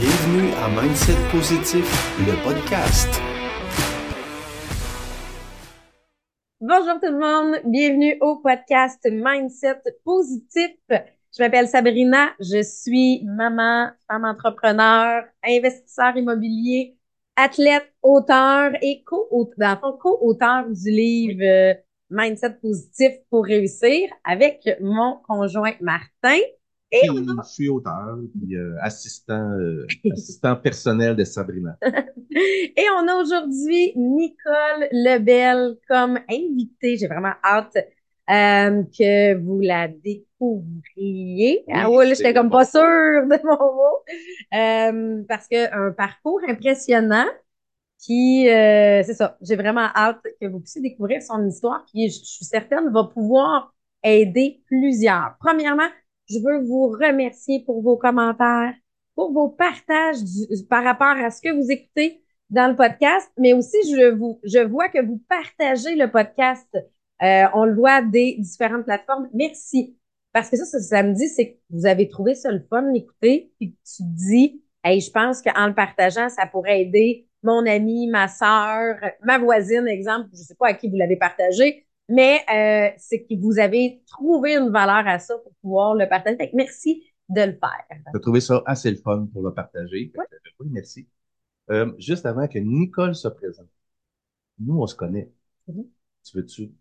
Bienvenue à Mindset Positif, le podcast. Bonjour tout le monde, bienvenue au podcast Mindset Positif. Je m'appelle Sabrina, je suis maman, femme entrepreneur, investisseur immobilier, athlète, auteur et co-auteur, co-auteur du livre euh, Mindset Positif pour réussir avec mon conjoint Martin. Et je suis auteur et euh, assistant, euh, assistant personnel de Sabrina. et on a aujourd'hui Nicole Lebel comme invitée. J'ai vraiment hâte euh, que vous la découvriez. Oui, ah ouais, j'étais comme pas sûre de mon mot. Parce que un parcours impressionnant qui, c'est ça, j'ai vraiment hâte que vous puissiez découvrir son histoire qui, je suis certaine, va pouvoir aider plusieurs. Premièrement, je veux vous remercier pour vos commentaires, pour vos partages par rapport à ce que vous écoutez dans le podcast, mais aussi je vous, je vois que vous partagez le podcast. Euh, on le voit des différentes plateformes. Merci. Parce que ça, ça, ça me dit, c'est que vous avez trouvé ça le fun d'écouter, puis tu te dis, hey, je pense qu'en le partageant, ça pourrait aider mon ami, ma sœur, ma voisine, exemple, je sais pas à qui vous l'avez partagé, mais euh, c'est que vous avez trouvé une valeur à ça pour pouvoir le partager. Fait merci de le faire. J'ai trouvé ça assez le fun pour le partager. Oui, merci. Euh, juste avant que Nicole se présente, nous, on se connaît. Mm-hmm. Tu veux-tu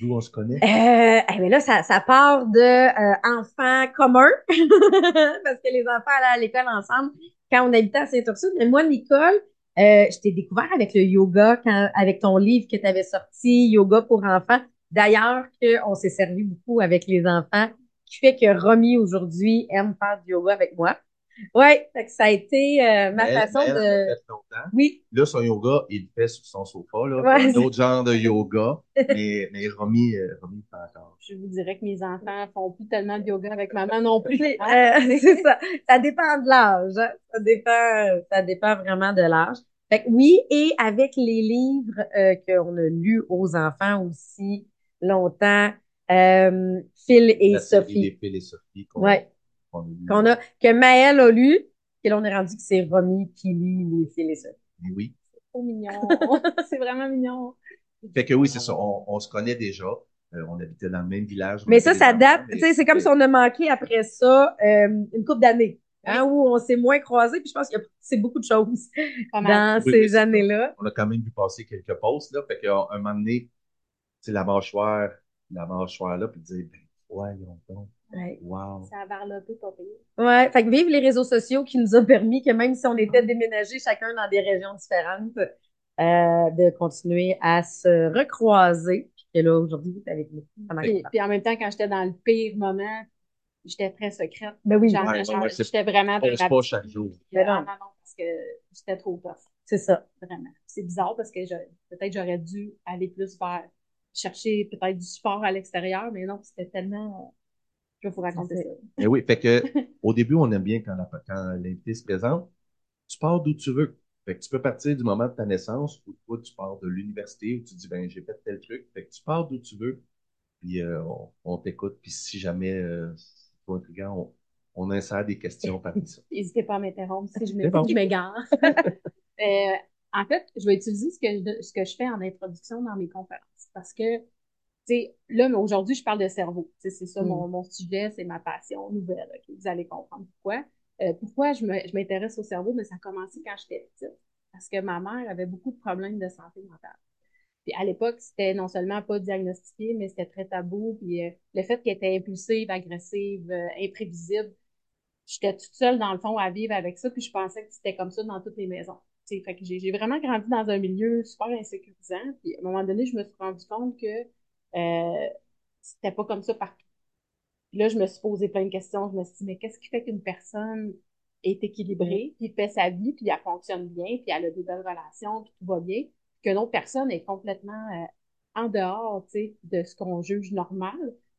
d'où on se connaît? Euh, eh bien là, ça, ça part de euh, enfants communs, parce que les enfants allaient à l'école ensemble quand on habitait à Saint-Ursule. Mais moi, Nicole, euh, je t'ai découvert avec le yoga, quand, avec ton livre que tu avais sorti, Yoga pour enfants. D'ailleurs, qu'on s'est servi beaucoup avec les enfants, qui fait que Romy aujourd'hui aime faire du yoga avec moi. Ouais, ça a été euh, ma façon de. Fait longtemps. Oui. Là, son yoga, il le fait sur son sofa, là. Ouais, d'autres genres de yoga. mais, mais Romy, euh, Romy fait encore. Je vous dirais que mes enfants font plus tellement de yoga avec maman non plus. euh, c'est ça. Ça dépend de l'âge. Hein. Ça dépend, ça dépend vraiment de l'âge. Fait que oui, et avec les livres euh, qu'on a lus aux enfants aussi longtemps, euh, Phil et Sophie. Phil et Sophie. ouais qu'on a, que Maëlle a lu, et là, on est rendu que c'est Romy qui lit les fils et ça. Oui. C'est trop mignon. c'est vraiment mignon. Fait que oui, c'est ça. On, se connaît déjà. Euh, on habitait dans le même village. Mais ça, ça date. Tu sais, c'est comme si on a manqué après ça euh, une couple d'années. Hein, où on s'est moins croisés, puis je pense qu'il y a c'est beaucoup de choses dans ces années-là. On a quand même vu passer quelques postes, là, fait qu'à un moment donné, tu la mâchoire, la mâchoire là, puis dire, ben, voyons donc, Ouais. Wow. Ça a varlopé pas pire. Ouais, fait que vive les réseaux sociaux qui nous ont permis que même si on était déménagés chacun dans des régions différentes, euh, de continuer à se recroiser. Puis que là, aujourd'hui, tu avec nous. Puis, puis, en même temps, quand j'étais dans le pire moment, j'étais très secrète. Ben oui, j'étais vraiment dans la... pas chaque jour. Non, non, non, parce que j'étais trop tough. C'est ça. Vraiment. C'est bizarre parce que peut-être j'aurais dû aller plus vers chercher peut-être du support à l'extérieur, mais non, c'était tellement je vais vous raconter ça. Et eh oui, fait que au début, on aime bien quand, l'invité se présente. Tu pars d'où tu veux. Fait que tu peux partir du moment de ta naissance ou toi, tu pars de l'université où tu dis, ben, j'ai fait tel truc. Fait que tu pars d'où tu veux. Puis euh, on, t'écoute. Puis si jamais euh, c'est pas intriguant, on, on insère des questions parmi ça. N'hésitez pas à m'interrompre si je me, bon. m'égare. euh, en fait, je vais utiliser ce que, je, ce que je fais en introduction dans mes conférences parce que sais, là, aujourd'hui, je parle de cerveau. C'est ça mm. mon, mon, sujet, c'est ma passion nouvelle. Vous allez comprendre pourquoi. Euh, pourquoi je m'intéresse au cerveau, mais ça a commencé quand j'étais petite. Parce que ma mère avait beaucoup de problèmes de santé mentale. Puis à l'époque, c'était non seulement pas diagnostiqué, mais c'était très tabou. Puis euh, le fait qu'elle était impulsive, agressive, euh, imprévisible, j'étais toute seule dans le fond à vivre avec ça. Puis je pensais que c'était comme ça dans toutes les maisons. T'sais, fait que j'ai vraiment grandi dans un milieu super insécurisant. Puis à un moment donné, je me suis rendu compte que euh, c'était pas comme ça partout. Puis là, je me suis posé plein de questions. Je me suis dit, mais qu'est-ce qui fait qu'une personne est équilibrée, puis fait sa vie, puis elle fonctionne bien, puis elle a des belles relations, puis tout va bien, qu'une autre personne est complètement euh, en dehors, tu sais, de ce qu'on juge normal,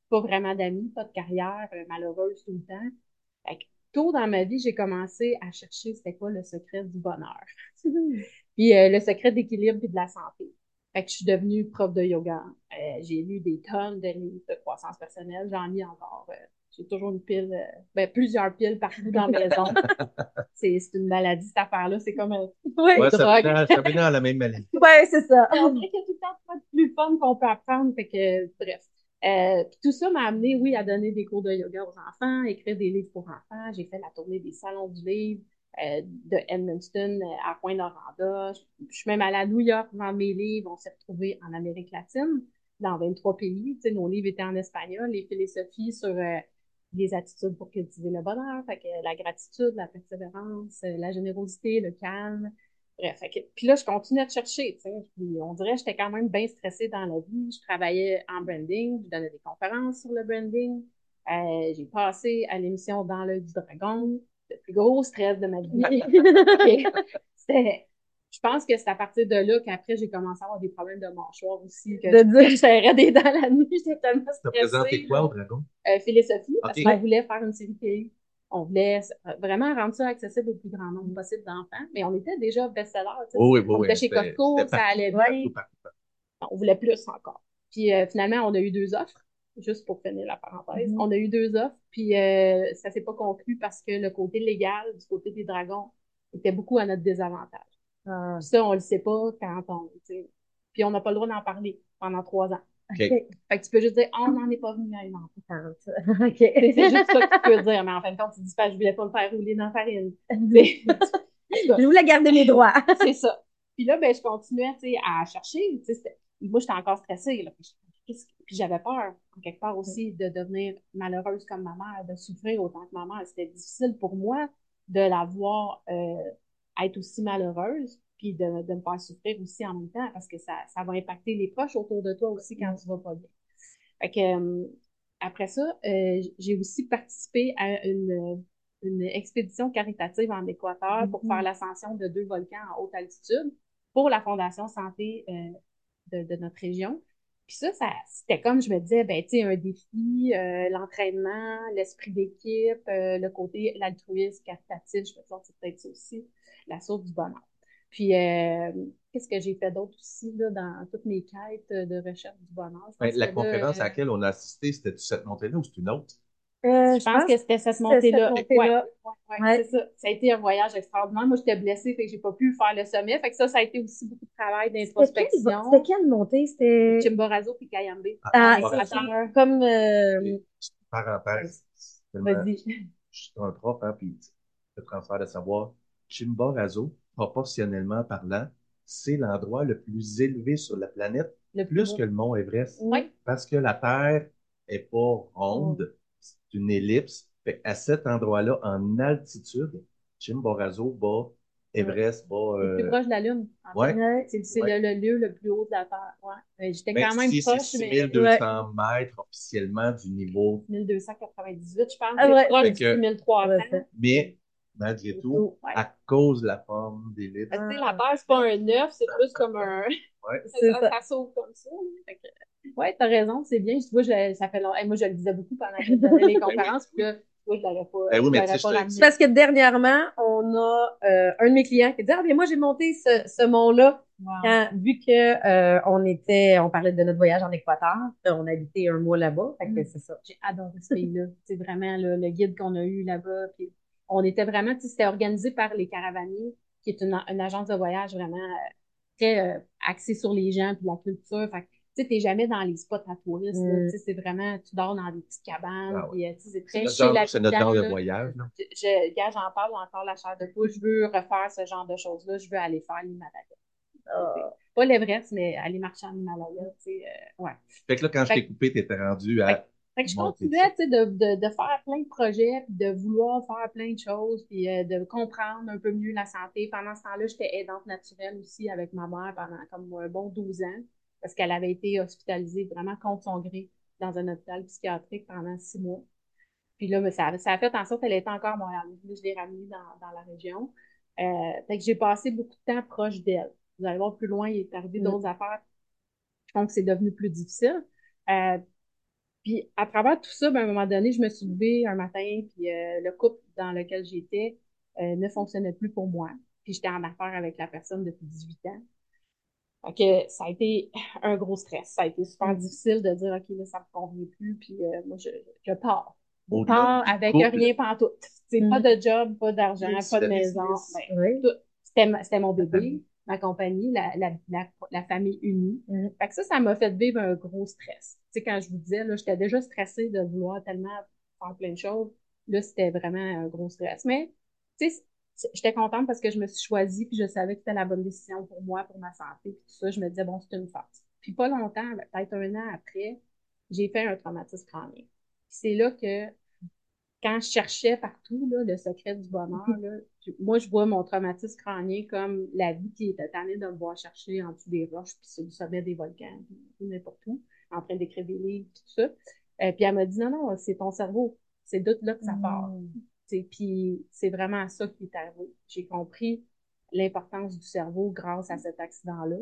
pas vraiment d'amis, pas de carrière, euh, malheureuse tout le temps. Fait que, tôt dans ma vie, j'ai commencé à chercher c'était quoi le secret du bonheur. puis le secret d'équilibre et de la santé. Fait que je suis devenue prof de yoga. Euh, j'ai lu des tonnes de livres de croissance personnelle. J'en lis encore. Euh, j'ai toujours une pile, euh, ben, plusieurs piles partout dans la maison. c'est c'est une maladie, cette affaire-là. C'est comme un Ouais, Ouais, ça dans- la même maladie. ouais, c'est ça. on dirait qu'il y a tout le temps pas de plus fun qu'on peut apprendre. Fait que, bref. Euh, puis tout ça m'a amené, oui, à donner des cours de yoga aux enfants, écrire des livres pour enfants. J'ai fait la tournée des salons du livre euh, de Edmundston euh, à Point-Noranda. Je, suis même allée à New York vendre mes livres. On s'est retrouvés en Amérique latine, dans 23 pays. Tu sais, nos livres étaient en espagnol, les philosophies sur euh, les attitudes pour cultiver le bonheur. Fait que la gratitude, la persévérance, euh, la générosité, le calme. Bref, fait que- puis là, je continuais de chercher, on dirait que j'étais quand même bien stressée dans la vie. Je travaillais en branding, je donnais des conférences sur le branding. Euh, j'ai passé à l'émission Dans l'œil du dragon, le plus gros stress de ma vie. Je pense que c'est à partir de là qu'après, j'ai commencé à avoir des problèmes de mâchoire aussi, que De dire- je serrais des dents la nuit, j'étais tellement T'as stressée. présenté quoi au dragon? Euh, philosophie, parce qu'on voulait faire une série télé. On voulait euh, vraiment rendre ça accessible au plus grand nombre possible d'enfants, mais on était déjà best-seller. Oh oui, oui, on oui. était chez c'était- Costco, ça allait bien. On voulait plus encore. Puis euh, finalement, on a eu deux offres, juste pour finir la parenthèse. Mhm. On a eu deux offres, puis euh, ça s'est pas conclu parce que le côté légal du côté des dragons était beaucoup à notre désavantage. Ah, ça, on le sait pas quand on... tu sais. Puis on n'a pas le droit d'en parler pendant trois ans. OK. Fait que tu peux juste dire, on n'en est pas venu à une entente. OK. C'est juste ça que tu peux dire, mais en fin de compte, tu dis pas, je voulais pas me faire rouler dans la farine. Je voulais garder mes droits. c'est ça. Puis là, ben, je continuais, tu sais, à chercher. Tu sais, c'était- moi, j'étais encore stressée, là. Puis j'avais peur, en quelque part aussi, de devenir malheureuse comme ma mère, de souffrir autant que ma mère. C'était difficile pour moi de la voir euh, être aussi malheureuse, puis de, de me faire souffrir aussi en même temps, parce que ça, ça va impacter les proches autour de toi aussi quand tu vas pas bien. Fait que, euh, après ça, euh, j'ai aussi participé à une, une expédition caritative en Équateur pour Mhm. faire l'ascension de deux volcans en haute altitude pour la Fondation Santé euh, de, de notre région. Puis ça, ça c'était comme je me disais, ben, tu sais, un défi, euh, l'entraînement, l'esprit d'équipe, euh, le côté, l'altruisme caritatif, je me disais, c'est peut-être ça aussi, la source du bonheur. Puis, euh, qu'est-ce que j'ai fait d'autre aussi, là, dans toutes mes quêtes de recherche du bonheur? Ben, la conférence à euh, laquelle on a assisté, c'était cette montée-là ou c'est une autre? Euh, je pense que c'était cette montée-là. montée-là. Ouais, ouais, ouais, Ouais. c'est ça. Ça a été un voyage extraordinaire. Moi, j'étais blessée, fait que j'ai pas pu faire le sommet. Fait que ça, ça a été aussi beaucoup de travail d'introspection. c'était quelle montée? C'était Chimborazo puis Kayambe. Ah, c'est ça. comme euh, parenthèse. Vas-y. Je suis un prof, hein, puis le transfert de savoir. Chimborazo, proportionnellement parlant, c'est l'endroit le plus élevé sur la planète, Le plus haut. que le mont Everest. Oui. Parce que la Terre est pas ronde, une ellipse. Fait à cet endroit-là, en altitude, Chimborazo bat Everest, bat... C'est le plus euh, proche de la Lune. ouais. C'est c'est Ouais. le, le lieu le plus haut de la Terre. Ouais. Euh, J'étais ben, quand même si c'est proche, mais 6200 mètres officiellement du niveau. 1298, je pense. Ah c'est ouais. proche du que- 6300. Ouais, ça. Mais, malgré tout, Ouais. à cause de la forme des litres, sais, la Terre, c'est pas un œuf, c'est plus comme un. Ouais. C'est ça, ça. ça sauve comme ça. là. Fait que, ouais, t'as raison, c'est bien. Tu vois, je, ça fait long- hey, moi, je le disais beaucoup pendant que je les conférences, puis là, tu vois, je l'aurais pas. Ben oui, je mais pas je te parce que dernièrement, on a euh, un de mes clients qui dit Ah, bien, moi, j'ai monté ce, ce mont-là Wow. quand, vu que euh, on était, on parlait de notre voyage en Équateur, on a habité un mois là-bas. Fait que Mm. c'est ça. J'ai adoré ce pays-là. C'est vraiment là, le guide qu'on a eu là-bas. Puis on était vraiment, tu sais, c'était organisé par les Caravaniers, qui est une, une agence de voyage vraiment euh, très euh, axée sur les gens puis la culture. Fait que, tu sais, t'es jamais dans les spots à touristes. Mm. Tu sais, c'est vraiment, tu dors dans des petites cabanes. Ah ouais. puis, euh, tu c'est très c'est notre genre de voyage. là. Je, je, gars, j'en parle encore la chair de poule. Je veux refaire ce genre de choses-là. Je veux aller faire l'Himalaya. Ah. Pas l'Everest, mais aller marcher en Himalaya, tu sais, euh, ouais. Fait que là, quand je t'ai coupé, t'étais rendu à... Fait que je continuais, tu sais, de, de, de faire plein de projets, puis de vouloir faire plein de choses, puis euh, de comprendre un peu mieux la santé. Pendant ce temps-là, j'étais aidante naturelle aussi avec ma mère pendant comme un bon 12 ans, parce qu'elle avait été hospitalisée vraiment contre son gré dans un hôpital psychiatrique pendant six mois. Puis là, ben, ça, ça a fait en sorte qu'elle était encore à Montréal. Je l'ai ramenée dans, dans la région. Euh, fait que j'ai passé beaucoup de temps proche d'elle. Vous allez voir plus loin, il est arrivé Mm. d'autres affaires. Je pense que c'est devenu plus difficile. Euh, puis à travers tout ça, ben, à un moment donné, je me suis levée un matin, puis euh, le couple dans lequel j'étais euh, ne fonctionnait plus pour moi. Puis j'étais en affaire avec la personne depuis 18 ans. Fait que ça a été un gros stress. Ça a été super difficile de dire, OK, là, ça me convient plus, puis euh, moi, je, je pars. Part du avec couple. rien pantoute. C'est Mm. pas de job, pas d'argent, pas de maison. Ben, Oui. C'était mon bébé, ma compagnie, la, la, la, la famille unie. Mm. Fait que ça, ça m'a fait vivre un gros stress. Tu sais, quand je vous disais, là, j'étais déjà stressée de vouloir tellement faire plein de choses. Là, c'était vraiment un gros stress. Mais, tu sais, j'étais contente parce que je me suis choisie puis je savais que c'était la bonne décision pour moi, pour ma santé, puis tout ça. Je me disais, bon, c'est une phase. Puis pas longtemps, peut-être un an après, j'ai fait un traumatisme crânien. C'est là que quand je cherchais partout là, le secret du bonheur, là, moi, je vois mon traumatisme crânien comme la vie qui était tannée de me voir chercher en dessous des roches, puis sur le sommet des volcans, puis n'importe où, en train d'écrire des livres, tout ça. Euh, puis elle m'a dit, non, non, c'est ton cerveau. C'est de là que ça part. Mm. Puis c'est vraiment ça qui est arrivé. J'ai compris l'importance du cerveau grâce à cet accident-là.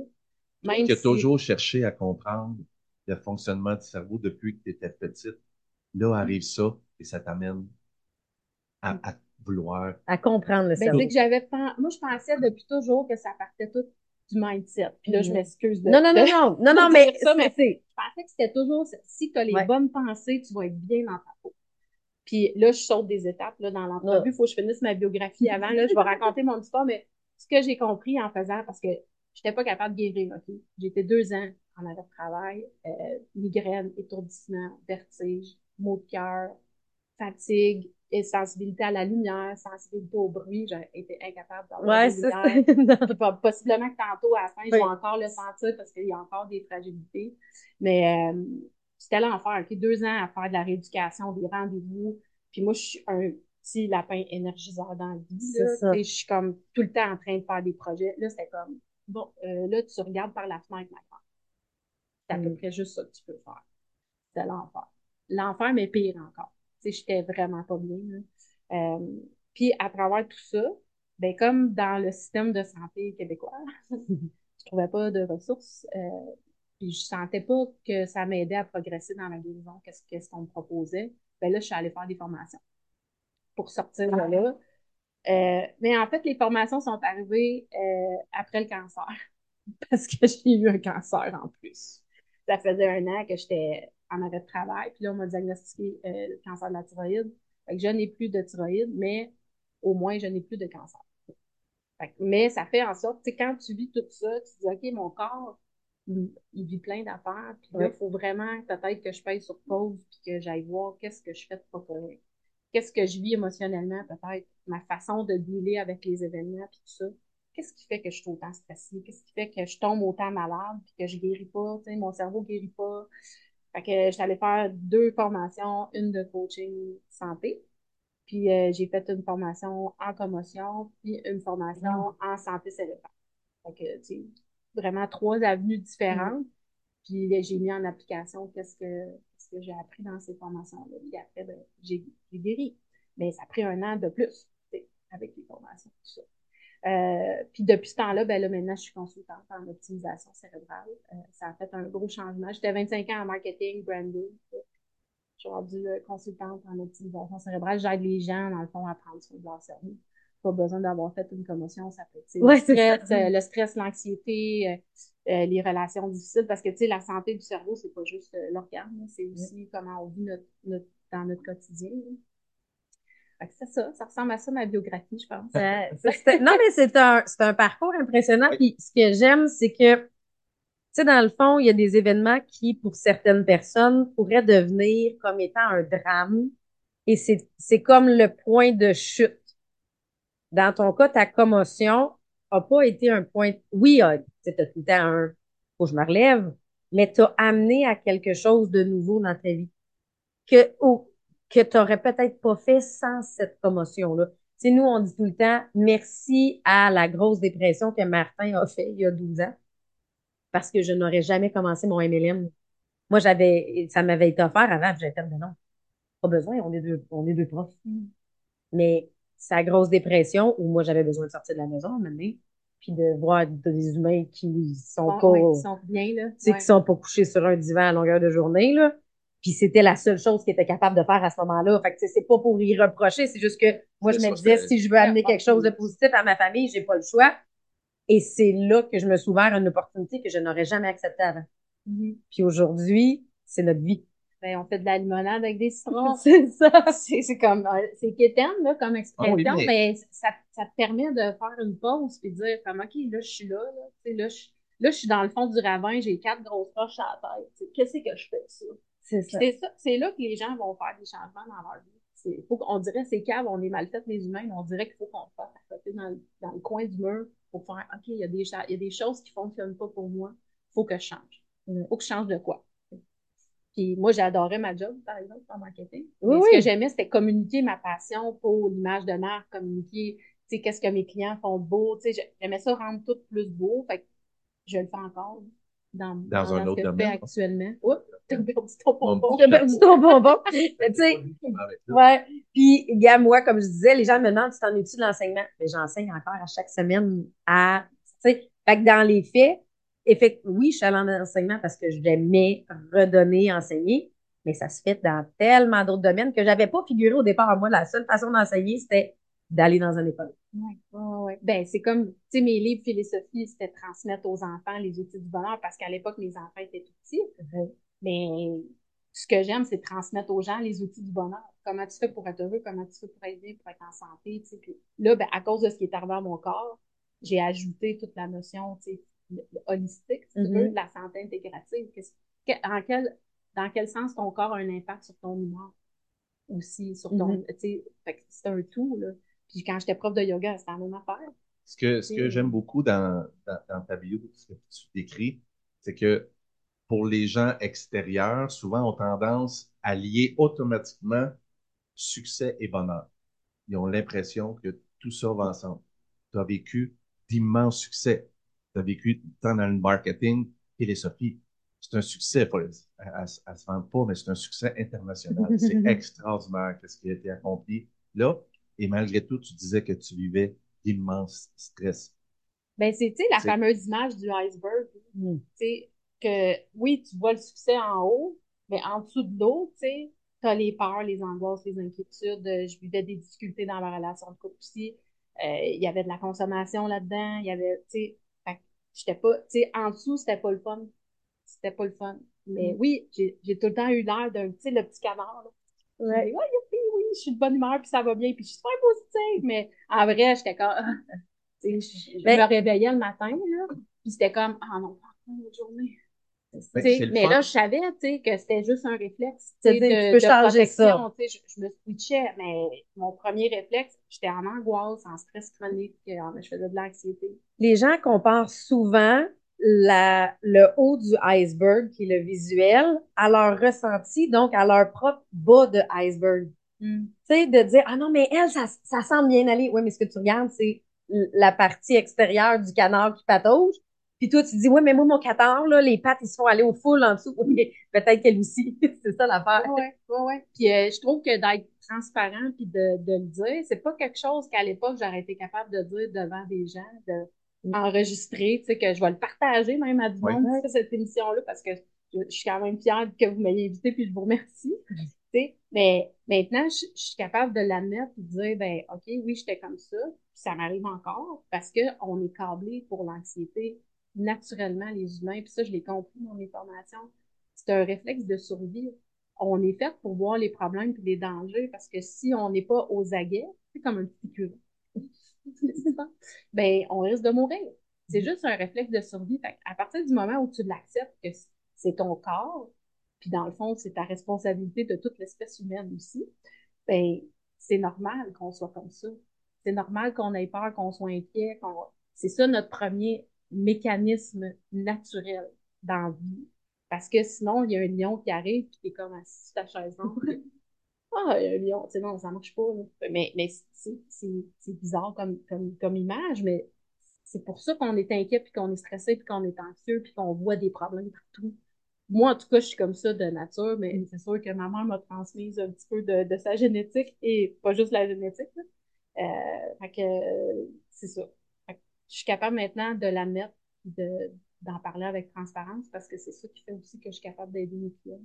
Même Tu as si- toujours cherché à comprendre le fonctionnement du cerveau depuis que tu étais petite? Là arrive ça et ça t'amène à, à vouloir. À comprendre le Ben, cerveau. c'est que j'avais pen- moi je pensais depuis toujours que ça partait tout du mindset. Puis là je Mhm. m'excuse de Non, non, non, non, non, non, mais ça, mais c'est- je pensais que c'était toujours si tu as les Ouais. bonnes pensées, tu vas être bien dans ta peau. Puis là, je saute des étapes là, dans l'entrevue. Il faut que je finisse ma biographie avant. Là, je vais raconter mon histoire, mais ce que j'ai compris en faisant, parce que j'étais pas capable de guérir, OK? J'étais deux ans en arrêt de travail, euh, migraine, étourdissement, vertige, maux de cœur, fatigue, et sensibilité à la lumière, sensibilité au bruit. J'ai été incapable d'avoir Ouais, des c'est ça. Puis possiblement que tantôt, à la fin, je vais encore le sentir parce qu'il y a encore des fragilités. Mais euh, c'était l'enfer. OK? Deux ans à faire de la rééducation, des rendez-vous. Puis moi, je suis un petit lapin énergiseur dans la vie. Là. Je suis comme tout le temps en train de faire des projets. Là, c'était comme, bon, euh, là, tu regardes par la fenêtre, ma grande. C'est à peu Mm. près juste ça que tu peux faire. C'était l'enfer. L'enfer, mais pire encore. Tu sais, j'étais vraiment pas bien. là. Euh, puis à travers tout ça, ben comme dans le système de santé québécois, je trouvais pas de ressources. Euh, puis je sentais pas que ça m'aidait à progresser dans la guérison, qu'est-ce qu'est-ce qu'on me proposait. Ben là, je suis allée faire des formations pour sortir de là. Euh, mais en fait, les formations sont arrivées euh, après le cancer, parce que j'ai eu un cancer en plus. Ça faisait un an que j'étais en arrêt de travail, puis là, on m'a diagnostiqué euh, le cancer de la thyroïde. Fait que je n'ai plus de thyroïde, mais au moins, je n'ai plus de cancer. Fait que- mais ça fait en sorte, tu sais, quand tu vis tout ça, tu te dis, OK, mon corps, il, vit plein d'affaires, puis là, il faut vraiment peut-être que je paye sur pause, puis que j'aille voir qu'est-ce que je fais de pas correct. Qu'est-ce que je vis émotionnellement, peut-être, ma façon de dealer avec les événements, puis tout ça. Qu'est-ce qui fait que je suis autant stressée? Qu'est-ce qui fait que je tombe autant malade, puis que je guéris pas, tu sais, mon cerveau guérit pas. Fait que allée faire deux formations, une de coaching santé, puis euh, j'ai fait une formation en commotion, puis une formation en santé cérébrale. Fait que, tu vraiment trois avenues différentes. Puis là, j'ai mis en application qu'est-ce que, j'ai appris dans ces formations-là. Puis après, ben, j'ai, guéri. Mais ça a pris un an de plus, avec les formations, tout ça. Euh, puis depuis ce temps-là, ben là, maintenant, je suis consultante en optimisation cérébrale. Euh, ça a fait un gros changement. J'étais 25 ans en marketing, branding. Je suis rendue euh, consultante en optimisation cérébrale. J'aide les gens, dans le fond, à prendre soin de leur cerveau. Pas besoin d'avoir fait une commotion, ça peut être Ouais, le stress, euh, le stress, l'anxiété, euh, euh, les relations difficiles, parce que tu sais, la santé du cerveau, c'est pas juste euh, l'organe, c'est aussi comment on vit notre, notre- dans notre quotidien. c'est ça, ça ressemble à ça ma biographie, je pense. Euh, non, mais c'est un, c'est un parcours impressionnant. Oui. Puis ce que j'aime, c'est que, tu sais, dans le fond, il y a des événements qui, pour certaines personnes, pourraient devenir comme étant un drame. Et c'est, c'est comme le point de chute. Dans ton cas, ta commotion a pas été un point, oui, euh, tu t'as tout le temps un, faut que je me relève, mais t'as amené à quelque chose de nouveau dans ta vie. Que, que t'aurais peut-être pas fait sans cette commotion-là. Tu nous, on dit tout le temps, merci à la grosse dépression que Martin a fait il y a 12 ans, parce que je n'aurais jamais commencé mon MLM. Moi, j'avais, ça m'avait été offert avant, j'avais fait, mais non, pas besoin, on est deux, on est deux profs. Mais sa grosse dépression, où moi, j'avais besoin de sortir de la maison, donné, puis de voir des humains qui sont Bon, pas, ouais, qui sont bien, là. tu sais, Ouais. qui sont pas couchés sur un divan à longueur de journée, là. Puis c'était la seule chose qu'ils étaient capables de faire à ce moment-là. Fait que, c'est pas pour y reprocher, c'est juste que moi, je me disais, si je veux amener quelque chose de positif à ma famille, j'ai pas le choix. Et c'est là que je me suis ouvert à une opportunité que je n'aurais jamais acceptée avant. Mhm. Puis aujourd'hui, c'est notre vie. Ben, on fait de la limonade avec des citrons. C'est ça. c'est comme, euh, c'est quétaine, là, comme expression, Ah oui, mais- mais ça, ça te permet de faire une pause puis de dire, comme, OK, là, je suis là, là, tu sais, là, je, là, je suis dans le fond du ravin, j'ai quatre grosses roches à la tête. tu sais, Qu'est-ce que je fais de ça? C'est ça. C'est là que les gens vont faire des changements dans leur vie. C'est, faut qu'on dirait, c'est cave, on est mal fait les humains, mais on dirait qu'il faut qu'on se fasse à côté dans, le- dans le coin du mur pour faire, OK, il y a des, il y a des choses qui fonctionnent pas pour moi, faut que je change. Faut que je change de quoi? Puis moi, j'adorais ma job, par exemple, en marketing. Oui, Mais oui. Ce que j'aimais, c'était communiquer ma passion pour l'image de marque, communiquer, tu sais, qu'est-ce que mes clients font de beau. Tu sais, j'aimais ça rendre tout plus beau. Fait que je le fais encore dans, Dans un autre domaine. fais actuellement. Oups, t'as perdu ton bonbon. J'ai perdu ton bonbon. Tu sais. Ouais. Puis, gars, moi, comme je disais, les gens me demandent si t'en es-tu de l'enseignement? Mais j'enseigne encore à chaque semaine à, tu sais, fait que dans les faits, effect, oui, je suis allée en enseignement parce que j'aimais redonner, enseigner, mais ça se fait dans tellement d'autres domaines que j'avais pas figuré au départ. Moi, la seule façon d'enseigner, c'était d'aller dans un école. Ouais, ouais, ouais. Ben, c'est comme, tu sais, mes livres philosophie, c'était transmettre aux enfants les outils du bonheur parce qu'à l'époque, mes enfants étaient tout petits. Mais ce que j'aime, c'est transmettre aux gens les outils du bonheur. Comment tu fais pour être heureux, comment tu fais pour être bien, pour être en santé, tu sais. Puis là, ben, à cause de ce qui est arrivé à mon corps, j'ai ajouté toute la notion, tu sais, holistique, si tu Mhm. veux, de la santé intégrative. Que- en quel, dans quel sens ton corps a un impact sur ton humeur aussi, sur ton, Mhm. que c'est un tout, là. Puis quand j'étais prof de yoga, c'était la même affaire. Ce que, ce que j'aime beaucoup dans, dans, dans ta bio, ce que tu décris, c'est que pour les gens extérieurs, souvent ont tendance à lier automatiquement succès et bonheur. Ils ont l'impression que tout ça va ensemble. Tu as vécu d'immenses succès. Tu as vécu tant dans le marketing, philosophie. C'est un succès. Pas, elle, elle se vend pas, mais c'est un succès international. C'est extraordinaire ce qui a été accompli là. Et malgré tout, tu disais que tu vivais d'immenses stress. Ben, c'est, tu sais, la fameuse image du iceberg. Mm. Tu sais, que oui, tu vois le succès en haut, mais en dessous de l'eau, tu sais, t'as les peurs, les angoisses, les inquiétudes. Euh, Je vivais des difficultés dans ma relation de couple aussi. Euh, Il y avait de la consommation là-dedans. Il y avait, tu sais, j'étais pas, tu sais, en dessous, c'était pas le fun. C'était pas le fun. Mais Mm. oui, j'ai, j'ai tout le temps eu l'air d'un, tu sais, le petit canard, là. Ouais. Youpi, oui, je suis de bonne humeur, puis ça va bien, puis je suis super positive. Mais en vrai, j'étais comme, tu sais, je, je Mais- me réveillais le matin, là, puis c'était comme, ah non, pas encore une journée. Mais fun. là, je savais, que c'était juste un réflexe, tu peux de changer ça. je, je me switchais, mais mon premier réflexe, j'étais en angoisse, en stress chronique, euh, je faisais de l'anxiété. Les gens comparent souvent la, le haut du iceberg, qui est le visuel, à leur ressenti, donc à leur propre bas de iceberg. Tu sais, de dire, ah non, mais elle, ça, ça semble bien aller. Oui, mais ce que tu regardes, c'est la partie extérieure du canard qui patauge. Puis toi, tu dis, oui, mais moi, mon canard, là, les pattes, ils se font aller au full en dessous. Oui, mais peut-être qu'elle aussi. c'est ça l'affaire. Ouais, ouais, ouais. Puis euh, je trouve que d'être transparent puis de, de le dire, c'est pas quelque chose qu'à l'époque j'aurais été capable de dire devant des gens, de enregistrer, tu sais, que je vais le partager même à du monde, cette émission-là, parce que je, je suis quand même fière que vous m'ayez invité puis je vous remercie. Tu sais, mais maintenant, je, je suis capable de l'admettre et de dire, ben, OK, oui, j'étais comme ça, puis ça m'arrive encore, parce que on est câblé pour l'anxiété naturellement, les humains, puis ça, je l'ai compris dans mes formations. C'est un réflexe de survie. On est fait pour voir les problèmes et les dangers, parce que si on n'est pas aux aguets, c'est comme un petit curé. ben, on risque de mourir. C'est juste un réflexe de survie. À partir du moment où tu l'acceptes que c'est ton corps, puis dans le fond, c'est ta responsabilité de toute l'espèce humaine aussi, ben, c'est normal qu'on soit comme ça. C'est normal qu'on ait peur, qu'on soit inquiet. C'est ça notre premier mécanisme naturel dans la vie. Parce que sinon, il y a un lion qui arrive puis t'es comme assis sur ta chaise ah, il y a un lion. Tu sais, non, ça marche pas. Mais, mais c'est, c'est, c'est bizarre comme, comme, comme image, mais c'est pour ça qu'on est inquiet puis qu'on est stressé puis qu'on est anxieux puis qu'on voit des problèmes partout. Moi, en tout cas, je suis comme ça de nature, mais c'est sûr que ma mère m'a transmise un petit peu de, de sa génétique et pas juste la génétique. Là. Euh, fait que c'est ça. Je suis capable maintenant de l'admettre de, d'en parler avec transparence parce que c'est ça qui fait aussi que je suis capable d'aider mes clients.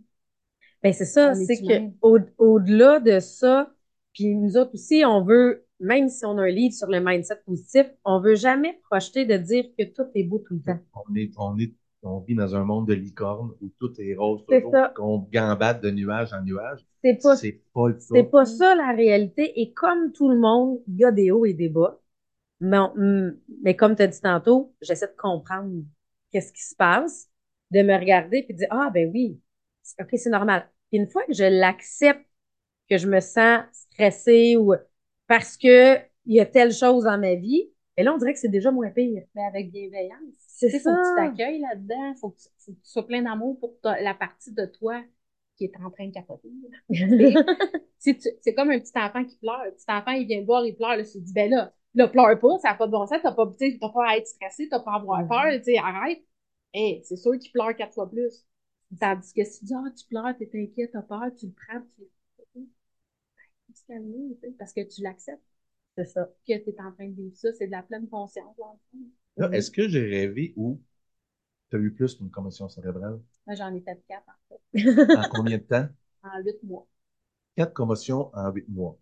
Ben, c'est ça, c'est que au, au-delà de ça, puis nous autres aussi, on veut, même si on a un livre sur le mindset positif, on veut jamais projeter de dire que tout est beau tout le temps. On est, on est on vit dans un monde de licorne où tout est rose, C'est toujours, ça. qu'on gambade de nuage en nuage. C'est pas, C'est pas le c'est cas. pas ça la réalité. Et comme tout le monde, il y a des hauts et des bas. Mais, hum, mais comme tu as dit tantôt, j'essaie de comprendre qu'est-ce qui se passe, de me regarder puis de dire, ah, ben oui, OK, c'est normal. Puis une fois que je l'accepte, que je me sens stressée ou parce que il y a telle chose dans ma vie, et là, on dirait que c'est déjà moins pire. Mais avec bienveillance. C'est sais, faut que tu ça. t'accueilles là-dedans, faut que tu, faut que tu sois plein d'amour pour ta- la partie de toi qui est en train de capoter. C'est comme un petit enfant qui pleure. Un petit enfant, il vient te voir, il pleure, là, tu te dis, ben là, là, pleure pas, ça n'a pas de bon sens, t'as pas, t'as pas à être stressé, t'as pas à avoir peur, tu sais, arrête. Hey, c'est sûr qu'il pleure quatre fois plus. Tandis que si tu dis, ah, tu pleures, t'es inquiète, t'as peur, tu le prends, tu faut se calmer, tu sais, parce que tu l'acceptes C'est ça. que tu es en train de vivre ça, c'est de la pleine conscience. dans le fond. Là, est-ce que j'ai rêvé ou tu as eu plus qu'une commotion cérébrale? Moi, j'en ai fait quatre, en fait, En combien de temps? en huit mois. Quatre commotions en huit mois.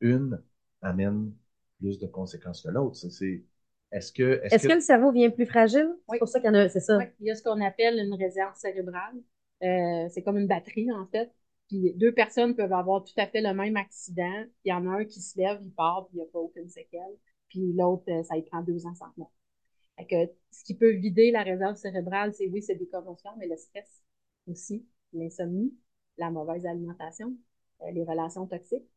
Une amène plus de conséquences que l'autre. C'est- Est-ce que, est-ce que le cerveau vient plus fragile? Oui. C'est pour ça qu'il y en a, c'est ça. Ouais, il y a ce qu'on appelle une réserve cérébrale. Euh, c'est comme une batterie, en fait. Puis deux personnes peuvent avoir tout à fait le même accident. Il y en a un qui se lève, il part, puis il n'y a pas aucune séquelle. Puis l'autre, euh, ça y prend deux ans sans mort. Fait que ce qui peut vider la réserve cérébrale, c'est oui, c'est des commotions, mais le stress aussi, l'insomnie, la mauvaise alimentation, euh, les relations toxiques.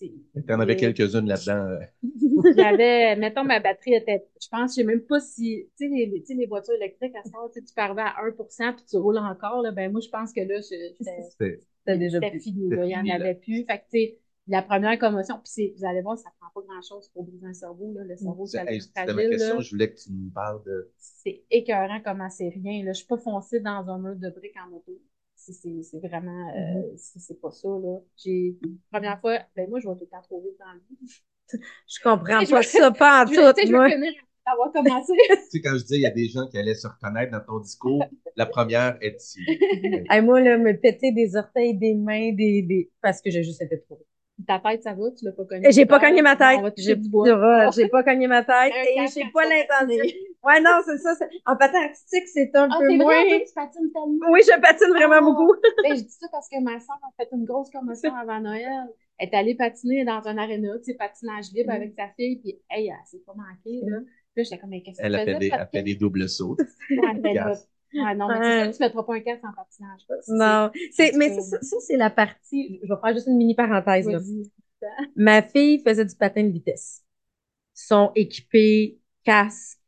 C'est- Tu en avais Et- quelques-unes là-dedans. euh, J'avais, mettons, ma batterie était, je pense, je sais même pas si, tu sais, les, tu sais, les voitures électriques, à ce moment, tu arriver à 1% puis tu roules encore, là, ben, moi, je pense que là, C'était T'as déjà fini, là, il y en avait plus. Fait que, tu sais, la première commotion, puis c'est, vous allez voir, ça prend pas grand-chose pour briser un cerveau, là, le cerveau, c'est hey, c'était ma question. là. Je voulais que tu me parles de. C'est écœurant comment c'est rien, là. Je suis pas foncée dans un mur de briques en auto. C'est, vraiment, euh, c'est, c'est pas ça, là. J'ai, première fois, ben, moi, je vais tout le temps trop vite dans le vie. Je comprends pas ça, pas en tout, je veux moi. finir d'avoir commencé. Tu sais, quand je dis il y a des gens qui allaient se reconnaître dans ton discours, la première est ici. Hey, moi, là, me péter des orteils, des mains, des, des... parce que j'ai juste été trop. Ta tête, ça va? Tu l'as pas cogné? J'ai pas cogné ma tête. J'ai pas cogné ma tête et j'ai pas l'intention. Ouais, non, c'est ça. En patin artistique, c'est un Ah, peu moins. vrai, toi, tu patines tellement. Oui, je patine vraiment Ah. beaucoup. Ben, je dis ça parce que ma soeur a fait une grosse commotion avant Noël. Elle est allée patiner dans un aréna, tu sais, patinage libre Mm. avec sa fille, puis hey, elle s'est pas manquée, là. Puis là, j'étais comme, mais qu'est-ce que Elle tu a fait faisais? des, elle fait doubles sauts. Ouais, ben là, Casque. ouais, non, mais Ouais. ça, tu mettras pas un casque en patinage. Non. C'est, mais ça, ça, c'est la partie. Je vais faire juste une mini parenthèse, là. Ma fille faisait du patin de vitesse. Ils sont équipés, casque,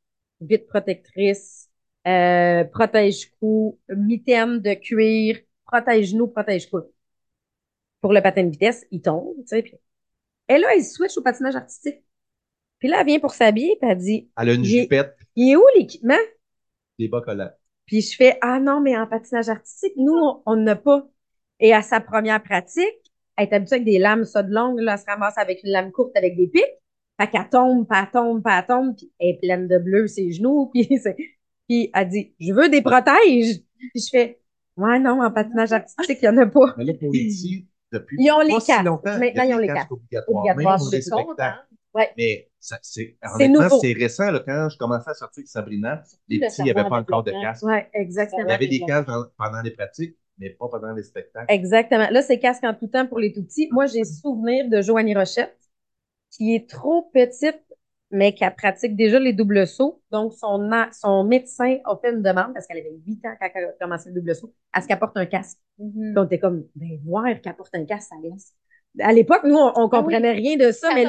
vitre protectrice, euh, protège-cou, mitaine de cuir, protège-genoux, protège-coude. Pour le patin de vitesse, il tombe, tu sais. Puis... Et là, elle switch au patinage artistique. Puis là, elle vient pour s'habiller, puis elle dit, Elle a une jupette, il est où l'équipement? des bas collants. Puis je fais, ah non, mais en patinage artistique, nous, on n'a pas. Et à sa première pratique, elle est habituée avec des lames ça de longues, là, elle se ramasse avec une lame courte avec des pics. Fait qu'elle tombe, elle tombe, elle tombe, puis elle est pleine de bleu ses genoux, puis, puis elle dit, je veux des protèges. Puis je fais, ouais, non, en patinage artistique, il n'y en a pas. Mais là, pour les petits, depuis Ils ont les pas si casques. longtemps, Maintenant, il y ils ont les casques casques. obligatoires, Obligatoires, même spectacles. Ouais. Mais c'est, récent, là, quand je commençais à sortir avec Sabrina, les le petits, il n'y avait cerveau pas en encore de développement. casque. Ouais, exactement. Il y avait des casques pendant les pratiques, mais pas pendant les spectacles. Exactement. Là, c'est casque en tout temps pour les tout petits. Moi, j'ai souvenir de Joanie Rochette, qui est trop petite, mais qui pratique déjà les doubles sauts. Donc, son, a- son médecin a fait une demande, parce qu'elle avait 8 ans quand elle a commencé le double saut, à ce qu'elle porte un casque. Mhm. Donc, t'es comme, ben, voir qu'elle porte un casque, ça laisse. À l'époque, nous, on, on comprenait rien de ça, Ça mais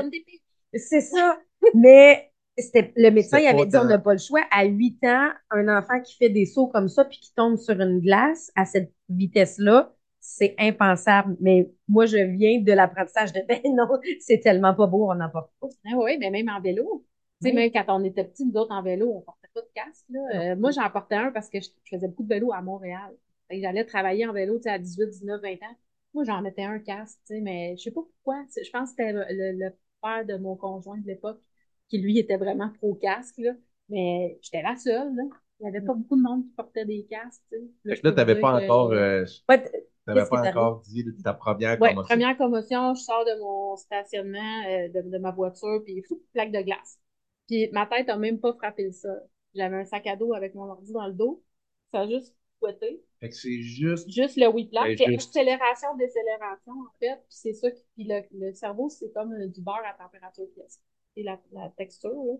c'est ça. Mais c'était le médecin, il avait dit on n'a pas le choix. À 8 ans, un enfant qui fait des sauts comme ça puis qui tombe sur une glace à cette vitesse-là, c'est impensable. Mais moi, je viens de l'apprentissage de ben non, c'est tellement pas beau, on n'en porte pas. Ah oui, mais même en vélo. Tu sais, même quand on était petits, nous autres, en vélo, on portait pas de casque, là. Euh, moi, j'en portais un parce que je, je faisais beaucoup de vélo à Montréal. J'allais travailler en vélo, tu sais, à 18, 19, 20 ans. Moi, j'en mettais un casque, tu sais, mais je sais pas pourquoi. Je pense que c'était le, le père de mon conjoint de l'époque qui, lui, était vraiment pro-casque, là. Mais j'étais la seule, là. Il y avait pas beaucoup de monde qui portait des casques, tu sais. Fait je que là, t'avais vous pas que- encore, euh, Ouais, t'avais Qu'est-ce pas encore dit ta première commotion? première commotion, je sors de mon stationnement, euh, de, de ma voiture, puis fou, plaque de glace. Puis ma tête a même pas frappé le sol. J'avais un sac à dos avec mon ordi dans le dos. Ça a juste fouetté. Fait que c'est juste. Juste le whiplash. Ben, C'est juste. accélération, décélération, en fait. Puis c'est ça qui. Puis le, le cerveau, c'est comme euh, du beurre à température pièce. Et la, la texture, là.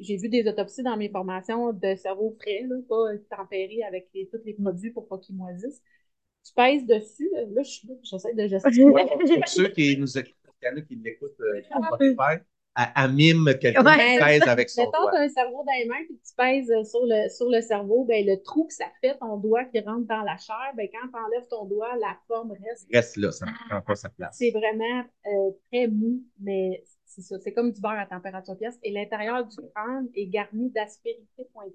J'ai vu des autopsies dans mes formations de cerveau frais, là, pas tempéré avec les, tous les produits pour pas qu'ils moisissent. Tu pèses dessus, là, là, je- là, j'essaie de gesticuler. Ouais, pour ceux qui nous écoutent, il y en a qui l'écoutent euh, sur Spotify, elle, elle mime quelqu'un Ouais. qui pèse avec son Mettons, doigt. tu as un cerveau dans les mains puis tu pèses euh, sur le, sur le cerveau, ben, le trou que ça fait, ton doigt qui rentre dans la chair, ben, quand tu enlèves ton doigt, la forme reste. Reste là, ça ne prend pas sa place. C'est vraiment euh, très mou, mais c'est ça. C'est comme du beurre à température pièce. Et l'intérieur du crâne est garni d'aspérité pointue.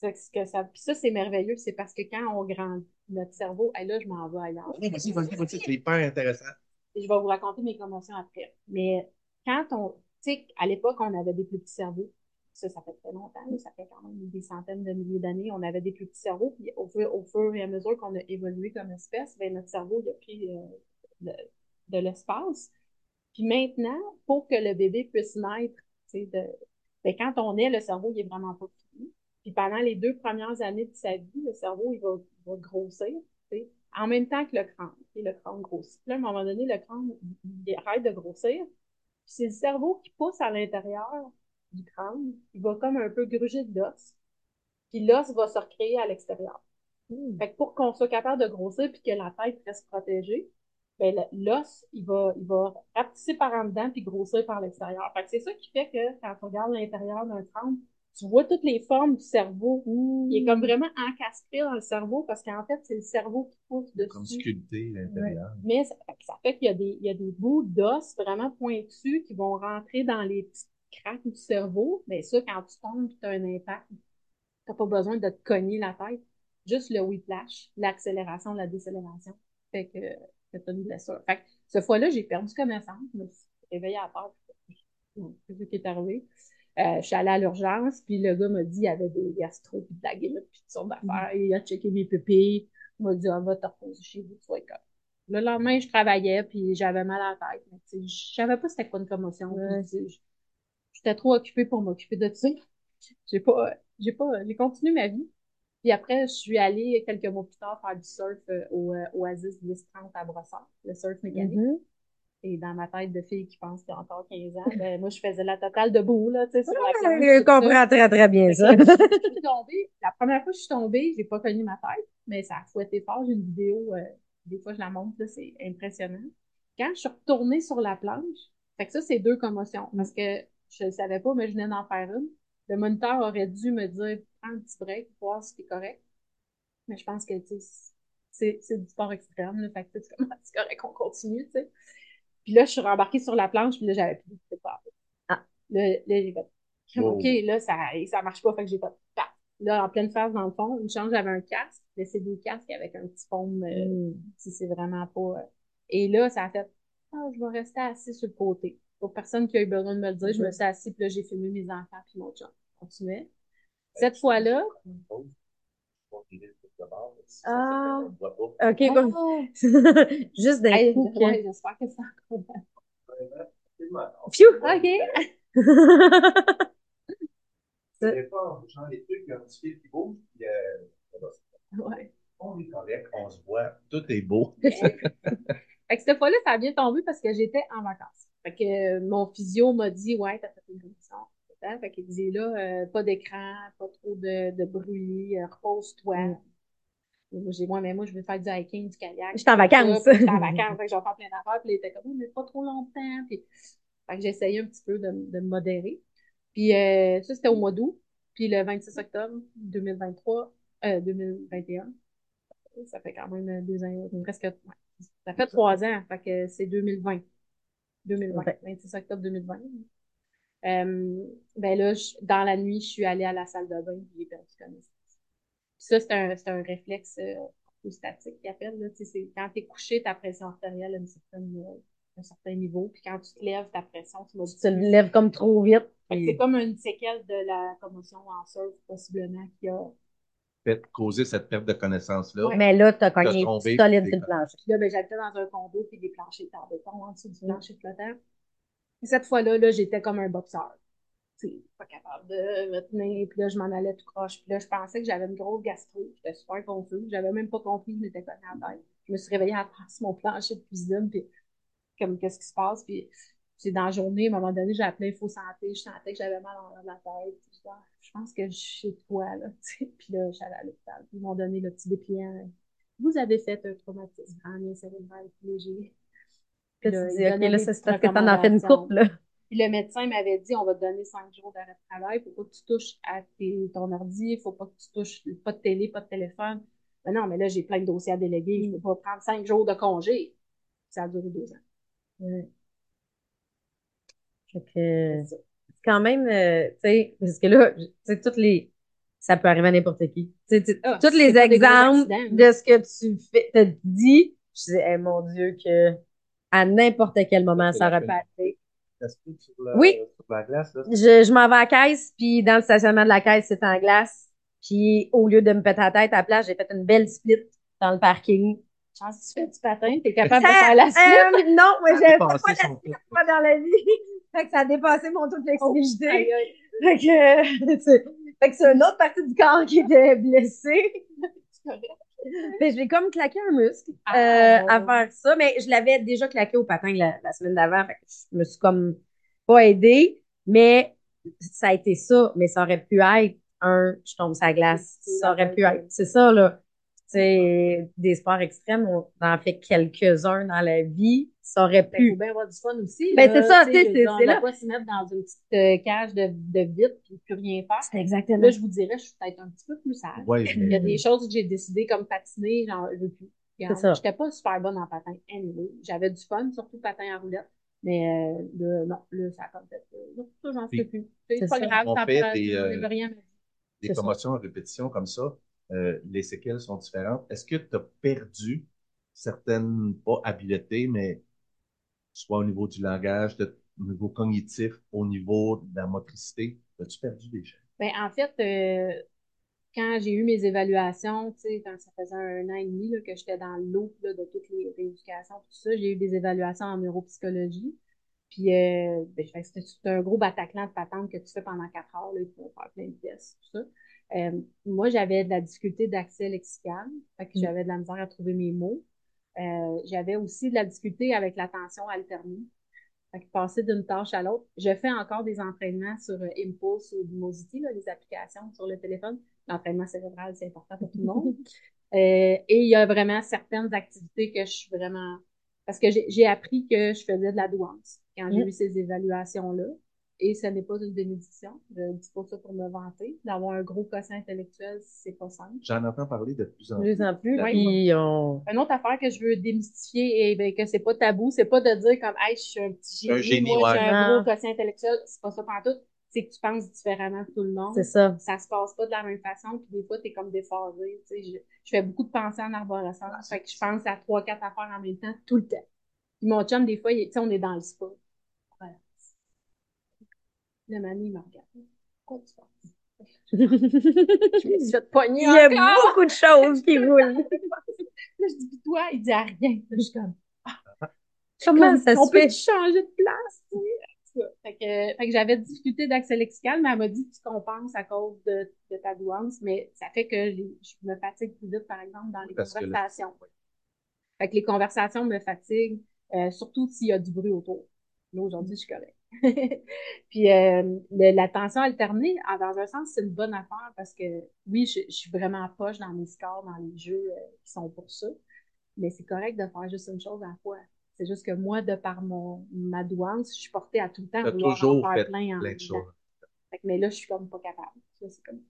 Ce que ça. Puis ça, c'est merveilleux. C'est parce que quand on grandit, notre cerveau, là, je m'en vais ailleurs. Ouais, Vas-y, vas-y, vas-y, c'est hyper intéressant. Et je vais vous raconter mes commotions après. Mais quand on, tu sais, à l'époque, on avait des plus petits cerveaux. Ça, ça fait très longtemps, ça fait quand même des centaines de milliers d'années. On avait des plus petits cerveaux, puis au fur, au fur et à mesure qu'on a évolué comme espèce, ben, notre cerveau, il a pris euh, de, de l'espace. Puis maintenant, pour que le bébé puisse naître, tu sais, de, ben, quand on est, le cerveau, il est vraiment pas. Puis pendant les deux premières années de sa vie, le cerveau, il va, va grossir, en même temps que le crâne. Et le crâne grossit. Puis là, à un moment donné, le crâne, il, arrête de grossir. Puis c'est le cerveau qui pousse à l'intérieur du crâne. Il va comme un peu gruger de l'os. Puis l'os va se recréer à l'extérieur. Fait que pour qu'on soit capable de grossir puis que la tête reste protégée, ben l'os, il va, il va rapetisser par en dedans puis grossir par l'extérieur. Fait que c'est ça qui fait que quand on regarde l'intérieur d'un crâne, tu vois toutes les formes du cerveau. Il est comme vraiment encastré dans le cerveau parce qu'en fait, c'est le cerveau qui pousse Comme dessus. sculpté à l'intérieur. Mais ça, fait que ça fait qu'il y a des, il y a des bouts d'os vraiment pointus qui vont rentrer dans les petits craques du cerveau. Mais ça, quand tu tombes tu as un impact, t'as pas besoin de te cogner la tête. Juste le whiplash, l'accélération, la décélération, fait que, que t'as une blessure. Fait que, ce fois-là, j'ai perdu connaissance. Je me suis réveillée à terre. C'est ce qui est arrivé. Euh, je suis allée à l'urgence, puis le gars m'a dit qu'il y avait des gastro, puis de la puis toutes sortes d'affaires. Il a checké mes pupilles. Il m'a dit, on va te reposer chez vous, tu vas être. Le lendemain, je travaillais, puis j'avais mal à la tête. Mais, je savais pas c'était quoi une commotion. Ouais. J'étais trop occupée pour m'occuper de ça. J'ai pas, j'ai pas, j'ai continué ma vie. Puis après, je suis allée quelques mois plus tard faire du surf euh, au euh, Oasis 1030 à Brossard, le surf mécanique. Mhm. Et dans ma tête de fille qui pense qu'il y a encore 15 ans, ben, moi, je faisais la totale debout, là, tu sais, sur la. Je comprends très, très bien ça. que je suis tombée. La première fois que je suis tombée, j'ai pas connu ma tête, mais ça a fouetté fort. J'ai une vidéo, euh, des fois je la montre, là, c'est impressionnant. Quand je suis retournée sur la planche, fait que ça, c'est deux commotions. Parce que je ne savais pas, mais je venais d'en faire une. Le moniteur aurait dû me dire, prends un petit break, voir si c'est correct. Mais je pense que, tu sais, c'est, du sport extrême, là. Fait que, c'est correct qu'on continue, tu sais. Puis là, je suis rembarquée sur la planche, puis là, j'avais plus de pas. Ah. Là, là, j'ai fait, Wow. OK, là, ça, ça marche pas, fait que j'ai pas paf. Là, en pleine phase, dans le fond, une chance, j'avais un casque, mais c'est des casques avec un petit foam, euh, Mm. si c'est vraiment pas. euh. Et là, ça a fait, ah, je vais rester assis sur le côté. Pour personne qui a eu besoin de me le dire, je me suis assis, puis là, j'ai filmé mes enfants, puis mon chum. Je continuais. Cette fois-là, Ah. On voit pas. OK, bon. Juste d'un hey, coup. ouais, j'espère que ça encore. Phew! OK. C'est pas genre les trucs, il y a un petit fil qui bouge, puis euh, Ouais. on est correct, on se voit, tout est beau. Fait que cette fois-là, ça a bien tombé parce que j'étais en vacances. Fait que euh, mon physio m'a dit, ouais, t'as fait une commission. Fait qu'il dit, là, euh, pas d'écran, pas trop de, de bruit, euh, repose-toi. Mm. J'ai, moi, mais moi, je veux faire du hiking, du kayak. Je suis en vacances. J'étais en vacances, fait que je vais faire plein d'affaires. Puis, il était comme, Oh, mais pas trop longtemps. Puis, fait que essayé un petit peu de, de me modérer. Puis, euh, ça, c'était au mois d'août. Puis, le 26 octobre 2023, euh, 2021, ça fait quand même deux ans, presque, ouais, ça fait trois ans, fait que c'est 2020. 2020, Ouais. 26 octobre 2020. Euh, ben là, je- dans la nuit, je suis allée à la salle de bain, j'ai perdu connaissance. Puis ça, c'est un, c'est un réflexe euh, statique qu'ils appellent, là. Tu sais, c'est quand t'es couché, ta pression artérielle a une certaine, euh, un certain niveau, puis quand tu te lèves, ta pression, tu vas Tu te lèves comme trop vite. Fait que C'est comme une séquelle de la commotion en surf, possiblement, qui a Fait causer cette perte de connaissance-là. Mais là, t'as T'as cogné solide sur le plancher. Puis là, ben, j'habitais dans un condo, puis des planchers de béton en dessous du plancher flottant. Et cette fois-là, là, j'étais comme un boxeur. Pas capable de me tenir. Puis là, je m'en allais tout croche. Puis là, je pensais que j'avais une grosse gastro. J'étais super confuse. J'avais même pas compris que je m'étais cogné à la tête. Je me suis réveillée à passer mon plancher de cuisine. Puis comme, qu'est-ce qui se passe? Puis c'est dans la journée, à un moment donné, j'ai appelé Info Santé. Je sentais que j'avais mal en la tête. Je, ah, je pense que je suis chez toi, là. Puis là, j'allais à l'hôpital. Ils m'ont donné le petit dépliant. Vous avez fait un traumatisme crânien cérébral léger. Puis là, tu dis, OK, c'est parce que t'en as fait une couple, là. Puis le médecin m'avait dit, on va te donner cinq jours d'arrêt de travail. Faut pas que tu touches à tes, ton ordi. Faut pas que tu touches, pas de télé, pas de téléphone. Mais non, mais là, j'ai plein de dossiers à déléguer. Je peux pas prendre cinq jours de congé. Ça a duré deux ans. Ouais. Fait que, c'est quand même, euh, tu sais, parce que là, tu sais, toutes les, ça peut arriver à n'importe qui. Tu sais, tu- Ah, tous les exemples de ce que tu fais, te dis, je dis, eh, mon Dieu, que à n'importe quel moment, ça aurait pu sur la, Oui. sur la glace, là. Je, je m'en vais à la caisse, puis dans le stationnement de la caisse, c'est en glace. Puis au lieu de me péter la tête à la place, j'ai fait une belle split dans le parking. Chance que tu fais du patin, t'es capable de faire la suite. euh, non, moi, j'ai pas la pas dans la vie. Fait que ça a dépassé mon taux de flexibilité. Aïe, aïe. Fait que, tu sais, fait que c'est une autre partie du corps qui était blessée. Mais j'ai comme claqué un muscle Ah, euh, à faire ça, mais je l'avais déjà claqué au patin la, la semaine d'avant. Je me suis comme pas aidée, mais ça a été ça. Mais ça aurait pu être un, je tombe sur la glace. Ça aurait pu être, c'est ça, là. C'est des sports extrêmes, on en fait quelques-uns dans la vie. Ça aurait Ben, pu. faut bien avoir du fun aussi. Ben, là, c'est ça, sais, c'est- c'est On là. va pas se mettre dans une petite euh, cage de, de vide puis plus rien faire. C'est exactement. Là, je vous dirais, je suis peut-être un petit peu plus sage. Ouais, Il y a des choses que j'ai décidé comme patiner, genre, je veux plus. Regarde, C'est ça. J'étais pas super bonne en patin, anyway. J'avais du fun, surtout patin à roulette. Mais euh, là, non, là, ça a comme fait. euh, non, ça, j'en fais Puis, plus. C'est c'est pas ça. grave, ça fait prend- des, euh, rien des C'est ça. commotions à répétition comme ça, euh, les séquelles sont différentes. Est-ce que tu as perdu certaines, pas habiletés, mais soit au niveau du langage, au niveau cognitif, au niveau de la motricité, as-tu perdu des choses? Ben, en fait, euh, quand j'ai eu mes évaluations, quand ça faisait un an et demi que j'étais dans le loop là, de toutes les rééducations, tout ça, j'ai eu des évaluations en neuropsychologie. Puis, euh, ben, c'était un gros Bataclan de patente que tu fais pendant quatre heures, là, il faut faire plein de tests, tout ça. Euh, moi, j'avais de la difficulté d'accès lexical, fait que Mm. j'avais de la misère à trouver mes mots. Euh, j'avais aussi de la difficulté avec l'attention alternée. Fait que passer d'une tâche à l'autre. Je fais encore des entraînements sur euh, Impulse ou Dimosity, là, les applications sur le téléphone. L'entraînement cérébral, c'est important pour tout le monde. Euh, et il y a vraiment certaines activités que je suis vraiment... Parce que j'ai j'ai appris que je faisais de la douance quand j'ai Mm. eu ces évaluations-là. Et ce n'est pas une bénédiction. Je ne dis pas ça pour me vanter. D'avoir un gros quotient intellectuel, c'est pas simple. J'en entends parler de plus en De plus. plus en plus. Oui. Puis on. Une autre affaire que je veux démystifier et ben, que c'est pas tabou, c'est pas de dire comme hey, je suis un petit Un génie, génie, moi, j'ai ouais. un Non. gros quotient intellectuel, c'est pas ça pantoute. C'est que tu penses différemment de tout le monde. C'est ça. Ça se passe pas de la même façon, puis des fois, t'es comme déphasé. Tu sais, je, je fais beaucoup de pensées en arborescence. fait que je pense à trois, quatre affaires en même temps, tout le temps. Puis mon chum, des fois, il- tu sais, on est dans le spa. Le mani, il me regarde. Tu penses? Je me suis fait pogner Il y a encore. beaucoup de choses qui roulent. Là, je dis, toi, il dit à rien. Là, je suis comme, Comment Comme, ça on se peut fait? changer de place, cas, Fait que, fait que j'avais difficulté d'accès lexical, mais elle m'a dit que tu compenses à cause de, de ta douance, mais ça fait que je me fatigue plus vite, par exemple, dans les Parce que le- conversations. Fait que les conversations me fatiguent, euh, surtout s'il y a du bruit autour. Là, aujourd'hui, je suis correcte. Puis euh, le- l'attention alternée, en- dans un sens, c'est une bonne affaire parce que oui, je, je suis vraiment poche dans mes scores, dans les jeux euh, qui sont pour ça. Mais c'est correct de faire juste une chose à la fois. C'est juste que moi, de par mon ma douance, je suis portée à tout le temps T'as vouloir toujours en fait faire plein en plein de choses. Fait que, mais là, je suis comme pas capable. Ça, c'est comme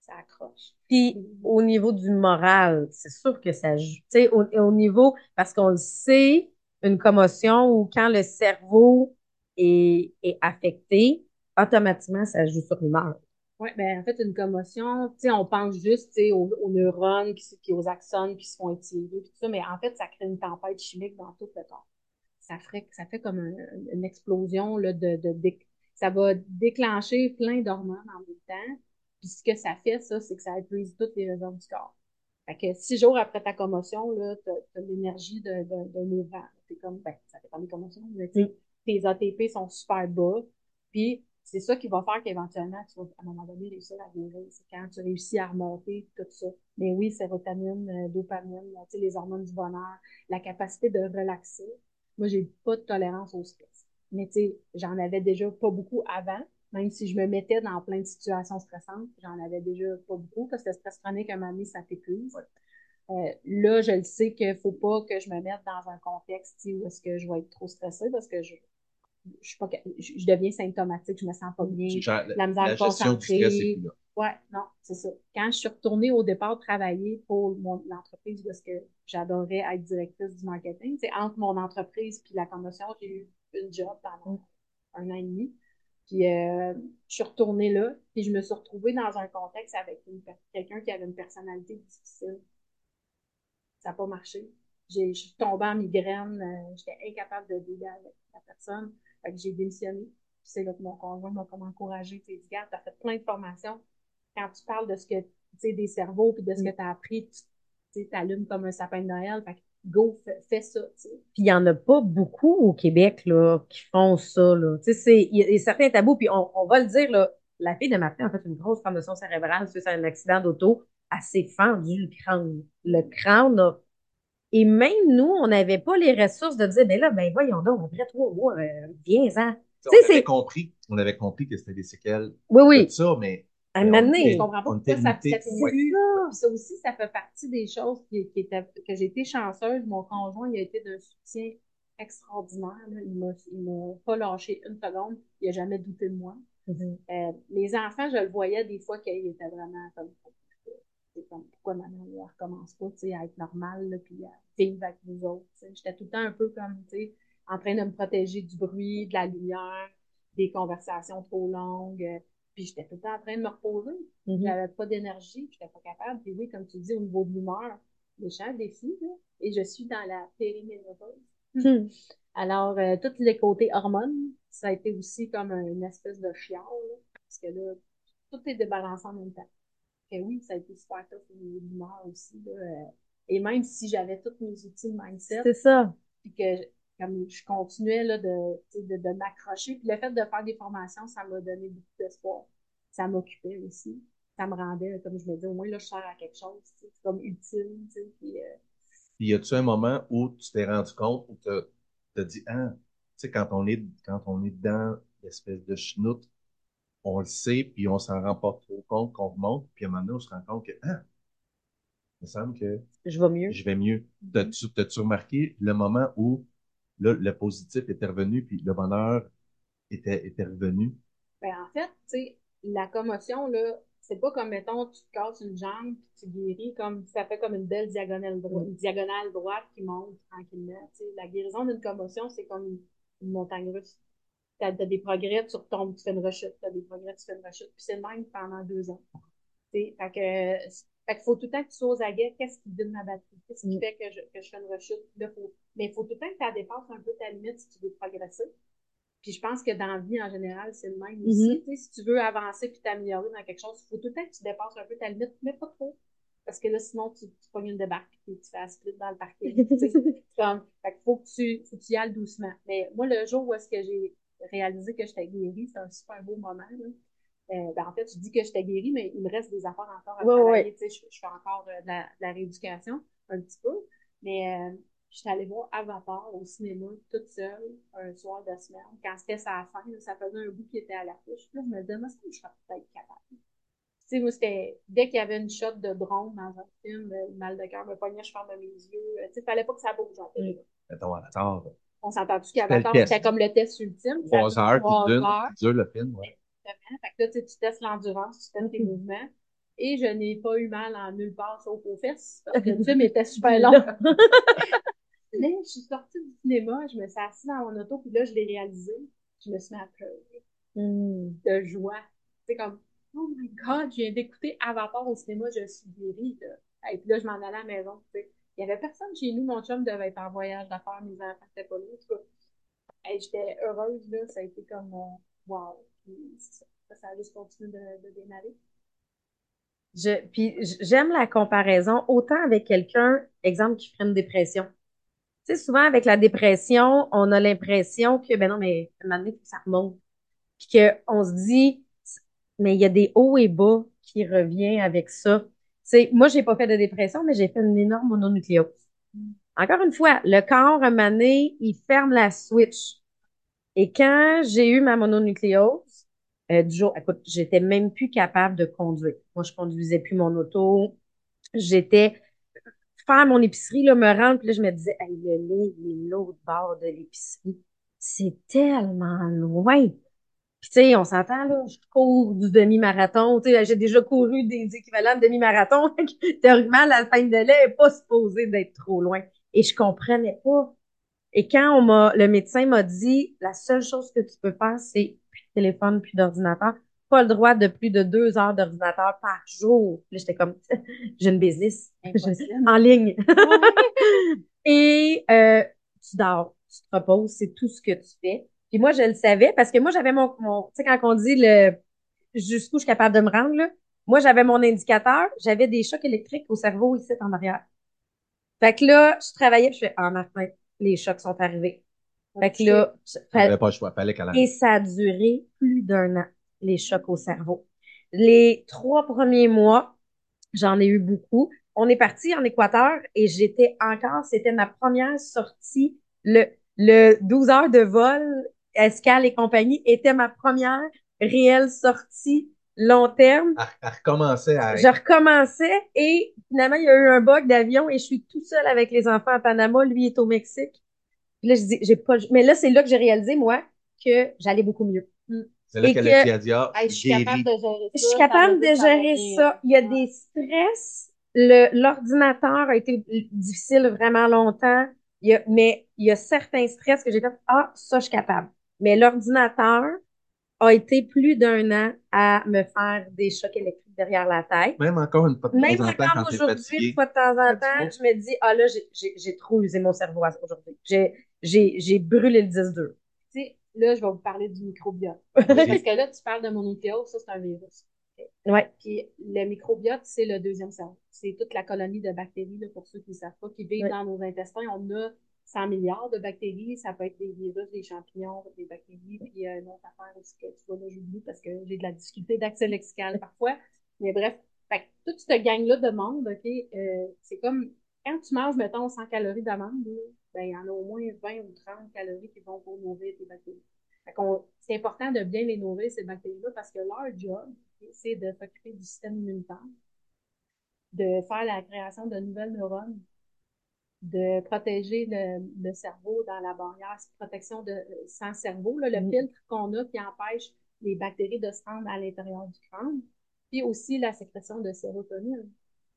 ça accroche. Puis au niveau du moral, c'est sûr que ça joue. Tu sais, au, au niveau, parce qu'on le sait, une commotion ou quand le cerveau est, est affecté, automatiquement, ça joue sur l'humeur. Ouais, ben en fait, une commotion, tu sais, on pense juste, tu sais, aux, aux neurones, qui, puis aux axones qui se font étirer, tout ça, mais en fait, ça crée une tempête chimique dans tout le corps. Ça ferait, ça fait comme un- une explosion, là, de, de, déc- ça va déclencher plein d'hormones en même temps, puis ce que ça fait, ça, c'est que ça épuise toutes les réserves du corps. Fait que six jours après ta commotion, là, t'as, t'as l'énergie de, de, d'un mouvement. T'es comme, ben, ça dépend des commotions, mais tu sais, tes ATP sont super bas, puis c'est ça qui va faire qu'éventuellement, tu vas, à un moment donné, réussir à guérir. C'est quand tu réussis à remonter tout ça. Mais oui, sérotonine, euh, dopamine, tu sais, les hormones du bonheur, la capacité de relaxer. Moi, j'ai pas de tolérance au stress. Mais tu sais, j'en avais déjà pas beaucoup avant. Même si je me mettais dans plein de situations stressantes, j'en avais déjà pas beaucoup parce que le stress chronique, à un moment donné, ça t'épuise. Euh, là, je le sais qu'il faut pas que je me mette dans un contexte où est-ce que je vais être trop stressée parce que je, je, suis pas, je, deviens symptomatique, je me sens pas bien, la, misère de concentrer. Ouais, non, c'est ça. Quand je suis retournée au départ travailler pour l'entreprise parce que j'adorais être directrice du marketing, c'est entre mon entreprise puis la commotion, j'ai eu une job pendant un an et demi. Puis euh, je suis retournée là, puis je me suis retrouvée dans un contexte avec quelqu'un qui avait une personnalité difficile. Ça n'a pas marché. Je suis tombée en migraine, euh, j'étais incapable de dealer avec la personne. Fait que j'ai démissionné. C'est là que mon conjoint m'a comme encouragé. Tu sais, tu as fait plein de formations. Quand tu parles de ce que, tu sais, des cerveaux, puis de ce que tu as appris, tu allumes comme un sapin de Noël. Fait que go, fais, ça. Puis il n'y en a pas beaucoup au Québec là, qui font ça. Là. Il y, a certains tabous, puis on, on, va le dire, là, la fille de ma fille a fait une grosse commotion cérébrale suite à un accident d'auto. Elle s'est fendue le crâne. Le crâne a... Et même nous, on n'avait pas les ressources de dire, ben là, ben voyons donc, après trois mois, euh, viens-en. On avait compris, on avait compris que c'était des séquelles oui, oui. de ça, mais à un moment je comprends pas pourquoi ça, ça, ça aussi, ça fait partie des choses qui, qui étaient, que j'ai été chanceuse. Mon conjoint, il a été d'un soutien extraordinaire. Là. Il m'a pas lâché une seconde. Il n'a jamais douté de moi. Mm-hmm. euh, les enfants, je le voyais des fois qu'ils étaient vraiment comme, comme pourquoi maman ne recommence pas à être normale là, puis à vivre avec nous autres. J'étais tout le temps un peu comme en train de me protéger du bruit, de la lumière, des conversations trop longues. Puis j'étais tout le temps en train de me reposer. Mm-hmm. J'avais pas d'énergie, j'étais pas capable. Puis oui, comme tu dis, au niveau de l'humeur, méchant défi, là. Et je suis dans la périménopause. Mm. Alors, euh, tous les côtés hormones, ça a été aussi comme une espèce de chiard, parce que là, tout est débalancé en même temps. Et oui, ça a été super tough au niveau de l'humeur aussi. Là. Euh. Et même si j'avais tous mes outils de mindset. C'est ça. Puis que comme je continuais là, de, de, de m'accrocher. Puis le fait de faire des formations, ça m'a donné beaucoup d'espoir. Ça m'occupait aussi. Ça me rendait, comme je me dis, au moins là, je sers à quelque chose, c'est comme utile. Puis, euh... puis y a-tu un moment où tu t'es rendu compte, où tu as dit, ah, tu sais, quand on est, quand on est dans l'espèce de chenoute, on le sait, puis on s'en rend pas trop compte qu'on remonte, puis à un moment donné, on se rend compte que, ah, il me semble que je vais mieux. Je vais mieux. T'as-tu, t'as-tu remarqué le moment où là, le positif était revenu, puis le bonheur était, était revenu? Ben, en fait, tu sais, la commotion, là, c'est pas comme, mettons, tu te casses une jambe, puis tu guéris, comme, ça fait comme une belle diagonale, une diagonale droite qui monte tranquillement. Tu sais, la guérison d'une commotion, c'est comme une, montagne russe. Tu as, des progrès, tu retombes, tu fais une rechute, tu as des progrès, tu fais une rechute, puis c'est le même pendant deux ans. Tu sais, fait que fait qu'il faut tout le temps que tu sois aux aguets. Qu'est-ce qui donne ma batterie? Qu'est-ce qui mm. fait que je, que je fais une rechute? Là, faut, mais il faut tout le temps que tu dépasses un peu ta limite si tu veux progresser. Puis je pense que dans la vie, en général, c'est le même aussi. Mm-hmm. Si tu veux avancer puis t'améliorer dans quelque chose, il faut tout le temps que tu dépasses un peu ta limite, mais pas trop. Parce que là, sinon, tu, tu pognes une débarque et tu fais un split dans le parquet. comme, fait qu'il faut que tu, faut que tu y ailles doucement. Mais moi, le jour où est-ce que j'ai réalisé que j'étais guérie, c'est un super beau moment. Là. Euh, ben, en fait, tu dis que j'étais guérie, mais il me reste des affaires encore à travailler. Je, je, fais encore euh, de, la, de, la, rééducation un petit peu. Mais euh, je suis allée voir Avatar au cinéma toute seule un soir de semaine. Quand c'était sa fin, ça faisait un bout qui était à la fiche. Là, je me disais, est-ce que je serais peut-être capable? Tu sais, moi, c'était dès qu'il y avait une shot de drone dans un film, le mal de cœur me pognait, je ferme mes yeux. Tu sais, fallait pas que ça bouge. En fait. Mettons, Avatar. On s'entend-tu qu'Avatar, c'était comme le test ultime. Trois heures, puis dure le film, ouais. Fait que là, tu testes l'endurance, tu testes tes mm. mouvements. Et je n'ai pas eu mal en nulle part sauf aux fesses. Parce que le film était super long. là, je suis sortie du cinéma, je me suis assise dans mon auto, puis là, je l'ai réalisé. Je me suis mis à pleurer. Mm. De joie. C'est comme, oh my God, je viens d'écouter Avatar au cinéma, je suis guérie. Et puis là, je m'en allais à la maison. Il n'y avait personne chez nous. Mon chum devait être en voyage d'affaires, mes enfants n'étaient pas là. En j'étais heureuse, là. Ça a été comme, euh, wow ça, a juste continué de, démarrer. Je, puis j'aime la comparaison autant avec quelqu'un, exemple, qui ferait une dépression. Tu sais, souvent avec la dépression, on a l'impression que, ben non, mais à un moment donné, ça remonte. Puis qu'on se dit, mais il y a des hauts et bas qui reviennent avec ça. C'est, moi, j'ai pas fait de dépression, mais j'ai fait une énorme mononucléose. Encore une fois, le corps, moment donné, il ferme la switch. Et quand j'ai eu ma mononucléose, euh, du jour, écoute, j'étais même plus capable de conduire. Moi, je conduisais plus mon auto. J'étais faire mon épicerie, là, me rendre, puis là, je me disais, hey, le lait, l'autre bord de l'épicerie. C'est tellement loin. Puis, tu sais, on s'entend, là, je cours du demi-marathon. Tu sais, j'ai déjà couru des équivalents de demi-marathon. Théoriquement, la fin de lait n'est pas supposée d'être trop loin. Et je comprenais pas. Et quand on m'a, le médecin m'a dit, la seule chose que tu peux faire, c'est plus de téléphone, plus d'ordinateur. Pas le droit de plus de deux heures d'ordinateur par jour. Là, j'étais comme, j'ai une business. en ligne. Et, euh, tu dors, tu te reposes, c'est tout ce que tu fais. Puis moi, je le savais parce que moi, j'avais mon, mon tu sais, quand on dit le, jusqu'où je suis capable de me rendre, là, moi, j'avais mon indicateur, j'avais des chocs électriques au cerveau ici en arrière. Fait que là, je travaillais, je fais, ah, Martin, les chocs sont arrivés. Fait que là, pas le choix, fallait qu'elle Et ça a duré plus d'un an, les chocs au cerveau. Les trois premiers mois, j'en ai eu beaucoup. On est parti en Équateur et j'étais encore, c'était ma première sortie. Le, le 12 heures de vol, escale et compagnie, était ma première réelle sortie long terme. Elle, recommençait à... Je recommençais et finalement, il y a eu un bug d'avion et je suis tout seul avec les enfants à Panama. Lui est au Mexique. Puis là, je dis, j'ai pas... Mais là, c'est là que j'ai réalisé, moi, que j'allais beaucoup mieux. C'est là qu'elle a dit, ah, je suis capable de gérer ça. Je suis capable de gérer ça. Il y a des stress. L'ordinateur a été difficile vraiment longtemps. Il y a, mais il y a certains stress que j'ai fait, ah, ça, je suis capable. Mais l'ordinateur, a été plus d'un an à me faire des chocs électriques derrière la tête. Même encore une fois de Même temps en temps, quand aujourd'hui, une fois de temps en temps, je me dis, ah là, j'ai trop usé mon cerveau aujourd'hui. J'ai brûlé le 10-2. Tu sais, là, je vais vous parler du microbiote. Parce que là, tu parles de mononucléose, ça, c'est un virus. Ouais. Puis le microbiote, c'est le deuxième cerveau. C'est toute la colonie de bactéries, là, pour ceux qui ne savent pas, qui vivent dans nos intestins. On a 100 milliards de bactéries. Ça peut être des virus, des champignons, des bactéries. Puis il une autre affaire aussi que tu vois là, j'oublie parce que j'ai de la difficulté d'accès lexical parfois. Mais bref, fait, toute cette gang-là de monde, OK, euh, c'est comme quand tu manges, mettons, 100 calories d'amande, ben, il y en a au moins 20 ou 30 calories qui vont pour nourrir tes bactéries. c'est important de bien les nourrir, ces bactéries-là, parce que leur job, c'est de s'occuper du système immunitaire, de faire la création de nouvelles neurones, de protéger le, cerveau dans la barrière, protection de sans cerveau, le mm. filtre qu'on a qui empêche les bactéries de se rendre à l'intérieur du crâne, puis aussi la sécrétion de sérotonine,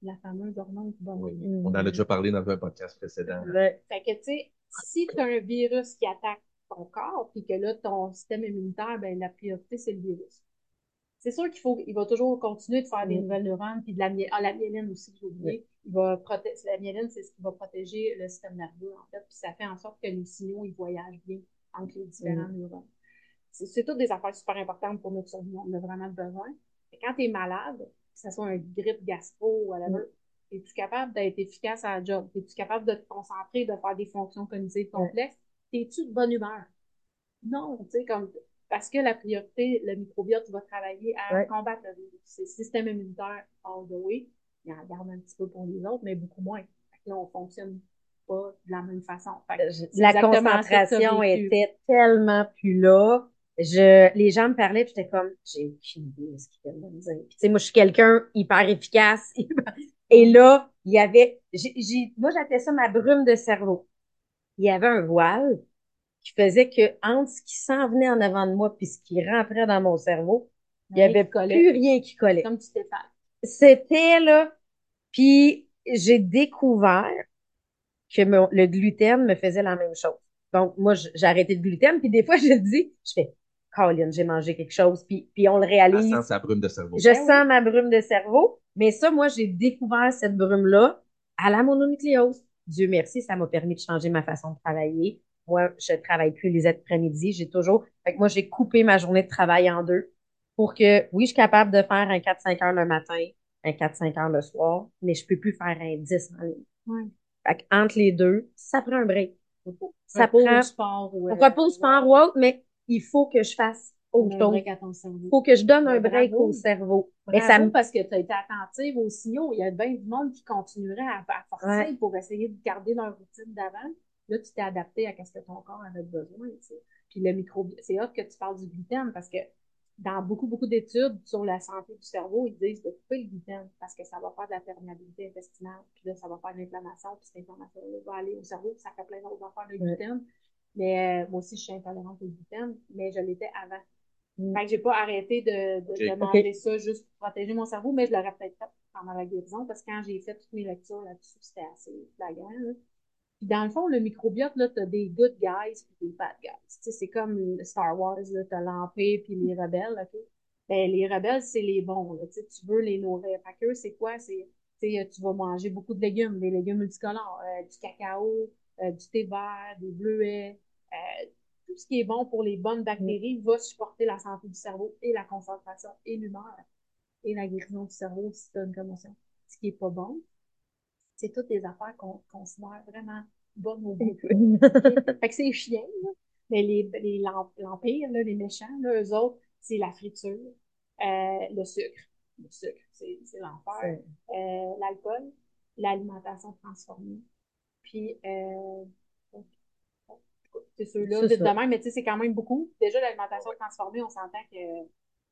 la fameuse hormone du bonheur. On en a déjà parlé dans un podcast précédent. Fait que, tu sais, si tu as un virus qui attaque ton corps, puis que là, ton système immunitaire, ben, la priorité, c'est le virus. C'est sûr qu'il faut, il va toujours continuer de faire des mm. nouvelles neurones, puis de la, ah, la myéline aussi, j'ai oublié il va protéger, la myéline, c'est ce qui va protéger le système nerveux, en fait, puis ça fait en sorte que les signaux, ils voyagent bien entre les différents mm. neurones. C'est toutes des affaires super importantes pour notre survie. On a vraiment besoin. Et quand tu es malade, que ce soit un grippe gastro ou whatever, mm. es-tu capable d'être efficace à la job? Es-tu capable de te concentrer, de faire des fonctions cognitives complexes? Es-tu de bonne humeur? Non, tu sais, comme, parce que la priorité, le microbiote va travailler à combattre le virus. C'est le système immunitaire all the way il en garde un petit peu pour les autres, mais beaucoup moins. là, on fonctionne pas de la même façon. la concentration était tellement plus là. Je, les gens me parlaient, puis j'étais comme, j'ai aucune idée de ce qu'ils veulent me dire. tu sais, moi, je suis quelqu'un hyper efficace. Et là, il y avait, j'ai, moi, j'appelais ça ma brume de cerveau. Il y avait un voile qui faisait que entre ce qui s'en venait en avant de moi puis ce qui rentrait dans mon cerveau, il y avait plus rien qui collait. Comme tu t'es fait. C'était là, puis j'ai découvert que le gluten me faisait la même chose. Donc, moi, j'ai arrêté le gluten, puis des fois, je dis, je fais, Colin, j'ai mangé quelque chose, puis, puis on le réalise. Je sens sa brume de cerveau. Je ben sens ma brume de cerveau, mais ça, moi, j'ai découvert cette brume-là à la mononucléose. Dieu merci, ça m'a permis de changer ma façon de travailler. Moi, je travaille plus les après-midi, j'ai toujours... Fait que moi, j'ai coupé ma journée de travail en deux pour que, oui, je suis capable de faire un 4-5 heures le matin, un 4-5 heures le soir, mais je peux plus faire un 10 en ligne. Ouais. Fait entre les deux, ça prend un break. Ça repos prend sport, ouais. repos sport ou autre, mais il faut que je fasse autre chose. cerveau. Faut que je donne un break bravo. au cerveau. Et Bravo, ça me parce que tu as été attentive aux signaux. Il y a bien du monde qui continuerait à, à forcer Ouais. pour essayer de garder leur routine d'avant. Là, tu t'es adapté à ce que ton corps avait besoin. tu sais. Puis le micro, c'est hot que tu parles du gluten parce que dans beaucoup, beaucoup d'études sur la santé du cerveau, ils disent de couper le gluten parce que ça va faire de la perméabilité intestinale. Puis là, ça va faire de l'inflammation. Puis cette inflammation-là va aller au cerveau. Puis ça fait plein d'autres affaires, le Ouais. gluten. Mais euh, moi aussi, je suis intolérante au gluten, mais je l'étais avant. Mm. Fait que j'ai pas arrêté de, de, Ok. de manger ça juste pour protéger mon cerveau, mais je l'aurais peut-être fait pendant la guérison parce que quand j'ai fait toutes mes lectures là-dessus, c'était assez flagrant. là. Puis dans le fond, le microbiote, là, t'as des good guys puis des bad guys. Tu sais, c'est comme Star Wars, là, t'as l'Empire puis les rebelles, OK? Ben, les rebelles, c'est les bons, là. Tu tu veux les nourrir. Fait que c'est quoi? C'est, tu vas manger beaucoup de légumes, des légumes multicolores, euh, du cacao, euh, du thé vert, des bleuets, euh, tout ce qui est bon pour les bonnes bactéries va supporter la santé du cerveau et la concentration et l'humeur et la guérison du cerveau si tu une commotion. Ce qui est pas bon, c'est toutes des affaires qu'on considère vraiment bonnes au bout. Fait que c'est chiant, là. Mais les, les, l'em- l'Empire, là, les méchants, là, eux autres, c'est la friture, euh, le sucre. Le sucre, c'est, c'est l'enfer. Euh, l'alcool, l'alimentation transformée. Puis, euh, c'est ceux-là, C'est vite ça. de même, mais tu sais, c'est quand même beaucoup. Déjà, l'alimentation transformée, on s'entend que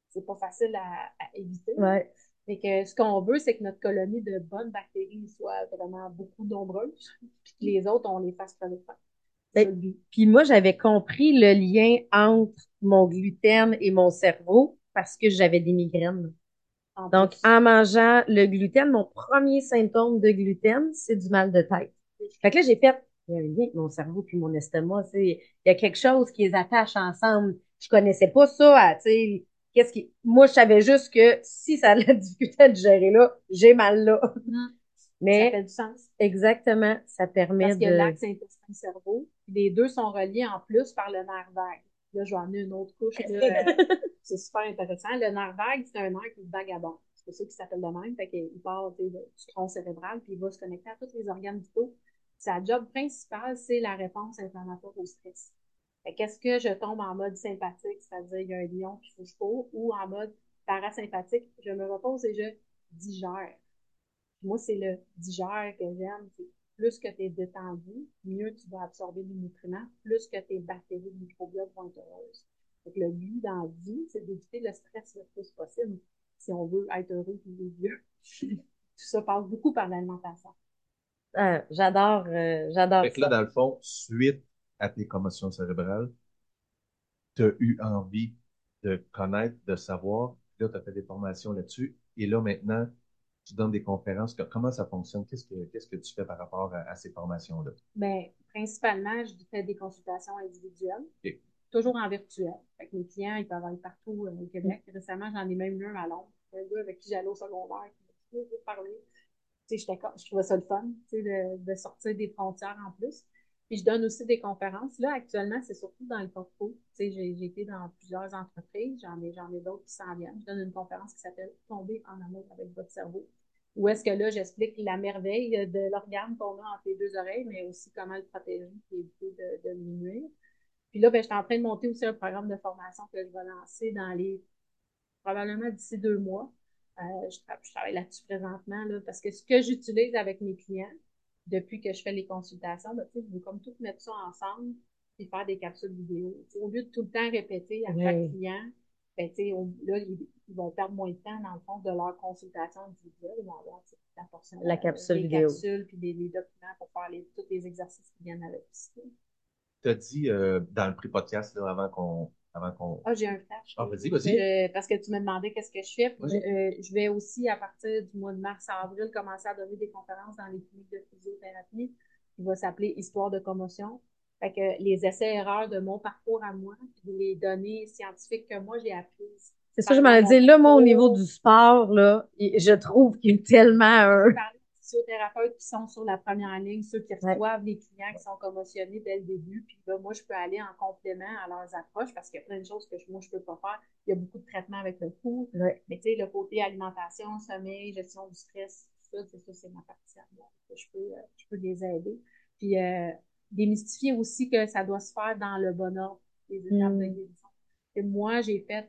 c'est pas facile à, à éviter. Ouais. Fait que ce qu'on veut, c'est que notre colonie de bonnes bactéries soit vraiment beaucoup nombreuses, puis que les autres, on les fasse crever de but. Puis moi, j'avais compris le lien entre mon gluten et mon cerveau parce que j'avais des migraines. En Donc, plus. en mangeant le gluten, mon premier symptôme de gluten, c'est du mal de tête. Fait que là, j'ai fait, il y a un lien avec mon cerveau puis mon estomac, il y a quelque chose qui les attache ensemble. Je connaissais pas ça, tu sais, qu'est-ce qui, moi, je savais juste que si ça a de la difficulté à digérer là, j'ai mal là. Ça Mais, fait du sens. exactement, ça permet Parce de... y a l'axe intestin-cerveau. Les deux sont reliés en plus par le nerf vague. Là, je vais en une autre couche. euh, c'est super intéressant. Le nerf vague, c'est un nerf qui vagabond. C'est pour ça qu'il s'appelle de même. Fait qu'il part du tronc cérébral, puis il va se connecter à tous les organes vitaux. Sa job principale, c'est la réponse inflammatoire au stress. Fait qu'est-ce que je tombe en mode sympathique, c'est-à-dire il y a un lion il faut que je cours, ou en mode parasympathique, je me repose et je digère. Moi, c'est le digère que j'aime. C'est plus que tu es détendu, mieux tu vas absorber des nutriments, plus que tes bactéries de microbiote vont être heureuses. Donc, le but dans la vie, c'est d'éviter le stress le plus possible si on veut être heureux et vivre vieux. Tout ça passe beaucoup par l'alimentation. Ah, j'adore, euh, j'adore Fait que là, dans le fond, suite à tes commotions cérébrales, tu as eu envie de connaître, de savoir. Là, tu as fait des formations là-dessus. Et là, maintenant, tu donnes des conférences. Comment ça fonctionne? Qu'est-ce que, qu'est-ce que tu fais par rapport à, à ces formations-là? Ben, principalement, je fais des consultations individuelles, toujours en virtuel. Fait que mes clients, ils peuvent aller partout euh, au Québec. Récemment, j'en ai même eu un à Londres. Un gars avec qui j'allais au secondaire, qui m'a parler. Tu sais, je trouvais ça le fun, tu sais, de, de sortir des frontières en plus. Puis je donne aussi des conférences. Là, actuellement, c'est surtout dans le corpo. Tu sais, j'ai été dans plusieurs entreprises. J'en ai, j'en ai d'autres qui s'en viennent. Je donne une conférence qui s'appelle Tomber en amour avec votre cerveau. Où est-ce que là, j'explique la merveille de l'organe qu'on a entre les deux oreilles, mais aussi comment le protéger et éviter de, de nuire. Puis là, ben, je suis en train de monter aussi un programme de formation que je vais lancer dans les, probablement d'ici deux mois. Euh, je, je travaille là-dessus présentement, là, parce que ce que j'utilise avec mes clients, depuis que je fais les consultations, ben, tu sais, je veux comme tout mettre ça ensemble et faire des capsules vidéo. Tu sais, au lieu de tout le temps répéter à chaque client, ben, tu sais, on- là, ils, ils vont perdre moins de temps, dans le fond, de leur consultation individuelle. Ils vont avoir tu sais, la portion La capsule des vidéo. capsules puis des, des documents pour faire les, tous les exercices qui viennent avec. Tu as dit euh, dans le pré-podcast, là, avant qu'on. Avant qu'on... Ah, j'ai un flash. Ah, vas-y, vas-y. Je- parce que tu me demandais qu'est-ce que je fais. Euh, je vais aussi, à partir du mois de mars à avril, commencer à donner des conférences dans les cliniques de physiothérapie qui va s'appeler Histoire de commotion. Fait que les essais-erreurs de mon parcours à moi, puis les données scientifiques que moi j'ai apprises. C'est ça, je m'en dit, là, moi, au niveau du sport, là, je trouve qu'il y a tellement un... physiothérapeutes qui sont sur la première ligne, ceux qui Ouais. reçoivent les clients qui sont commotionnés dès le début. Puis là, moi, je peux aller en complément à leurs approches parce qu'il y a plein de choses que je- moi, je peux pas faire. Il y a beaucoup de traitements avec le cou. Ouais. Mais tu sais, le côté alimentation, sommeil, gestion du stress, tout ça, c'est ça, c'est ma partie à moi. Je peux, euh, je peux les aider. Puis euh, démystifier aussi que ça doit se faire dans le bon ordre, les étapes Mm. de guérison. Et moi, j'ai fait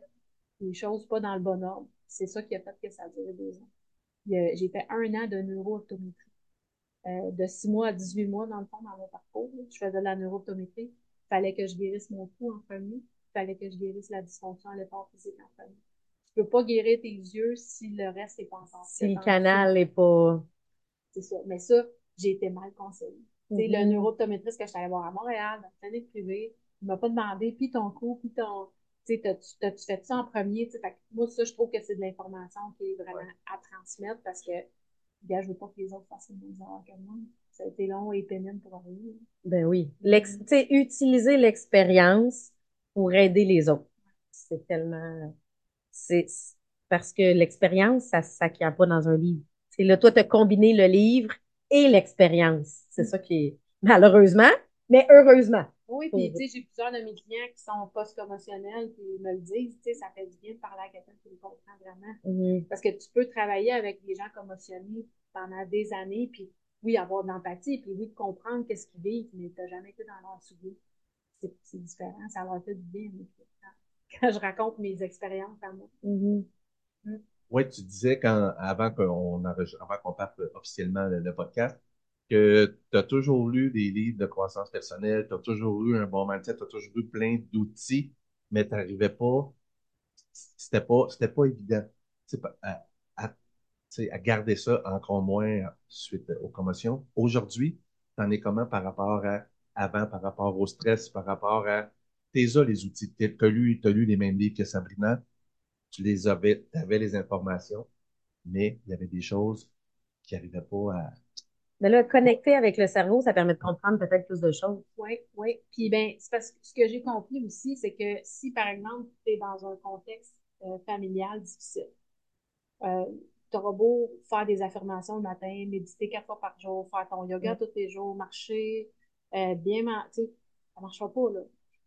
les choses pas dans le bon ordre. C'est ça qui a fait que ça a duré deux ans. J'ai fait un an de neurooptométrie. Euh, de six mois à 18 mois, dans le fond, dans mon parcours. Je faisais de la neurooptométrie. Il fallait que je guérisse mon cou en premier. Il fallait que je guérisse la dysfonction à l'effort physique en premier. Tu peux pas guérir tes yeux si le reste n'est pas encore Si le canal n'est pas... C'est ça. Mais ça, j'ai été mal conseillée. C'est le Mhm. neurooptométriste que je suis allée voir à Montréal, dans une clinique privée, il m'a pas demandé, puis ton cou, puis ton... Sais, t'as-tu fait ça en premier? Fait que moi, ça, je trouve que c'est de l'information qui est vraiment à transmettre parce que, gars, je veux pas que les autres fassent les mêmes erreurs que moi. Ça a été long et pénible pour rien. Ben oui. L'ex- utiliser l'expérience pour aider les autres. C'est tellement, c'est, parce que l'expérience, ça ne s'acquiert pas dans un livre. C'est là, toi, tu as combiné le livre et l'expérience. C'est ça qui est, malheureusement, mais heureusement. Oui, puis tu sais, j'ai plusieurs de mes clients qui sont post-commotionnels, puis ils me le disent, tu sais, ça fait du bien de parler à quelqu'un qui me comprend vraiment. Mhm. Parce que tu peux travailler avec des gens commotionnés pendant des années, puis oui, avoir de l'empathie, puis oui, comprendre qu'est-ce qu'ils vivent, mais tu n'as jamais été dans leur soulier. C'est c'est différent, ça leur fait du bien. mais Quand, quand je raconte mes expériences à moi. Mhm. Ouais, tu disais quand, avant qu'on qu'on parte officiellement le, le podcast, que tu as toujours lu des livres de croissance personnelle, tu as toujours eu un bon mindset, tu as toujours eu plein d'outils, mais tu n'arrivais pas, c'était pas, c'était pas évident à, à, à garder ça encore moins suite aux commotions. Aujourd'hui, tu en es comment par rapport à avant, par rapport au stress, par rapport à t'es les outils, tu as lu, lu les mêmes livres que Sabrina, tu les avais, avais les informations, mais il y avait des choses qui n'arrivaient pas à. Mais là, connecter avec le cerveau, ça permet de comprendre peut-être plus de choses. Oui, oui. Puis ben, c'est parce que ce que j'ai compris aussi, c'est que si, par exemple, tu es dans un contexte euh, familial difficile, euh, tu auras beau faire des affirmations le matin, méditer quatre fois par jour, faire ton yoga tous les jours, marcher, euh, bien manger, tu ça marchera pas, là.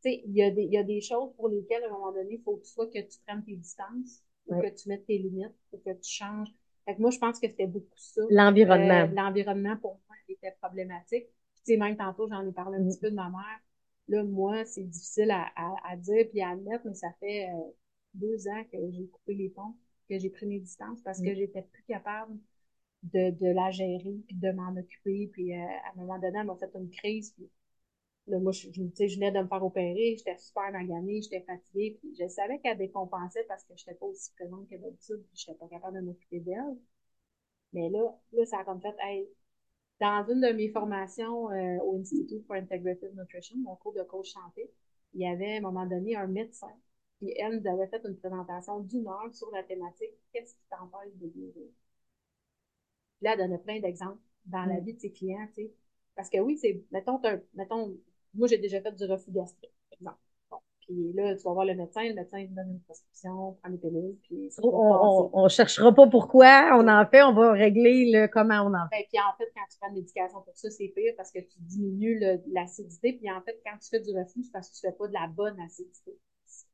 Tu sais, il y, a des- il y a des choses pour lesquelles, à un moment donné, il faut que soit que tu prennes tes distances, ou Ouais. que tu mettes tes limites, ou que tu changes. Fait que moi, je pense que c'était beaucoup ça. L'environnement. Euh, L'environnement, pour moi, était problématique. Puis, tu sais, même tantôt, j'en ai parlé un petit peu de ma mère. Là, moi, c'est difficile à, à, à dire puis à admettre, mais ça fait euh, deux ans que j'ai coupé les ponts, que j'ai pris mes distances parce que j'étais plus capable de, de la gérer puis de m'en occuper. Puis, euh, à un moment donné, elle m'a fait une crise. Puis, là, moi, je, je, tu sais, je venais de me faire opérer, j'étais super maganée, j'étais fatiguée. Puis, je savais qu'elle décompensait parce que j'étais pas aussi présente que d'habitude, puis j'étais pas capable de m'occuper d'elle. Mais là, là, ça a comme fait, hey, dans une de mes formations euh, au Institute for Integrative Nutrition, mon cours de coach santé, il y avait à un moment donné un médecin. Puis elle nous avait fait une présentation d'une heure sur la thématique Qu'est-ce qui t'empêche de guérir? Puis là, elle donnait plein d'exemples dans la Mm. vie de ses clients, tu sais. Parce que oui, c'est, mettons, mettons, moi, j'ai déjà fait du reflux gastrique, par exemple. Bon. Puis là, tu vas voir le médecin, le médecin il te donne une prescription, prends les pilules, puis ça On, on, on cherchera pas pourquoi on en fait, on va régler le comment on en fait. Ben, puis en fait, quand tu prends une médication pour ça, c'est pire parce que tu diminues l'acidité. Puis en fait, quand tu fais du reflux, c'est parce que tu fais pas de la bonne acidité.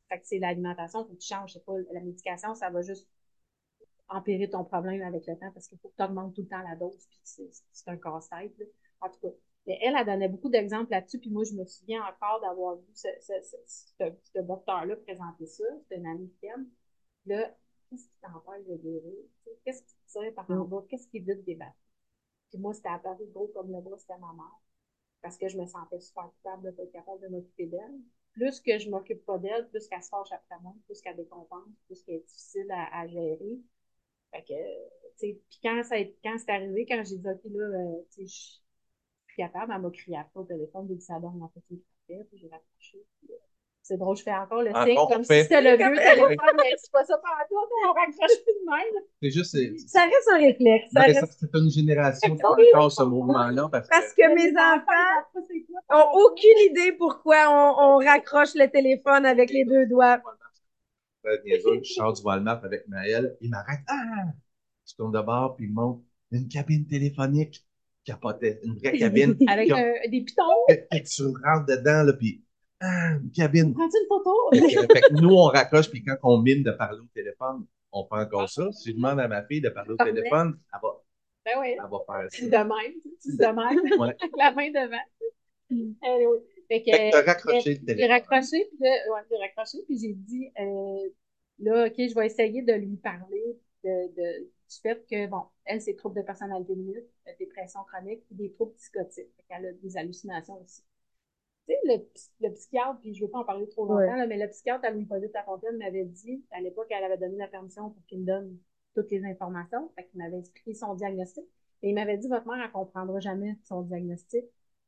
Fait que c'est l'alimentation, faut que tu changes. C'est pas la médication, ça va juste empirer ton problème avec le temps parce qu'il faut que tu augmentes tout le temps la dose. Puis c'est c'est un casse-tête. En tout cas. Mais elle, elle donnait beaucoup d'exemples là-dessus. Puis moi, je me souviens encore d'avoir vu ce, ce, ce, ce, ce docteur-là présenter ça. C'était une américaine. Là, qu'est-ce qui t'empêche de guérir? Qu'est-ce qui te tire par en bas? Qu'est-ce qui vide des batteries? Puis moi, c'était apparu gros comme le bras, c'était ma mère. Parce que je me sentais super coupable de pas être capable de m'occuper d'elle. Plus que je m'occupe pas d'elle, plus qu'elle se fâche après moi, plus qu'elle décompense, plus qu'elle est difficile à, à gérer. Fait que, tu sais, puis quand ça quand c'est arrivé, quand j'ai dit, OK, là, euh, tu sais, capable, elle m'a crié après au téléphone, j'ai dit, ça donne en fait une puis j'ai raccroché. euh, c'est drôle, je fais encore le signe comme si c'était le vieux téléphone, mais c'est pas ça par toi, on raccroche plus de même. C'est juste, Ça reste un réflexe. Reste... c'est une génération qui encore ce mouvement-là parce que Parce que mes enfants ont aucune idée pourquoi on, on raccroche le téléphone avec les deux doigts. Je sors du Walmart avec Maël, il m'arrête. Ah! Je tourne de bord, puis il me montre une cabine téléphonique. Capotait, une vraie cabine. Avec euh, des pitons, puis tu rentres dedans, là, puis ah, une cabine. prends-tu une photo? Fait fait nous, on raccroche, puis quand on mine de parler au téléphone, on fait encore ça. Si je demande à ma fille de parler au Parfait. téléphone, elle va, Ben oui, elle va faire ça. de même, c'est de même, Ouais. avec la main devant. Anyway. Fait que, Fait que t'as raccroché le j'ai téléphone. raccroché, puis ouais, j'ai raccroché, puis j'ai dit, euh, là, OK, je vais essayer de lui parler de, de, du fait que, bon, elle, c'est troubles de personnalité limite, dépression chronique, puis des troubles psychotiques. Fait qu'elle a des hallucinations aussi. Tu sais, le, psy- le psychiatre, puis je veux pas en parler trop longtemps, Ouais. là, mais le psychiatre à Louis-Paul Lafontaine m'avait dit, à l'époque, elle avait donné la permission pour qu'il me donne toutes les informations. Fait qu'il m'avait écrit son diagnostic. Et il m'avait dit, votre mère, elle comprendra jamais son diagnostic.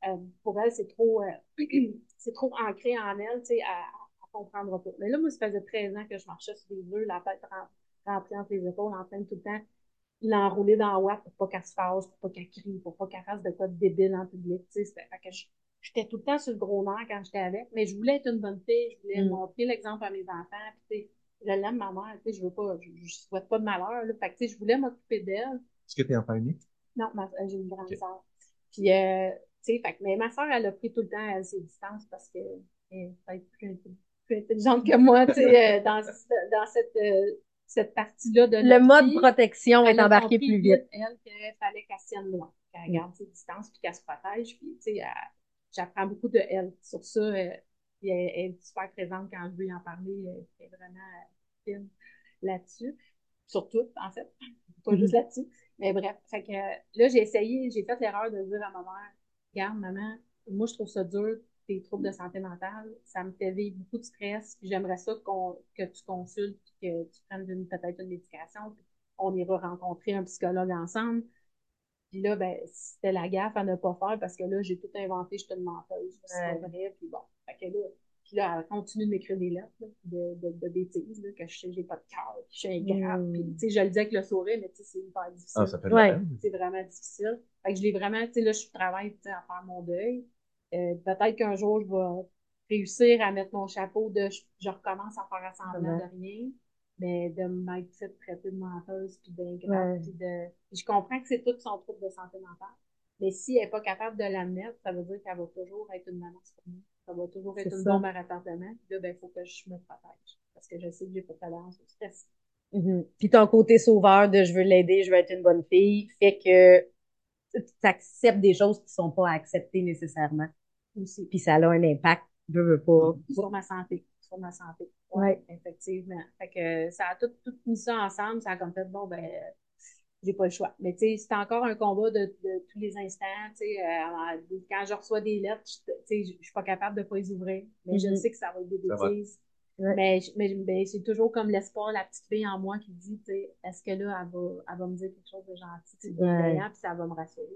Euh, pour elle, c'est trop, euh, c'est trop ancré en elle, tu sais, elle, elle comprendra pas. Mais là, moi, ça faisait 13 ans que je marchais sur des œufs, la tête entre les épaules, en train de tout le temps l'enrouler dans la ouate pour pas qu'elle se fâche, pour pas qu'elle crie, pour pas qu'elle fasse de quoi de débile en public, tu sais. J'étais tout le temps sur le gros nerf quand j'étais avec, mais je voulais être une bonne fille, je voulais Mm. montrer l'exemple à mes enfants, puis tu sais, je l'aime, ma mère, tu sais, je veux pas, je, je souhaite pas de malheur, là. Fait que, tu sais, je voulais m'occuper d'elle. Est-ce que t'es enfant unique? Non, euh, j'ai une grande Ok. sœur. Puis, euh, tu sais, fait que, mais ma sœur, elle a pris tout le temps elle, ses distances parce que elle est peut-être plus, intelli- plus intelligente que moi, tu sais, euh, dans, dans cette, euh, cette partie-là de Le mode vie. protection est embarqué plus vite. Elle, qu'il fallait qu'elle tienne loin, qu'elle Mm. garde ses distances puis qu'elle se protège. Puis, tu sais, j'apprends beaucoup de elle sur ça. euh, elle, elle est super présente quand je veux en parler. Elle est vraiment euh, fine là-dessus. Sur tout, en fait. Pas juste là-dessus. Mais bref. Fait que euh, là, j'ai essayé, j'ai fait l'erreur de dire à ma mère, regarde, maman, moi, je trouve ça dur, tes troubles de santé mentale. Ça me fait vivre beaucoup de stress. Puis j'aimerais ça qu'on, que tu consultes puis que tu prennes une- peut-être une médication. Puis on ira rencontrer un psychologue ensemble. Puis là, ben, c'était la gaffe à ne pas faire parce que là, j'ai tout inventé, j'étais une menteuse. C'est Ouais. pas vrai. Puis bon. Fait que là, puis là, elle continue de m'écrire des lettres là, de, de, de bêtises, là, que je sais, j'ai pas de cœur, que je suis ingrate. Mm. Puis, tu sais, je le dis avec le sourire, mais tu sais, c'est hyper difficile. Ah, ça fait Ouais. C'est vraiment difficile. Fait que je l'ai vraiment, tu sais, là, je travaille, à faire mon deuil. Euh, peut-être qu'un jour, je vais réussir à mettre mon chapeau de, je, je recommence à faire semblant Ouais. de rien, mais de m'être fait traiter de menteuse puis d'ingrate. Puis de... je comprends que c'est tout son trouble de santé mentale. Mais si elle n'est pas capable de l'admettre, ça veut dire qu'elle va toujours être une menace pour moi. Ça va toujours être une ça. bombe à retardement. Puis là, ben, il faut que je me protège. Parce que je sais que j'ai pas de tolérance au stress. Mhm. Puis ton côté sauveur de je veux l'aider, je veux être une bonne fille, fait que tu acceptes des choses qui sont pas acceptées nécessairement. Aussi. Puis ça a un impact, veux, veux pas. sur ma santé. Sur ma santé. Ouais. Effectivement. Fait que ça a tout, tout mis ça ensemble. Ça a comme fait, bon, ben, j'ai pas le choix. Mais tu sais, c'est encore un combat de, de tous les instants. Tu sais, euh, quand je reçois des lettres, je- tu sais, je suis pas capable de pas les ouvrir. Mais je Mhm. sais que ça va être des bêtises. Ouais. Mais, mais, mais c'est toujours comme l'espoir, la petite fille en moi qui dit, tu sais, est-ce que là, elle va, elle va me dire quelque chose de gentil, de bienveillant, puis ça va me rassurer.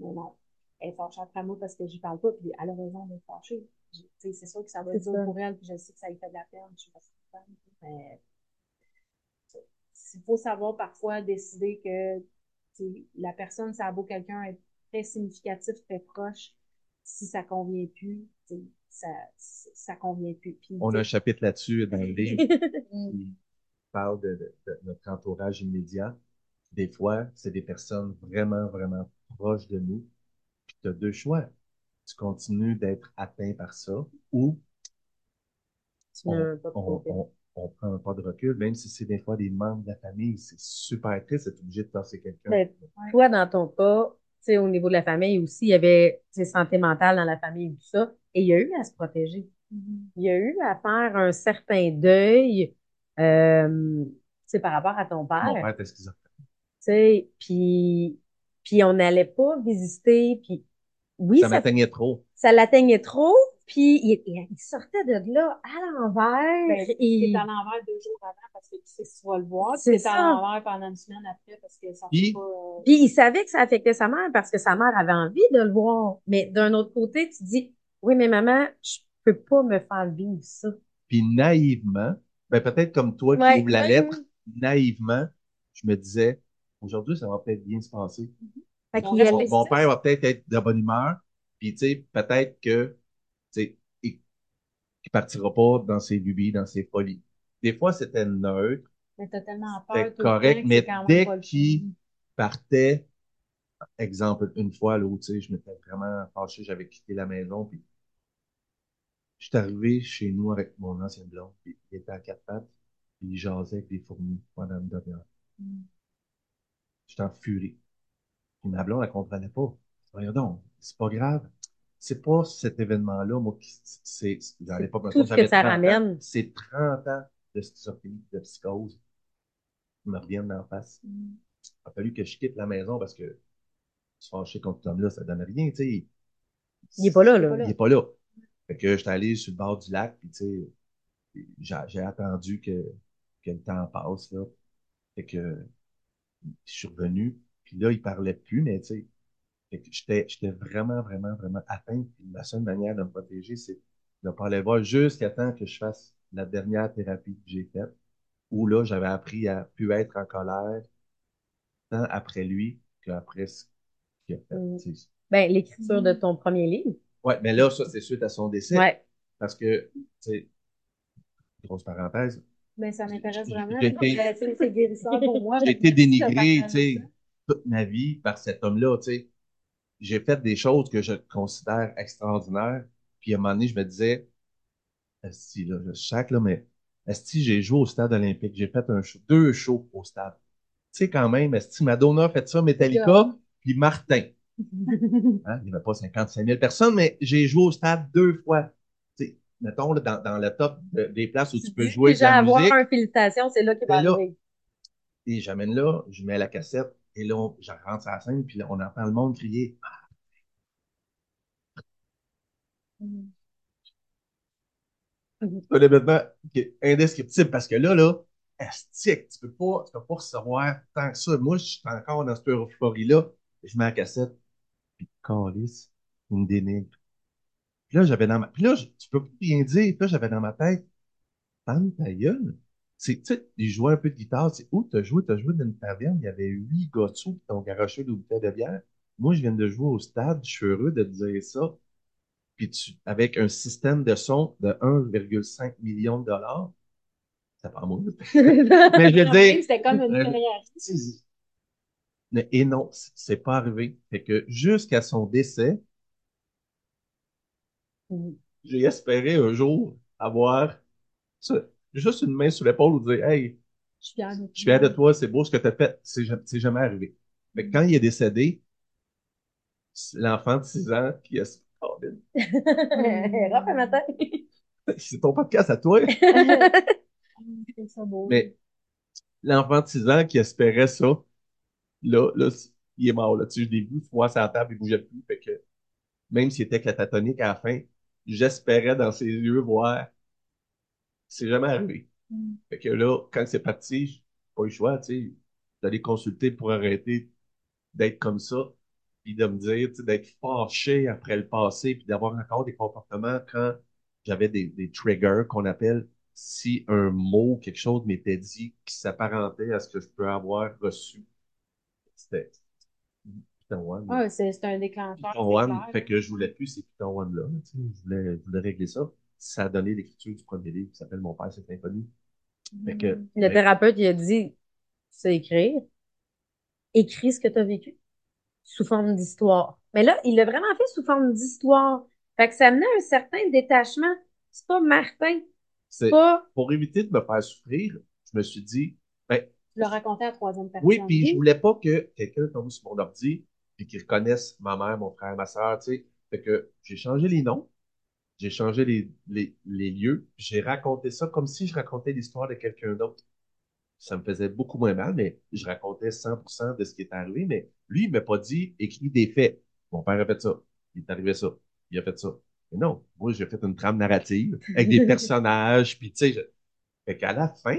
Mais non. Elle est fâchée après moi parce que j'y parle pas, puis elle a raison d'être fâchée. C'est sûr que ça va être dur pour elle, puis je sais que ça lui fait de la peine, je suis pas certaine, mais il faut savoir parfois décider que la personne, ça a beau quelqu'un être très significatif, très proche, si ça convient plus, ça, ça convient plus. Puis, On a un chapitre là-dessus dans le livre qui parle de, de- de notre entourage immédiat. Des fois, c'est des personnes vraiment, vraiment proches de nous. Tu as deux choix. Tu continues d'être atteint par ça ou Tu on, prend un pas de recul, même si c'est des fois des membres de la famille. C'est super triste d'être obligé de passer quelqu'un. Ben, toi, dans ton cas, tu sais, au niveau de la famille aussi, il y avait, santé mentale dans la famille et tout ça. Et il y a eu à se protéger. Il y a eu à faire un certain deuil, euh, tu sais, par rapport à ton Mon père. père était schizophrène. Tu sais, puis, puis on n'allait pas visiter, puis oui, ça ça, m'atteignait trop. ça l'atteignait trop, puis il, il- il sortait de là à l'envers. ben, et- t'es à l'envers deux jours avant parce que tu sais que tu vas le voir. C'est à l'envers pendant une semaine après parce que ça Puis- pas. euh, Puis il savait que ça affectait sa mère parce que sa mère avait envie de le voir. Mais d'un autre côté, tu dis, oui, mais maman, je peux pas me faire vivre ça. Puis naïvement, ben peut-être comme toi qui Ouais. ouvres la Ouais. lettre, naïvement, je me disais, aujourd'hui, ça va peut-être bien se passer. Fait Mon père va peut-être être de bonne humeur, puis tu sais, peut-être que, tu sais, il, il partira pas dans ses lubies, dans ses folies. Des fois, c'était neutre, Mais t'as tellement peur. c'était temps correct, mais dès qu'il partait, exemple, une fois, où, tu sais, je m'étais vraiment fâché, j'avais quitté la maison, puis je suis arrivé chez nous avec mon ancien blond, puis il était à quatre pattes, puis il jasait avec des fourmis pendant une demi-heure. Mm. J'étais en furie. Puis ma blonde, elle comprenait pas. Donc, c'est pas grave. c'est pas cet événement-là, moi, qui, c'est, j'en pas Tout besoin, ce que ça 30 ans. ramène. C'est 30 ans de schizophrénie, de psychose, qui me reviennent en face. Mm. Il a fallu que je quitte la maison parce que se fâcher contre cet homme-là, ça donne rien, tu sais. Il est pas là, là. Il est pas là. Fait que j'étais allé sur le bord du lac, puis tu sais, j'ai, j'ai attendu que, que le temps passe, là. Fait que je suis revenu, puis là, il parlait plus, mais tu sais, fait que j'étais, j'étais vraiment, vraiment, vraiment atteint. Puis la seule manière de me protéger, c'est de ne pas aller voir jusqu'à temps que je fasse la dernière thérapie que j'ai faite, où là, j'avais appris à plus être en colère, tant après lui qu'après ce qu'il a fait. Mm. tu sais. Ben, l'écriture de ton premier livre. Ouais, mais là, ça, c'est suite à son décès. Ouais. Parce que, tu sais, grosse parenthèse, Ben, ça m'intéresse vraiment. j'ai été- c'est- guérisseur pour moi. j'ai été dénigré, tu sais, toute ma vie par cet homme-là, tu sais. J'ai fait des choses que je considère extraordinaires. Puis à un moment donné, je me disais, Esti, là, je chaque là, mais Esti, j'ai joué au stade olympique. J'ai fait un show, deux shows au stade. Tu sais, quand même, Esti, Madonna a fait ça, Metallica, puis Martin. Hein, il n'y avait pas 55 000 personnes, mais j'ai joué au stade deux fois. Tu sais, mettons, là, dans, dans le top de- des places où tu peux jouer de Déjà avoir musique. un félicitation, c'est là qu'il va arriver. Et j'amène là, je mets la cassette, et là, je rentre sur la scène, puis là, on entend le monde crier. Un événement qui est indescriptible, parce que là, là, astique, tu peux pas, tu peux pas recevoir tant que ça. Moi, je suis encore dans cette euphorie-là, je mets la cassette, puis calice, me dénigre. Puis là, j'avais dans ma, puis là, tu peux rien dire, puis là, j'avais dans ma tête, ferme ta gueule. C'est, tu sais, il jouait un peu de guitare, c'est où t'as joué, t'as joué dans une taverne, il y avait huit gars dessous qui t'ont garoché des bouteilles de bière. Moi, je viens de jouer au stade, je suis heureux de te dire ça. Puis tu, avec un système de son de 1,5 million de dollars, ça prend moins. Mais je veux dire, C'était comme une Euh, carrière. mais- Et non, c'est pas arrivé. Fait que jusqu'à son décès, j'ai espéré un jour avoir ça, juste une main sur l'épaule ou dire Hey, Je suis fière de je suis fier de toi, c'est beau ce que tu as fait. C'est ja- c'est jamais arrivé. Mais quand il est décédé, c'est l'enfant de 6 ans qui a. Oh, Raph, un matin. c'est ton podcast à toi. C'est ça beau. Mais l'enfant de 6 ans qui espérait ça, là, là, il est mort. Là. Tu sais, je l'ai vu, voir sa table, il bougeait plus. Fait que même s'il était catatonique à la fin, j'espérais dans ses yeux voir. C'est jamais arrivé. Mm. Fait que là, quand c'est parti, j'ai pas eu le choix, tu sais, d'aller consulter pour arrêter d'être comme ça, puis de me dire, tu sais, d'être fâché après le passé, puis d'avoir encore des comportements quand j'avais des, des triggers qu'on appelle si un mot, quelque chose m'était dit qui s'apparentait à ce que je peux avoir reçu. C'était Python One. Ah, c'est un déclencheur. Python One, fait que je voulais plus ces Python One là, tu sais, je voulais, je voulais régler ça. Ça a donné l'écriture du premier livre qui s'appelle Mon père c'est inconnu. Fait que, Le mais- thérapeute, il a dit, tu sais écrire. Écris ce que tu as vécu sous forme d'histoire. Mais là, il l'a vraiment fait sous forme d'histoire. Fait que ça amenait un certain détachement. C'est pas Martin. c'est Pas, pour éviter de me faire souffrir, je me suis dit, ben, Tu l'as raconté à la troisième personne. oui, puis je voulais pas que quelqu'un tombe sur mon ordi puis qu'il reconnaisse ma mère, mon frère, ma soeur, tu sais. Fait que j'ai changé les noms, j'ai changé les, les, les lieux, j'ai raconté ça comme si je racontais l'histoire de quelqu'un d'autre. Ça me faisait beaucoup moins mal, mais je racontais 100% de ce qui est arrivé, mais lui, il m'a pas dit, écris des faits. Mon père a fait ça, il est arrivé ça, il a fait ça. Mais non, moi, j'ai fait une trame narrative avec des personnages, puis tu sais, je... fait qu'à la fin,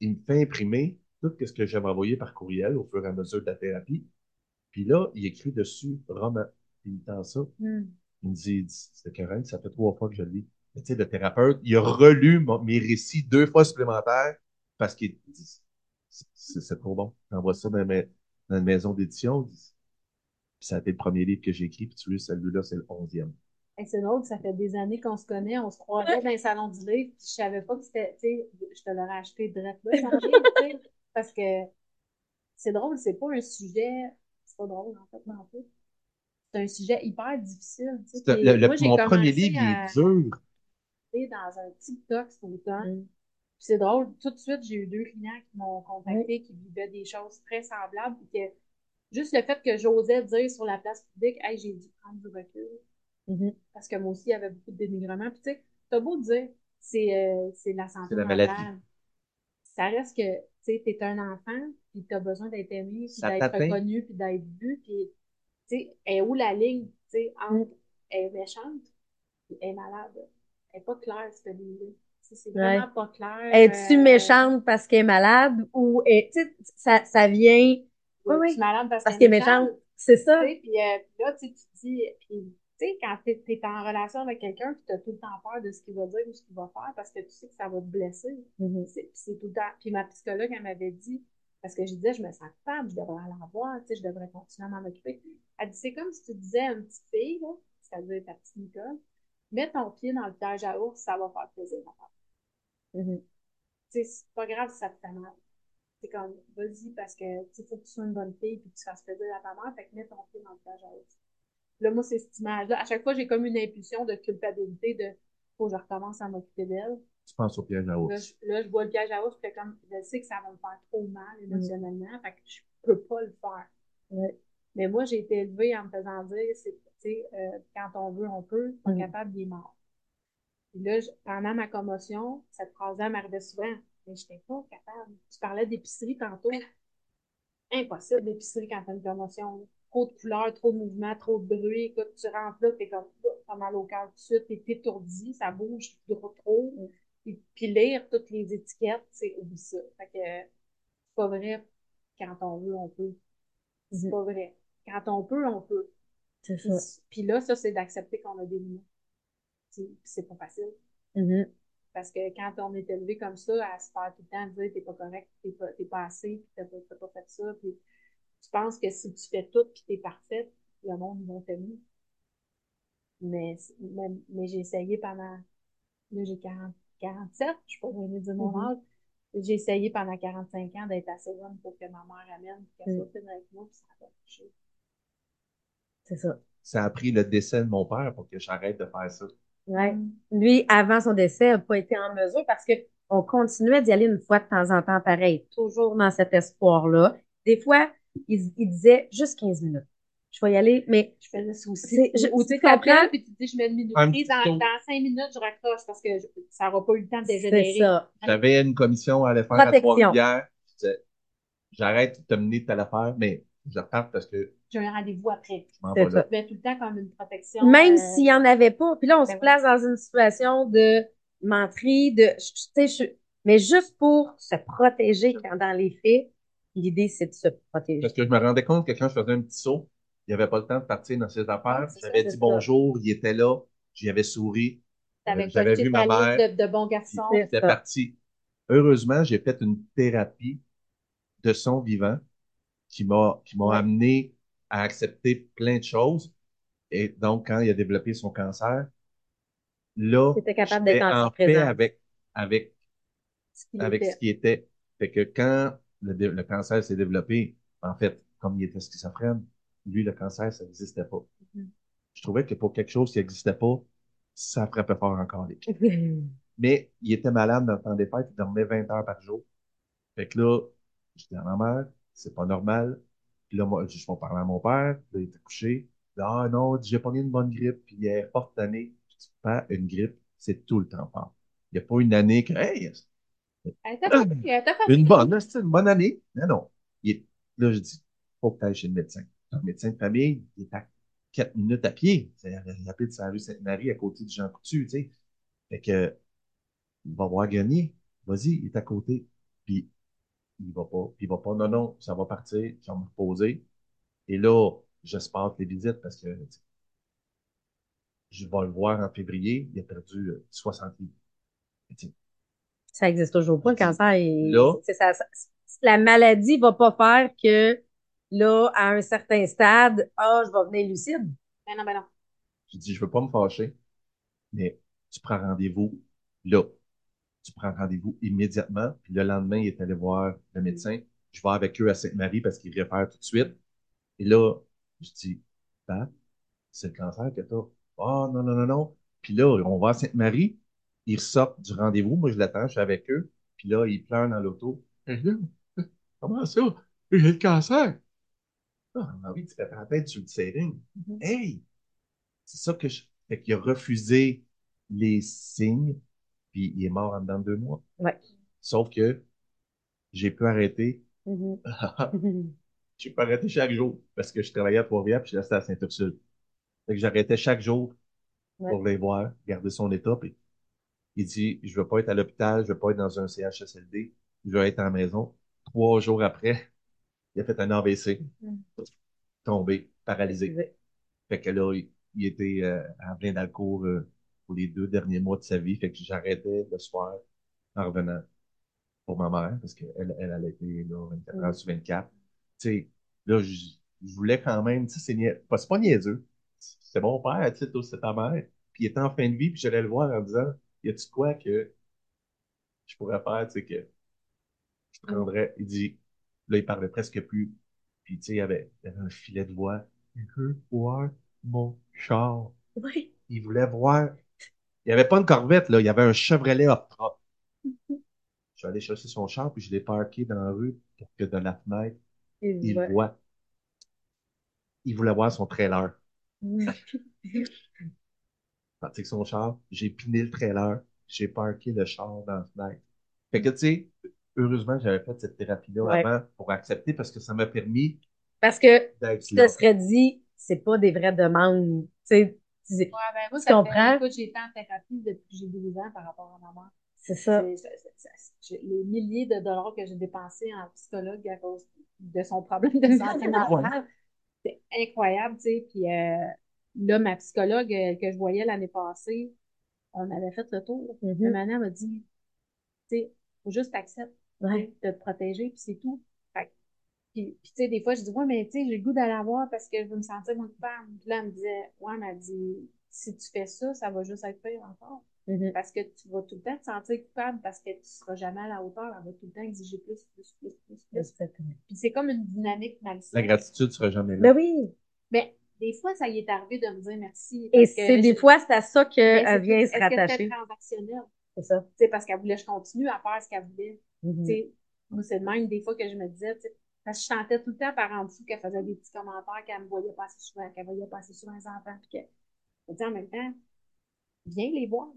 il me fait imprimer tout ce que j'avais envoyé par courriel au fur et à mesure de la thérapie. Puis là, il écrit dessus roman. Il me tend ça. Hmm. Il me dit, c'est correct, ça fait trois fois que je le lis. Mais tu sais, le thérapeute, il a relu mes récits deux fois supplémentaires parce qu'il dit, c'est trop bon. J'envoie ça dans, une maison d'édition. Ça a été le premier livre que j'ai écrit, puis tu celui-là, c'est le onzième. C'est drôle, ça fait des années qu'on se connaît, on se croisait dans les salons du livre, puis je savais pas que c'était, tu sais, je te l'aurais acheté direct là, parce que c'est drôle, c'est pas un sujet, c'est pas drôle en fait, non plus. C'est un sujet hyper difficile, tu sais. C'est- puis Le, le- moi, j'ai mon commencé premier livre, il est dur. dans un TikTok cet automne. Mm. C'est drôle, tout de suite, j'ai eu deux clients qui m'ont contacté, qui vivaient des choses très semblables, puis que juste le fait que j'osais dire sur la place publique, hey, j'ai dû prendre du recul, Mhm. Parce que moi aussi, il y avait beaucoup de dénigrement. Puis tu sais, t'as beau dire, c'est euh, c'est la santé C'est la mentale. maladie. Ça reste que, tu sais, t'es un enfant, puis t'as besoin d'être aimé, puis d'être reconnu, puis d'être vu, puis, sais, est où la ligne, tu sais, entre elle est méchante, puis elle est malade? Elle est pas claire, cette ligne-là. Tu C'est Ouais. vraiment pas clair. Es-tu euh, méchante parce qu'elle est malade ou est, tu ça, ça vient Oui, oui. tu malade parce, parce qu'elle est méchante? C'est ça? Tu Puis euh, puis là, tu tu te dis, tu sais, quand t'es es en relation avec quelqu'un, puis t'as tout le temps peur de ce qu'il va dire ou ce qu'il va faire parce que tu sais que ça va te blesser. C'est c'est tout le temps. Puis ma psychologue, elle m'avait dit, parce que je disais, je me sens coupable, je devrais aller en voir, tu sais, je devrais continuer à m'en occuper. Elle dit, c'est comme si tu disais à une petite fille, là, c'est-à-dire ta petite Nicole, mets ton pied dans le piège à ours, ça va faire plaisir à faire. Tu sais, c'est pas grave si ça te fait mal. C'est comme, vas-y, parce que, tu sais, faut que tu sois une bonne fille puis que tu fasses plaisir à ta mère, fait que mets ton pied dans le piège à ours. Là, moi, c'est cette image-là. À chaque fois, j'ai comme une impulsion de culpabilité de, faut que je recommence à m'occuper d'elle. Tu penses au piège à Là, ours. je, là, je vois le piège à ours, puis comme, je sais que ça va me faire trop mal émotionnellement, fait que je peux pas le faire. Ouais. Mais moi, j'ai été élevée en me faisant dire, c'est, tu sais, euh, quand on veut, on peut, pas Mm. capable, il est mort. Puis là, je- pendant ma commotion, cette phrase-là m'arrivait souvent, mais je n'étais pas capable. Tu parlais d'épicerie tantôt. Impossible l'épicerie quand t'as une commotion. Trop de couleurs, trop de mouvements, trop de bruit. Écoute, tu rentres là, t'es comme, oh, t'as mal au cœur tout de suite, t'es étourdi, ça bouge trop, trop. Puis, puis lire toutes les étiquettes, c'est oublie ça. Fait que c'est pas vrai, quand on veut, on peut. C'est Mhm. pas vrai. Quand on peut, on peut. C'est Puis, ça. puis là, ça, c'est d'accepter qu'on a des limites. C'est- pas facile. Mhm. Parce que quand on est élevé comme ça, à se faire tout le temps dire t'es pas correct, t'es pas, t'es pas assez, puis t'as pas, t'as pas fait ça, puis tu penses que si tu fais tout puis t'es parfaite, le monde ils vont t'aimer. Mais, mais, mais j'ai essayé pendant, là j'ai 40, 47, je suis pas venue dire mon Mhm. âge, j'ai essayé pendant 45 ans d'être assez bonne pour que ma mère amène, qu'elle Mhm. soit fine avec moi, puis ça a pas marché. C'est ça. Ça a pris le décès de mon père pour que j'arrête de faire ça. Ouais. Lui, avant son décès, n'a pas été en mesure parce que on continuait d'y aller une fois de temps en temps pareil, toujours dans cet espoir-là. Des fois, il, il disait juste 15 minutes. Je vais y aller, mais Je faisais ça aussi. C'est- je- Ou tu comprends? t'appelles, puis tu te dis, je mets une minute dans, dans cinq minutes, je raccroche parce que je- ça n'aura pas eu le temps de dégénérer. c'est ça. J'avais une commission à aller faire à Protection. Trois-Rivières. Je disais, j'arrête de te mener telle affaire, mais je repars parce que J'ai un rendez-vous après. je ça. mets tout le temps comme une protection. Même euh, s'il n'y en avait pas. Puis là, on ben se oui. place dans une situation de menterie, de, je- tu sais, je- mais juste pour se protéger quand dans les faits, l'idée, c'est de se protéger. Parce que je me rendais compte que quand je faisais un petit saut, il n'y avait pas le temps de partir dans ses affaires. J'avais dit ça. bonjour, il était là, j'y avais souri. T'avais Euh, J'avais vu ma mère. de, de bons garçons. C'était parti. Heureusement, j'ai fait une thérapie de son vivant qui m'a qui m'a amené à accepter plein de choses. Et donc, quand il a développé son cancer, là, T'étais capable j'étais d'être en en paix avec, avec, ce qu'il avec était. ce qui était. Fait que quand le, cancer s'est développé, en fait, comme il était schizophrène, lui, le cancer, ça n'existait pas. Mhm. Je trouvais que pour quelque chose qui n'existait pas, ça frappait fort encore les pieds. Mais il était malade dans le temps des fêtes, il dormait 20 heures par jour. Fait que là, j'étais à ma mère, c'est pas normal. Puis là, moi, je vais parler à mon père, là, il était couché. Ah non, j'ai pogné une bonne grippe, puis il est forte année. Je dis, pas une grippe, c'est tout le temps fort. Il n'y a pas une année que, hey, une bonne, c'est une bonne année. Non, non. Il là, je dis, faut que tu ailles chez le médecin. Le médecin de famille, il est à 4 minutes à pied. C'est rapide de la rue Sainte-Marie à côté du Jean Coutu, tu sais. Fait que, il va voir Grenier. Vas-y, il est à côté. Puis, il va pas. Puis, il va pas. Non, non, ça va partir. Je vais me reposer. Et là, je sparte les visites parce que, je vais le voir en février. Il a perdu euh, 60 livres. Tu sais, Ça existe toujours pas, le cancer. Là- c'est ça, ça- la maladie va pas faire que, là, à un certain stade, ah, je vais venir lucide. Ben non, ben non. J'ai dit, je veux pas me fâcher, mais tu prends rendez-vous là. Tu prends rendez-vous immédiatement. Puis le lendemain, il est allé voir le médecin. Je vais avec eux à Sainte-Marie parce qu'il réfère tout de suite. Et là, je dis, Pat, c'est le cancer que t'as. Ah, non, non, non, non. Puis là, on va à Sainte-Marie. Ils ressortent du rendez-vous. Moi, je l'attends, je suis avec eux. Puis là, ils pleurent dans l'auto. Comment ça? J'ai le cancer? Ah, de se péter la tête sur le serring. Mhm. Hey! C'est ça que je. Fait qu'il a refusé les signes, puis il est mort en dedans de deux mois. Ouais. Sauf que j'ai pu arrêter. Mhm. j'ai pu arrêter chaque jour parce que je travaillais à Trois-Rivières puis je restais à Saint-Ursule. Fait que j'arrêtais chaque jour pour les voir, garder son état. Puis il dit, je veux pas être à l'hôpital, je veux pas être dans un CHSLD, je veux être à la maison. Trois jours après, il a fait un AVC. Mm. Tombé, paralysé. Fait que là, il, il était euh, en plein d'alcool euh, pour les deux derniers mois de sa vie. Fait que j'arrêtais le soir en revenant pour ma mère, parce qu'elle, elle, était là 24 heures sur 24. Tu sais, là, je, je voulais quand même, tu sais, c'est nia- pas, c'est pas niaiseux. C'est mon père, tu sais, c'est ta mère. Puis il était en fin de vie, puis j'allais le voir en disant, y a-tu quoi que je pourrais faire, tu sais, que je prendrais. Il dit, là, il parlait presque plus. Puis, tu sais, il y avait, il avait un filet de voix. Il veut voir mon char. Oui. Il voulait voir. Il n'y avait pas une Corvette, là. Il y avait un Chevrolet Optra. Je suis allé chercher son char, puis je l'ai parqué dans la rue pour que de la fenêtre, Il il voit. voit. Il voulait voir son trailer. Mhm. Parti avec son char, j'ai piné le trailer, j'ai parqué le char dans la fenêtre. Fait que, tu sais, heureusement que j'avais fait cette thérapie-là Ouais. avant pour accepter parce que ça m'a permis Parce que tu te serais dit, c'est pas des vraies demandes. Tu sais, Ouais, ben, moi, Tu ça comprends? fait, écoute, j'ai été en thérapie depuis que j'ai 12 ans par rapport à ma mère. c'est ça. Les milliers de dollars que j'ai dépensés en psychologue à cause de son problème de santé mentale, c'est incroyable, tu sais. Puis euh, là, ma psychologue euh, que je voyais l'année passée, on avait fait le tour. Le maintenant m'a dit, tu sais, faut juste accepter Ouais. de te protéger, puis c'est tout. Puis, puis, tu sais, des fois, je dis, ouais, mais tu sais, j'ai le goût d'aller la voir parce que je veux me sentir moins coupable. Puis là, elle me disait, ouais, mais elle dit, si tu fais ça, ça va juste être pire encore. Mhm. Parce que tu vas tout le temps te sentir coupable parce que tu seras jamais à la hauteur. Elle va tout le temps exiger plus, plus, plus, plus, plus. Puis c'est comme une dynamique malsaine. La gratitude sera jamais là. Ben oui. Mais des fois, ça y est arrivé de me dire merci. Et c'est des je- fois, c'est à ça qu'elle c'est- vient se rattacher. transactionnel? C'est ça. Tu sais, parce qu'elle voulait que je continue à faire ce qu'elle voulait. Tu sais, moi, c'est de même des fois que je me disais, tu sais, parce que je sentais tout le temps par en dessous qu'elle faisait des petits commentaires, qu'elle me voyait pas assez souvent, qu'elle voyait pas assez souvent les enfants, puis que, je me dis en même temps, viens les voir,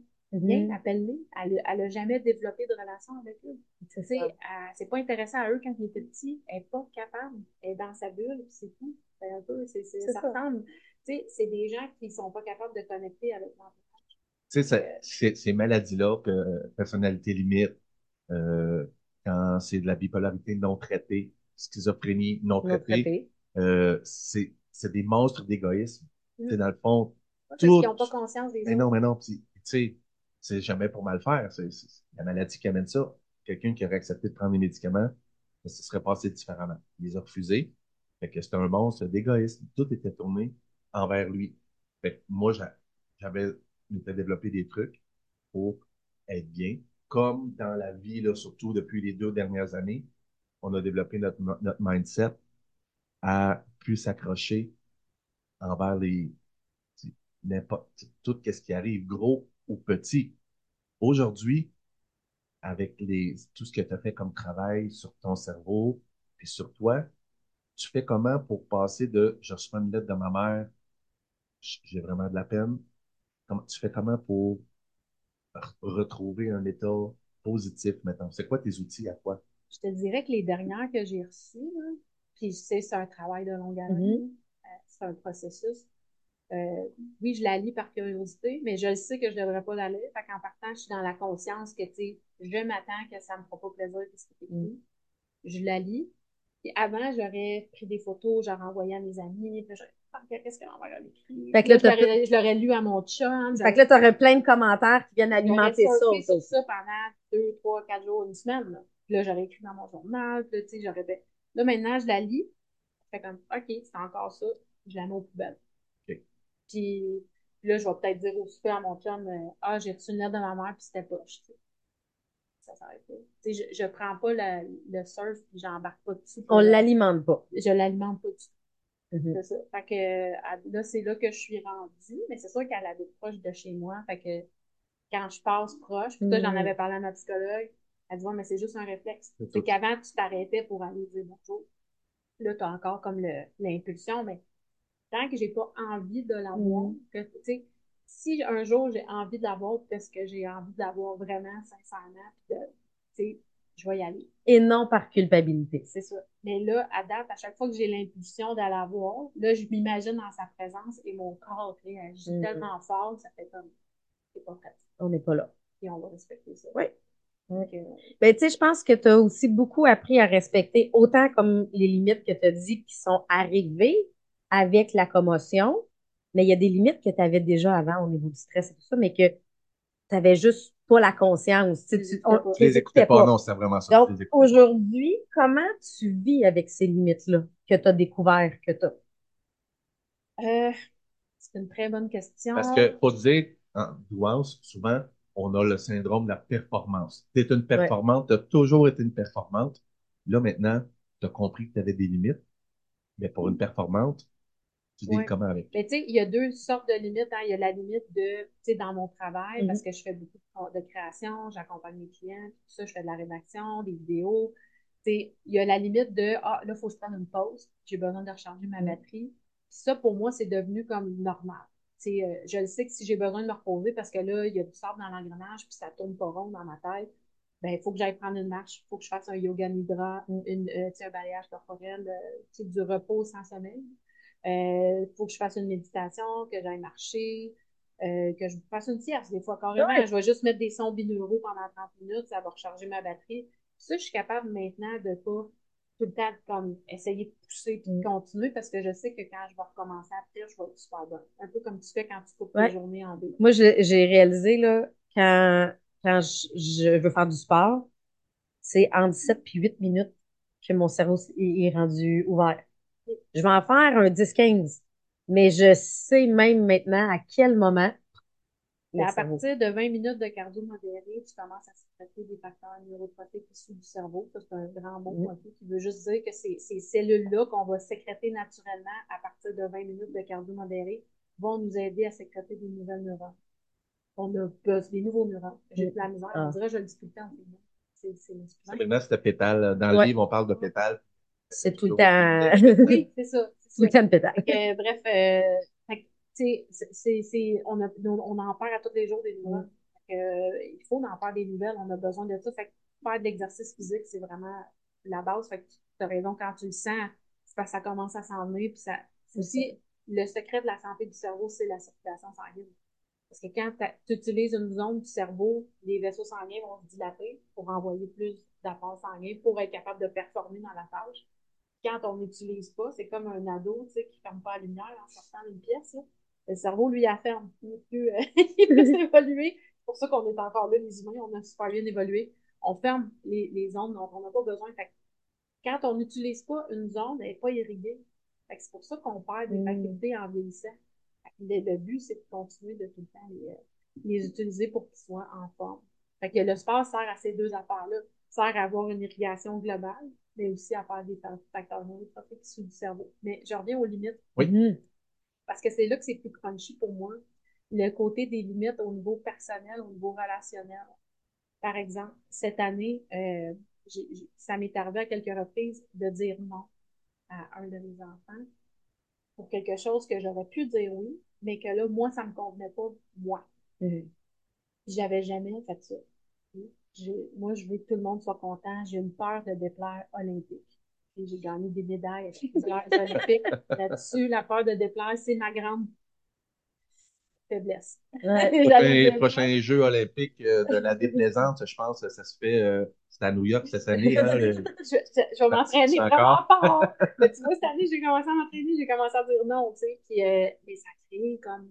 viens, Mhm. appelle-les. Elle, a- elle a jamais développé de relation avec eux. C'est Tu sais, ça. elle- c'est pas intéressant à eux quand ils étaient petits, elle est pas capable, elle est dans sa bulle, puis c'est tout. C'est un peu, c'est, ça ça. ressemble. Tu sais, c'est des gens qui sont pas capables de connecter avec l'enfant. Tu sais, ça- ces, ces maladies-là, que, personnalité limite, euh, quand c'est de la bipolarité non traitée, schizophrénie non Non traitée, traité. euh, c'est c'est des monstres d'égoïsme. Mm. Sais, dans le fond, Parce Tout- qu'ils n'ont pas conscience des mais autres. non, mais non, tu sais, c'est jamais pour mal faire. C'est c'est la maladie qui amène ça. Quelqu'un qui aurait accepté de prendre des médicaments, ça se serait passé différemment. Il les a refusés. Fait que c'était un monstre d'égoïsme. Tout était tourné envers lui. Fait que moi, j'a- j'avais développé des trucs pour être bien. Comme dans la vie, là, surtout depuis les deux dernières années, on a développé notre, notre mindset à plus s'accrocher envers les n'importe tout ce qui arrive, gros ou petit. Aujourd'hui, avec les tout ce que tu as fait comme travail sur ton cerveau puis sur toi, tu fais comment pour passer de je reçois une lettre de ma mère, j'ai vraiment de la peine. Comment, tu fais comment pour re- retrouver un état positif maintenant? C'est quoi tes outils à toi? Je te dirais que les dernières que j'ai reçues, là, puis je sais, c'est un travail de longue haleine, Mhm. euh, c'est un processus. Euh, oui, je la lis par curiosité, mais je le sais que je devrais pas la lire. Fait qu'en partant, je suis dans la conscience que, tu sais, je m'attends que ça me fera pas plaisir de ce qui est écrit. Mhm. Je la lis. Puis avant, j'aurais pris des photos, j'aurais envoyé à mes amis, puis j'aurais ah, qu'est-ce que l'envers a écrit? Fait que là, je l'aurais- lu à mon chum. Fait que là, t'aurais plein de commentaires qui viennent alimenter ça. aussi. ça pendant deux, trois, quatre jours, une semaine. Là, Puis là j'aurais écrit dans mon journal. Puis là, tu sais, j'aurais fait. Là, maintenant, je la lis. Je fais comme, OK, c'est encore ça. Je la mets aux poubelles. OK. Puis, puis là, je vais peut-être dire au super à mon chum, euh, ah, j'ai reçu une lettre de ma mère, puis c'était poche. tu sais. Ça s'arrête pas. Tu sais, je, je prends pas la- le surf, puis j'embarque pas dessus. On l'alimente pas. Je l'alimente pas du tout. Mhm. C'est ça. Fait que là, c'est là que je suis rendue, mais c'est sûr qu'elle habite proche de chez moi. Fait que quand je passe proche, puis ça, j'en Mhm. avais parlé à ma psychologue, elle dit Ouais, mais c'est juste un réflexe. C'est qu'avant, tu t'arrêtais pour aller dire bonjour. Là, tu as encore comme le- l'impulsion, mais tant que j'ai pas envie de la voir, Mhm. que, tu sais, si un jour j'ai envie d'avoir parce que j'ai envie d'avoir vraiment, sincèrement, puis de, tu sais, je vais y aller. Et non par culpabilité. C'est ça. Mais là, à date, à chaque fois que j'ai l'impulsion d'aller la voir, là, je m'imagine dans sa présence et mon corps réagit Mhm. tellement fort que ça fait comme, c'est pas pratique. On n'est pas là. Et on va respecter ça. Oui. Ben, tu sais, je pense que tu as aussi beaucoup appris à respecter autant comme les limites que tu as dit qui sont arrivées avec la commotion, mais il y a des limites que tu avais déjà avant au niveau du stress et tout ça, mais que tu n'avais juste pas la conscience. Tu sais, tu- on- Je les tu écoutais pas, pas. non, c'était vraiment ça. Donc, les aujourd'hui, comment tu vis avec ces limites-là que tu as découvert que tu as? euh, c'est une très bonne question. Parce que, faut dire, en douance, souvent, on a le syndrome de la performance. Tu es une performante, tu as toujours été une performante. Là, maintenant, tu as compris que tu avais des limites. Mais pour une performante, tu dis Ouais. comment avec? Mais tu sais, il y a deux sortes de limites. hein. Il y a la limite de, tu sais, dans mon travail, parce que je fais beaucoup de, création, j'accompagne mes clients, tout ça, je fais de la rédaction, des vidéos. Tu sais, il y a la limite de, ah, là, il faut se prendre une pause, j'ai besoin de recharger ma Mhm. batterie. Puis ça, pour moi, c'est devenu comme normal. Euh, je le sais que si j'ai besoin de me reposer parce que là, il y a du sable dans l'engrenage puis ça tourne pas rond dans ma tête, ben, il faut que j'aille prendre une marche, il faut que je fasse un yoga nidra, une, euh, tu sais, un balayage corporel, euh, du repos sans sommeil. Il faut que je fasse une méditation, que j'aille marcher, euh, que je fasse une tierce des fois carrément. Ouais. Je vais juste mettre des sons binauraux pendant 30 minutes, ça va recharger ma batterie. Ça, je suis capable maintenant de pas tout le temps comme essayer de pousser puis de Mm. continuer parce que je sais que quand je vais recommencer après, je vais être super bonne. Un peu comme tu fais quand tu coupes Ouais. tes journées en deux. Moi, j'ai réalisé, là, quand, quand je, je veux faire du sport, c'est en 17 puis 8 minutes que mon cerveau est, est rendu ouvert. Je vais en faire un 10-15, mais je sais même maintenant à quel moment à partir de 20 minutes de cardio modéré, tu commences à sécréter des facteurs neurotropiques issus du cerveau. Ça, c'est un grand mot Mhm. un peu qui veut juste dire que ces, ces cellules-là qu'on va sécréter naturellement à partir de 20 minutes de cardio modéré vont nous aider à sécréter des nouvelles neurones. On a besoin des nouveaux neurones. J'ai de la misère. Ah. On dirait que je le dis tout le temps. C'est c'est. Maintenant, c'était pétale. Dans le Ouais. livre, on parle de pétale. C'est tout le temps, Oui, c'est ça. c'est tout le temps de pétale. Bref, euh, fait que, tu sais, c'est- on, a, on, en perd à tous les jours des nouvelles. Euh, il faut en faire des nouvelles, on a besoin de ça. Fait que faire de l'exercice physique, c'est vraiment la base. Fait que tu as raison, quand tu le sens, c'est parce que ça commence à s'en venir. Puis ça, c'est aussi le secret de la santé du cerveau, c'est la circulation sanguine. Parce que quand tu utilises une zone du cerveau, les vaisseaux sanguins vont se dilater pour envoyer plus d'apport sanguin pour être capable de performer dans la tâche quand on n'utilise pas, c'est comme un ado, qui ferme pas la lumière en sortant d'une pièce, là. Le cerveau, lui, la ferme. Il est plus, euh, il est plus évolué. C'est pour ça qu'on est encore là, les humains, on a super bien évolué. On ferme les, les zones dont on n'a pas besoin. Fait que quand on n'utilise pas une zone, elle n'est pas irriguée. Fait que c'est pour ça qu'on perd des Mm. facultés en vieillissant. Fait que le, le but, c'est de continuer de tout le temps les, euh, les utiliser pour qu'ils soient en forme. Fait que le sport sert à ces deux affaires-là. Sert à avoir une irrigation globale, mais aussi à faire des fa- facteurs neurotropiques issus du cerveau. Mais je reviens aux limites, Oui. Parce que c'est là que c'est plus crunchy pour moi. Le côté des limites au niveau personnel, au niveau relationnel. Par exemple, cette année, euh, ça m'est arrivé à quelques reprises de dire non à un de mes enfants pour quelque chose que j'aurais pu dire oui, mais que là, moi, ça me convenait pas, moi. Mhm. J'avais jamais fait ça. Moi, je veux que tout le monde soit content. J'ai une peur de déplaire olympique. J'ai gagné des médailles à plusieurs olympiques. Là-dessus, la peur de déplaire, c'est ma grande faiblesse. Ouais. J'allais Prochain, dire- prochain Jeux olympiques euh, de la déplaisance, je pense que ça se fait, euh, c'est à New York cette année. Hein, le- je, je- je vais m'entraîner Encore? vraiment fort. Mais tu vois, cette année, j'ai commencé à m'entraîner, j'ai commencé à dire non, tu sais. Puis, euh, mais ça a créé comme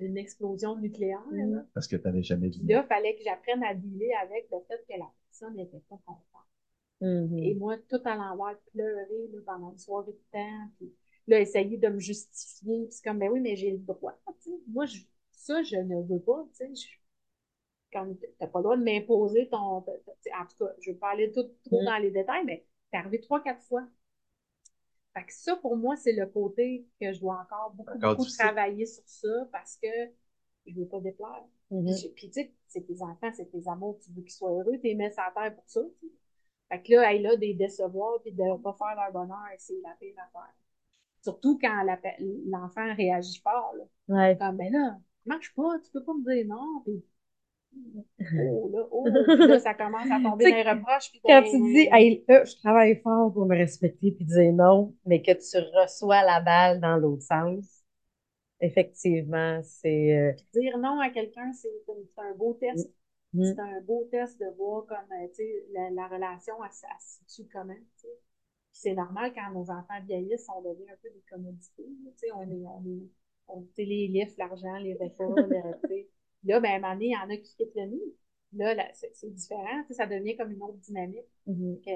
une explosion nucléaire. là. parce que tu n'avais jamais dit Puis là, il fallait que j'apprenne à dealer avec le fait que la personne n'était pas contente. Et moi, tout à l'envers, pleurer là, pendant une soirée de temps, puis là, essayer de me justifier. Puis c'est comme, ben oui, mais j'ai le droit. tu sais. Moi, je- ça, je ne veux pas. Tu sais, je- comme t'as pas le droit de m'imposer ton. En tout cas, je veux pas aller tout, trop Mm. dans les détails, mais c'est arrivé trois, quatre fois. Fait que ça, pour moi, c'est le côté que je dois encore beaucoup, Encore beaucoup travailler sur ça parce que je veux pas déplaire. Mhm. Puis, tu sais, c'est tes enfants, c'est tes amours, tu veux qu'ils soient heureux, mets sur la terre pour ça. Fait que là, hey, là, des décevoir puis de ne pas faire leur bonheur, c'est la pire affaire. Surtout quand l'enfant réagit fort. Là. Ouais. Comme, ben là, marche pas, tu peux pas me dire non. Puis, oh, là, oh, Puis là, ça commence à tomber dans les reproches. puis Quand tu dis, hey, là, je travaille fort pour me respecter puis dire non, mais que tu reçois la balle dans l'autre sens, effectivement, c'est. euh, dire non à quelqu'un, c'est c'est un beau test. Mm. C'est un beau test de voir comme, euh, tu sais, la, la relation, elle, elle se situe comment, tu sais. Puis c'est normal quand nos enfants vieillissent, on devient un peu des commodités, tu sais, on est, on est, on, les livres, l'argent, les repas, le-. Là, ben, à un moment donné, il y en a qui quittent le nid. Là, là, c'est c'est différent, tu sais, ça devient comme une autre dynamique mhm. que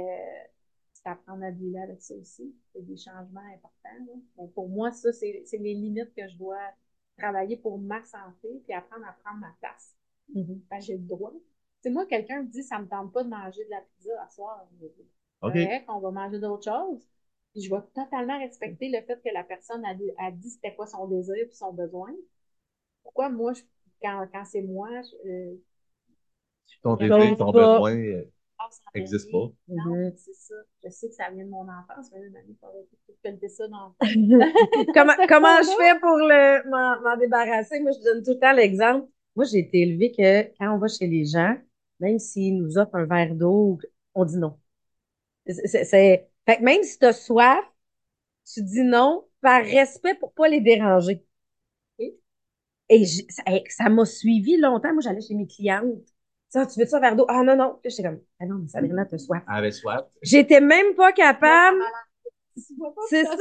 c'est apprendre à dealer avec ça aussi. C'est des changements importants. Là. Mais pour moi, ça, c'est c'est les limites que je dois travailler pour ma santé, puis apprendre à prendre ma place. Mhm. Ben, j'ai le droit. Tu sais, moi, quelqu'un me dit, ça me tente pas de manger de la pizza à soir. OK. Correct, on va manger d'autres choses. Puis je vais totalement respecter le fait que la personne a, a dit c'était quoi son désir puis son besoin. Pourquoi moi, je- quand, quand c'est moi, je, euh, Ton désir, ton pas. besoin euh, n'existe dernier. pas. Non, Mhm. c'est ça. Je sais que ça vient de mon enfance, mais là, mamie, il ça dans comment, comment je fais pour le, m'en, m'en débarrasser? Moi, je donne tout le temps l'exemple. Moi, j'ai été élevée que quand on va chez les gens, même s'ils nous offrent un verre d'eau, on dit non. C'est, fait que même si tu as soif, tu dis non par respect pour pas les déranger. Et ça m'a suivi longtemps. Moi, j'allais chez mes clientes. Ça, tu veux ça un verre d'eau? Ah non, non. Puis J'étais comme, ah non, mais Sabrina, t'as soif. Avait soif. J'étais même pas capable. C'est ça.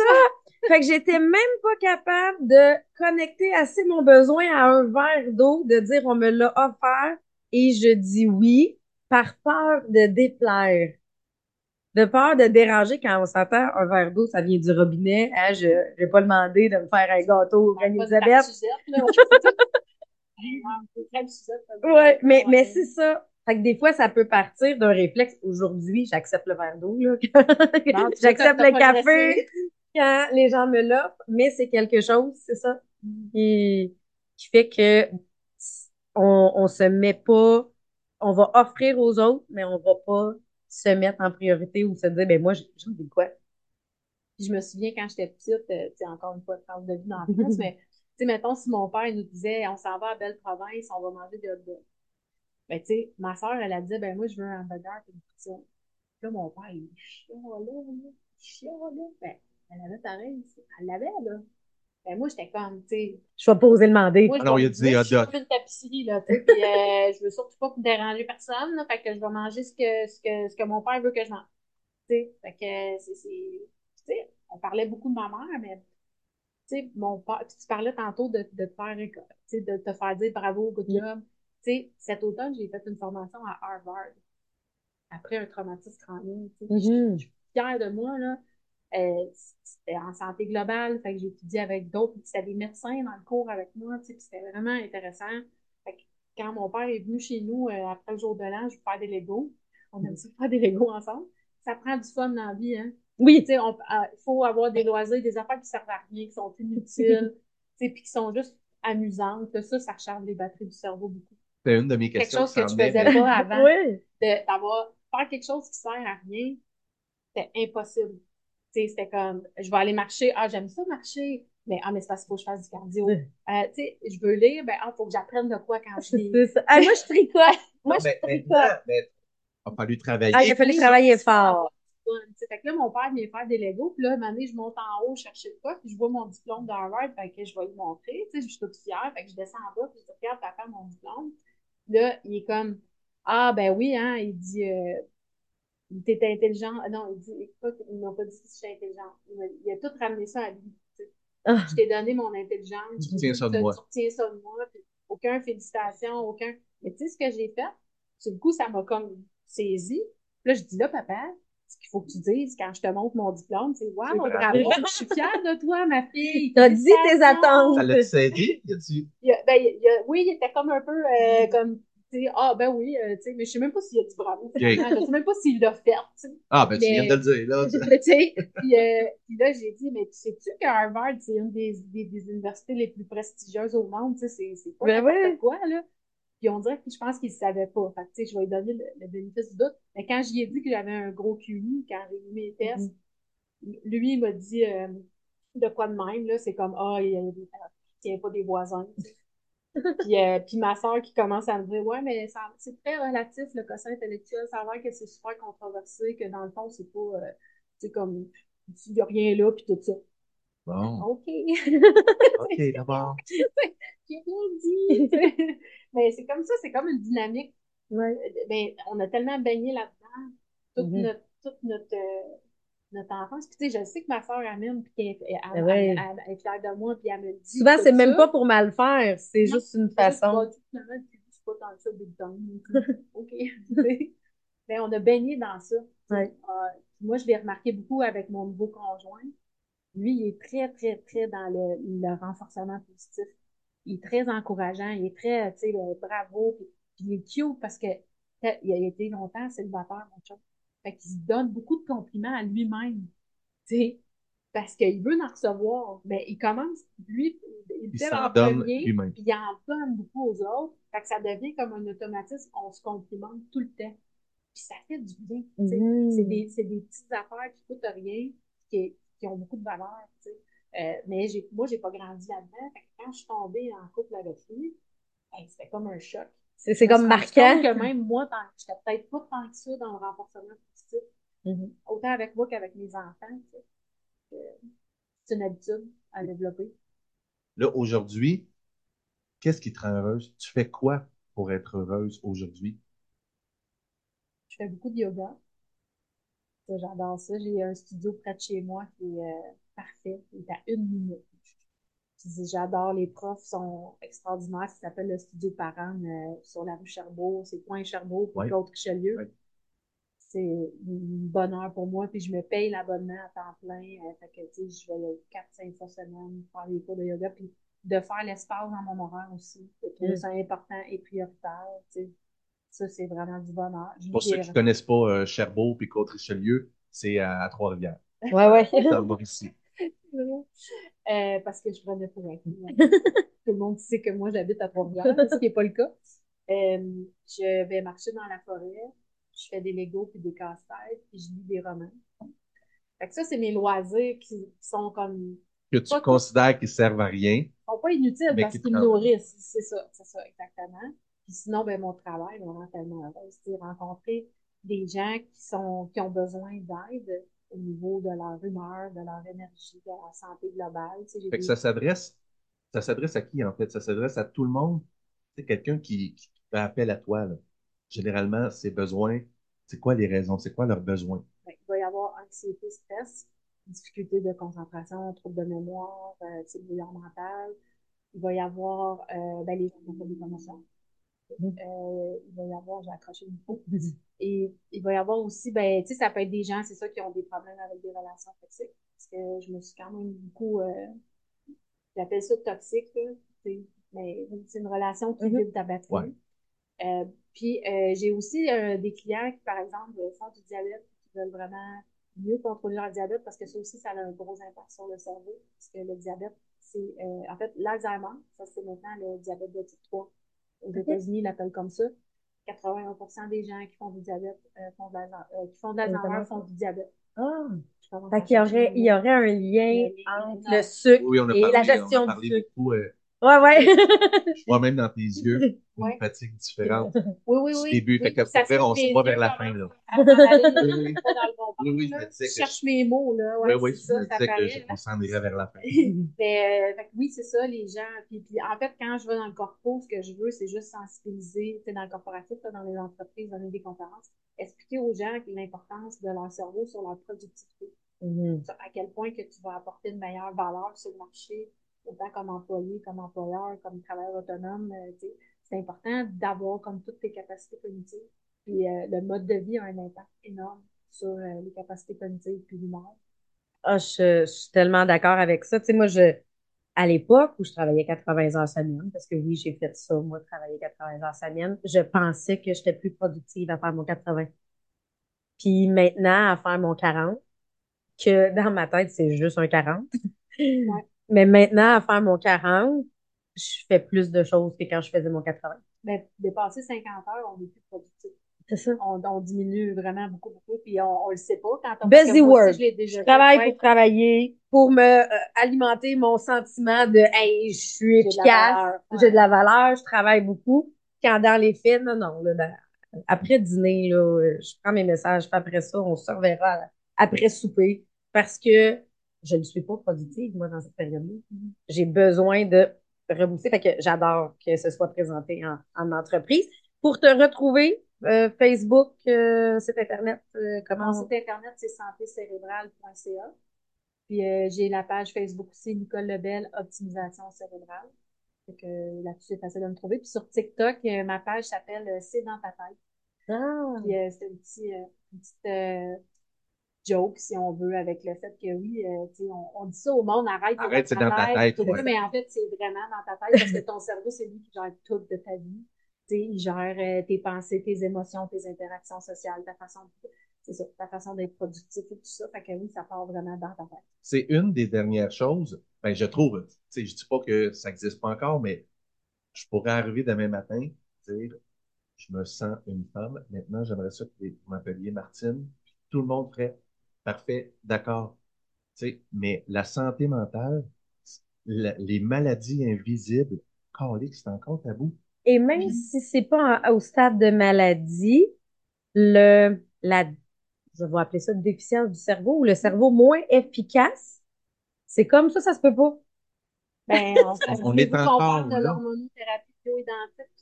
Fait que j'étais même pas capable de connecter assez mon besoin à un verre d'eau, de dire on me l'a offert et je dis oui par peur de déplaire. De peur de déranger quand on s'entend un verre d'eau, ça vient du robinet. Hein, je ne vais pas demander de me faire un gâteau au Elisabeth. Ça. Ouais, mais, mais c'est ça. Fait que des fois, ça peut partir d'un réflexe. Aujourd'hui, j'accepte le verre d'eau, j'accepte le café quand les gens me l'offrent, mais c'est quelque chose, c'est ça, qui, qui fait que on, on se met pas, on va offrir aux autres, mais on va pas se mettre en priorité ou se dire, ben moi, j'ai envie quoi? Puis je me souviens quand j'étais petite, euh, tu sais, encore une fois, de vie d'enfance, mais tu sais, mettons, si mon père nous disait, on s'en va à Belle-Province, on va manger des hot dogs. Ben, tu sais, ma soeur, elle a dit, ben, moi, je veux un hamburger et une. Puis là, mon père, il chialait, il chialait. Ben, elle avait pareil, elle l'avait, là. Ben, moi, j'étais comme, tu sais, Je vais pas oser demander. moi, Ah non, je il a dit des hot je suis dogs. pas une tapisserie, là, puis euh, je veux surtout pas déranger personne, là, fait que je vais manger ce que, ce que, ce que mon père veut que je mange. Tu sais, fait que c'est, c'est, tu sais, on parlait beaucoup de ma mère, mais, tu sais, mon père, puis tu parlais tantôt de, de te faire, tu sais, de te faire dire bravo, good job. Tu sais, cet automne, j'ai fait une formation à Harvard après un traumatisme crânien, tu sais, puis je Mhm. je suis fière de moi, là. Euh, c'était en santé globale, fait que j'ai étudié avec d'autres, c'était des médecins dans le cours avec moi, tu sais, puis c'était vraiment intéressant. Fait que quand mon père est venu chez nous euh, après le jour de l'an, je vais faire des Legos. On aime ça faire des Legos ensemble. Ça prend du fun dans la vie, hein. Oui, Tu sais, on- euh, il faut avoir des loisirs, des affaires qui servent à rien, qui sont inutiles, tu sais, puis qui sont juste amusantes. Que ça, ça recharge les batteries du cerveau beaucoup. C'était une de mes Quelque questions. chose que tu faisais mais- pas avant oui. d'avoir faire quelque chose qui sert à rien, c'était impossible. Tu sais, c'était comme je vais aller marcher, ah j'aime ça marcher, mais ah mais c'est parce qu'il faut que je fasse du cardio. Euh, tu sais, je veux lire, ben ah faut que j'apprenne de quoi quand je lis. C'est ça. Ah, moi, je tricote. Moi, je Mais tricote. mais il a fallu travailler. Ah, il a fallu travailler fort. Tu sais, Fait que là, mon père vient faire des Legos, puis là, un moment donné, je monte en haut chercher de quoi, puis je vois mon diplôme d'Harvard, fait que je vais lui montrer, tu sais, je suis toute fière, fait que je descends en bas, puis je dis, regarde, papa, mon diplôme. Là, il est comme, ah, ben oui, hein, il dit, euh, t'étais intelligent. Ah Non, il dit, écoute, ils m'ont pas dit que j'étais intelligent. Il, a tout ramené ça à lui. tu sais. Ah. Je t'ai donné mon intelligence. Tu retiens ça de Tu- moi. Tu retiens ça de moi. puis aucun félicitation, aucun. Mais tu sais ce que j'ai fait? Sur le coup, ça m'a comme saisi. Puis là, je dis là, papa, ce qu'il faut que tu dises quand je te montre mon diplôme, c'est Wow, bravo, je suis fière de toi, ma fille. T'as dit tes attentes. Ça l'a? Y a-tu- Il a- ben, il a- oui, il était comme un peu euh, comme, tu sais, ah, ben oui, euh, tu sais, mais je sais même pas s'il a dit bravo. Je sais même pas s'il l'a fait, tu sais. Ah, ben, tu viens de le dire, là. tu- sais, puis, euh, puis là, j'ai dit, mais tu sais-tu que Harvard, c'est une des, des, des universités les plus prestigieuses au monde, tu sais, c'est, c'est pas Ben ouais. quoi, là. Puis on dirait que je pense qu'il ne savait pas. Fait que, tu sais, je vais lui donner le, le bénéfice du doute. Mais quand j'y ai dit que j'avais un gros QI, quand j'ai eu mes tests, lui, il m'a dit euh, de quoi de même, là, c'est comme, ah, il, il, il tient pas des voisins. Puis, euh, puis ma soeur qui commence à me dire Ouais, mais ça- c'est très relatif le quotient intellectuel, ça a l'air que c'est super controversé, que dans le fond, c'est pas. euh, c'est comme. Il n'y a rien là, puis tout ça. Bon, OK. OK, d'abord. J'ai rien dit. Mais c'est comme ça, c'est comme une dynamique. Ouais. Ben, on a tellement baigné là-dedans, toute Mhm. notre, toute notre, euh, notre enfance. Puis, tu sais, je sais que ma soeur amène, puis qu'elle elle, elle- Ouais. elle- elle est fière de moi, puis elle me le dit. Souvent, c'est même ça. pas pour mal faire, c'est juste une façon. pas tant que ça, Big Time. OK. Ben, on a baigné dans ça. Ouais. Euh, moi, je l'ai remarqué beaucoup avec mon nouveau conjoint. Lui, il est très, très, très dans le, le renforcement positif. Il est très encourageant. Il est très, tu sais, bravo. Puis, puis il est cute parce que il a été longtemps célibataire, mon chum. Fait qu'il se donne beaucoup de compliments à lui-même. Tu sais, parce qu'il veut en recevoir. Mais il commence, lui, il Il s'en en donne premier, lui-même. puis il en donne beaucoup aux autres. Fait que ça devient comme un automatisme. On se complimente tout le temps. Puis ça fait du bien. tu sais. Mhm. C'est des, c'est des petites affaires qui coûtent rien, qui, qui ont beaucoup de valeur. tu sais. Euh, mais j'ai, moi, j'ai pas grandi là-dedans. Fait que quand je suis tombée en couple avec lui, hey, c'était comme un choc. C'est comme marquant. que même moi, tant- j'étais peut-être pas tant que ça dans le renforcement Mhm. autant avec moi qu'avec mes enfants. tu sais. C'est une habitude à développer. Là, aujourd'hui, qu'est-ce qui te rend heureuse? Tu fais quoi pour être heureuse aujourd'hui? Je fais beaucoup de yoga. J'adore ça. J'ai un studio près de chez moi qui est euh, parfait. Il est à une minute. Puis J'adore les profs, ils sont extraordinaires. Ça s'appelle le studio Parent euh, sur la rue Cherbourg. C'est Point Cherbourg pour Ouais. Claude Richelieu. Ouais. C'est un bonheur pour moi. Puis je me paye l'abonnement à temps plein. Euh, fait que, tu sais, je vais 4-5 fois semaine faire des cours de yoga. Puis de faire l'espace dans mon horaire aussi. Trouver Mm. important et prioritaire. tu sais. Ça, c'est vraiment du bonheur. Je Pour ceux qui ne connaissent pas euh, Cherbourg puis Côte-Richelieu, c'est à, à Trois-Rivières. Ouais, ouais. Mauricie. Euh, parce que je prenais pour hein. Tout le monde sait que moi, j'habite à Trois-Rivières, ce qui n'est pas le cas. Euh, je vais marcher dans la forêt, je fais des Legos puis des casse-têtes, puis je lis des romans. Fait que ça, c'est mes loisirs qui, qui sont comme, Que tu considères qu'ils servent à rien. sont pas inutiles parce qu'ils me nourrissent. C'est ça, c'est ça, exactement. Puis sinon, ben, mon travail me rend tellement heureuse. Sais, rencontrer des gens qui sont, qui ont besoin d'aide au niveau de leur humeur, de leur énergie, de leur santé globale. Tu sais, j'ai Fait que ça s'adresse, ça s'adresse à qui, en fait? Ça s'adresse à tout le monde? C'est quelqu'un qui, qui fait appel à toi, là. Généralement, ses besoins, c'est quoi les raisons? C'est quoi leurs besoins? Ben, il va y avoir anxiété, stress, difficulté de concentration, trouble de mémoire, euh, brouillard mental. Il va y avoir euh, ben, les gens qui ont pas des émotions. Mhm. Euh, il va y avoir, j'ai accroché le micro. Et il va y avoir aussi, ben, tu sais, ça peut être des gens, c'est ça, qui ont des problèmes avec des relations toxiques. Parce que je me suis quand même beaucoup, euh, j'appelle ça toxique, là, tu sais, mais c'est une relation qui vide ta batterie. Ouais. Euh, puis euh, j'ai aussi euh, des clients qui, par exemple, font du diabète, qui veulent vraiment mieux contrôler leur diabète parce que ça aussi, ça a un gros impact sur le cerveau. Parce que le diabète, c'est euh, en fait l'Alzheimer, ça c'est maintenant le diabète de type 3. Aux États-Unis, ils l'appellent comme ça. 81% des gens qui font du diabète euh, font de l'Alzheimer, euh, qui font de l'Alzheimer font du diabète. Ah. Je commence Fait qu'il y aurait, il y aurait un lien entre le sucre Oui, on a et la on gestion a du parlé sucre. beaucoup. Ouais, ouais. je vois même dans tes yeux une Ouais. fatigue différente Oui, oui, oui. début. oui, fait que ça on se voit vers la fin, là. Oui, oui. pas dans le bon Oui, oui, là. je me disais Je que cherche mes mots, là. Ouais, Oui, oui, c'est je ça, me ça disais que je- on s'en irait vers la fin. Mais, euh, fait oui, c'est ça, les gens. Puis, puis en fait, quand je vais dans le corpo, ce que je veux, c'est juste sensibiliser, tu sais, dans le corporatif, dans les entreprises, donner des conférences, expliquer aux gens l'importance de leur cerveau sur leur productivité. Mhm. Sur à quel point que tu vas apporter une meilleure valeur sur le marché, autant comme employé, comme employeur, comme travailleur autonome. euh, tu sais. c'est important d'avoir comme toutes tes capacités cognitives. Puis euh, le mode de vie a un impact énorme sur euh, les capacités cognitives puis l'humeur. Ah, je, je suis tellement d'accord avec ça. Tu sais, moi, je, à l'époque où je travaillais 80 heures semaine, parce que oui, j'ai fait ça, moi, travailler 80 heures semaine, je pensais que j'étais plus productive à faire mon 80. Puis maintenant, à faire mon 40, que dans ma tête, c'est juste un 40. Mais maintenant, à faire mon 40, je fais plus de choses que quand je faisais mon 80. Mais dépasser 50 heures, on est plus productif. C'est ça. On, on diminue vraiment beaucoup, beaucoup, puis on, on le sait pas quand on Busy work. Je, l'ai déjà Je travaille fait, ouais. pour travailler, pour me euh, alimenter mon sentiment de hey, je suis efficace, j'ai de la valeur, je travaille beaucoup. Quand dans les faits, non, non, là, là, après dîner, là, je prends mes messages, puis après ça, on se reverra après souper parce que je ne suis pas productive, moi, dans cette période-là. J'ai besoin de rebousser. Fait que j'adore que ce soit présenté en, en entreprise. Pour te retrouver, euh, Facebook, euh, site Internet, euh, comment Mon site internet, c'est santécérébrale.ca. Puis euh, j'ai la page Facebook aussi, Nicole Lebel, Optimisation cérébrale. Fait que là-dessus, c'est facile de me trouver. Puis sur TikTok, euh, ma page s'appelle euh, C'est dans ta tête. Ah, Puis euh, c'est un petit, euh, une petite euh, joke, si on veut, avec le fait que oui, euh, on, on dit ça au monde, arrête, Arrête, c'est dans ta tête, ouais. mais en fait, c'est vraiment dans ta tête parce que ton cerveau, c'est lui qui gère tout de ta vie. Il gère euh, tes pensées, tes émotions, tes interactions sociales, ta façon de, c'est ça, ta façon d'être productif et tout ça. Fait que oui, ça part vraiment dans ta tête. C'est une des dernières choses, ben, je trouve, je dis pas que ça existe pas encore, mais je pourrais arriver demain matin, dire, je me sens une femme, maintenant j'aimerais ça que vous m'appeliez Martine, puis tout le monde ferait, parfait, d'accord, tu sais, mais la santé mentale, la- les maladies invisibles, c'est encore tabou. Et même si c'est pas en- au stade de maladie, le, la, je vais appeler ça déficience du cerveau ou le cerveau moins efficace, c'est comme ça, ça se peut pas. Ben, on, On voulez-vous est encore parle de l'hormonothérapie bioidentique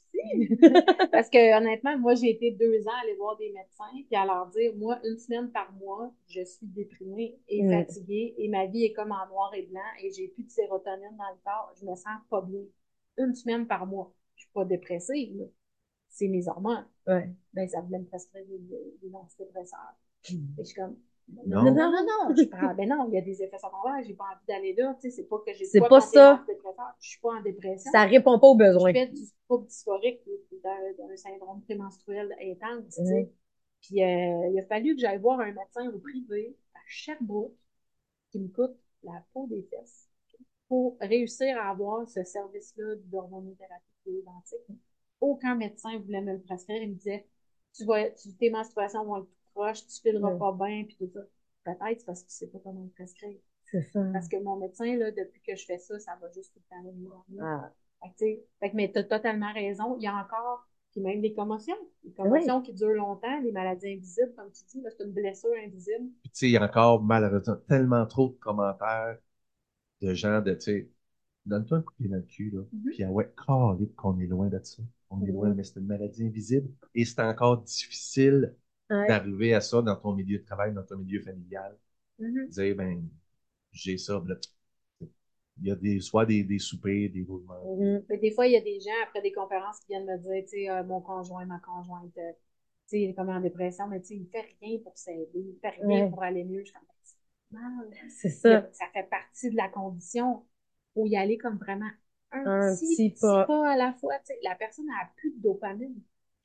Parce que honnêtement, moi, j'ai été deux ans à aller voir des médecins puis à leur dire, moi, une semaine par mois, je suis déprimée et fatiguée et ma vie est comme en noir et blanc et j'ai plus de sérotonine dans le corps. Je me sens pas bien. Une semaine par mois. Je suis pas dépressive, là. C'est mes hormones. Ouais. Ben, ça voulait me prescrire des, des, des antidépresseurs. Et je suis comme, Non. non, non, non, non, je prends, ben non, il y a des effets secondaires, j'ai pas envie d'aller là, tu sais, c'est pas que j'ai C'est pas ça. je suis pas en dépression. Ça répond pas aux besoins. Je fais du trouble dysphorique, d'un syndrome prémenstruel intense, tu sais. Mhm. Puis euh, il a fallu que j'aille voir un médecin au privé à Sherbrooke qui me coûte la peau des fesses pour réussir à avoir ce service-là d'hormonothérapie identique. Aucun médecin voulait me le prescrire. Il me disait, tu vas, tu, tes menstruations vont être tout proches, tu fileras Ouais. pas bien, puis tout ça. Peut-être c'est parce que tu sais pas comment le prescrire. C'est ça. Parce que mon médecin, là, depuis que je fais ça, ça va juste tout le temps mieux. Ah. Fait que, tu sais, fait que, mais t'as totalement raison. Il y a encore, puis même des commotions. Des commotions qui durent longtemps, les maladies invisibles, comme tu dis, là, c'est une blessure invisible. Puis, tu sais, il y a encore, malheureusement, tellement trop de commentaires de gens de, tu sais, donne-toi un coup de pied dans le cul, là. Mhm. Puis, ah ouais, calique qu'on est loin de ça. On est Mhm. loin, mais c'est une maladie invisible. Et c'est encore difficile Ouais. d'arriver à ça dans ton milieu de travail, dans ton milieu familial. Mhm. Dire, ben, j'ai ça, là. Il y a des, soit des, des soupers, des roulements. Mhm. Mais des fois, il y a des gens, après des conférences, qui viennent me dire, tu sais, euh, mon conjoint, ma conjointe, euh, tu sais, il est comme en dépression, mais tu sais, il fait rien pour s'aider, il fait rien Ouais. pour aller mieux. Je suis comme, Ben, c'est mal. C'est ça. Ça fait partie de la condition. Faut y aller comme vraiment un, Un petit, petit petit pas. pas. à la fois. tu sais. La personne n'a plus de dopamine.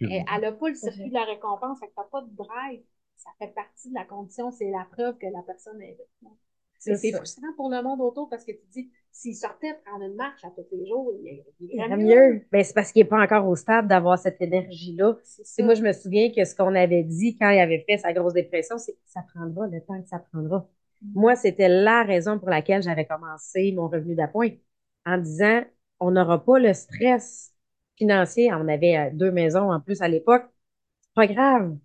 Elle, elle a pas le circuit de la récompense, fait que t'as pas de drive. Ça fait partie de la condition. C'est la preuve que la personne est avec C'est frustrant pour le monde autour parce que tu dis, s'il sortait prendre une marche à tous les jours, il, il Il irait irait mieux. mieux. Ben, c'est parce qu'il n'est pas encore au stade d'avoir cette énergie-là. Moi, je me souviens que ce qu'on avait dit quand il avait fait sa grosse dépression, c'est que ça prendra le temps que ça prendra. Moi, c'était la raison pour laquelle j'avais commencé mon revenu d'appoint en disant on n'aura pas le stress financier. On avait euh, deux maisons en plus à l'époque. C'est pas grave.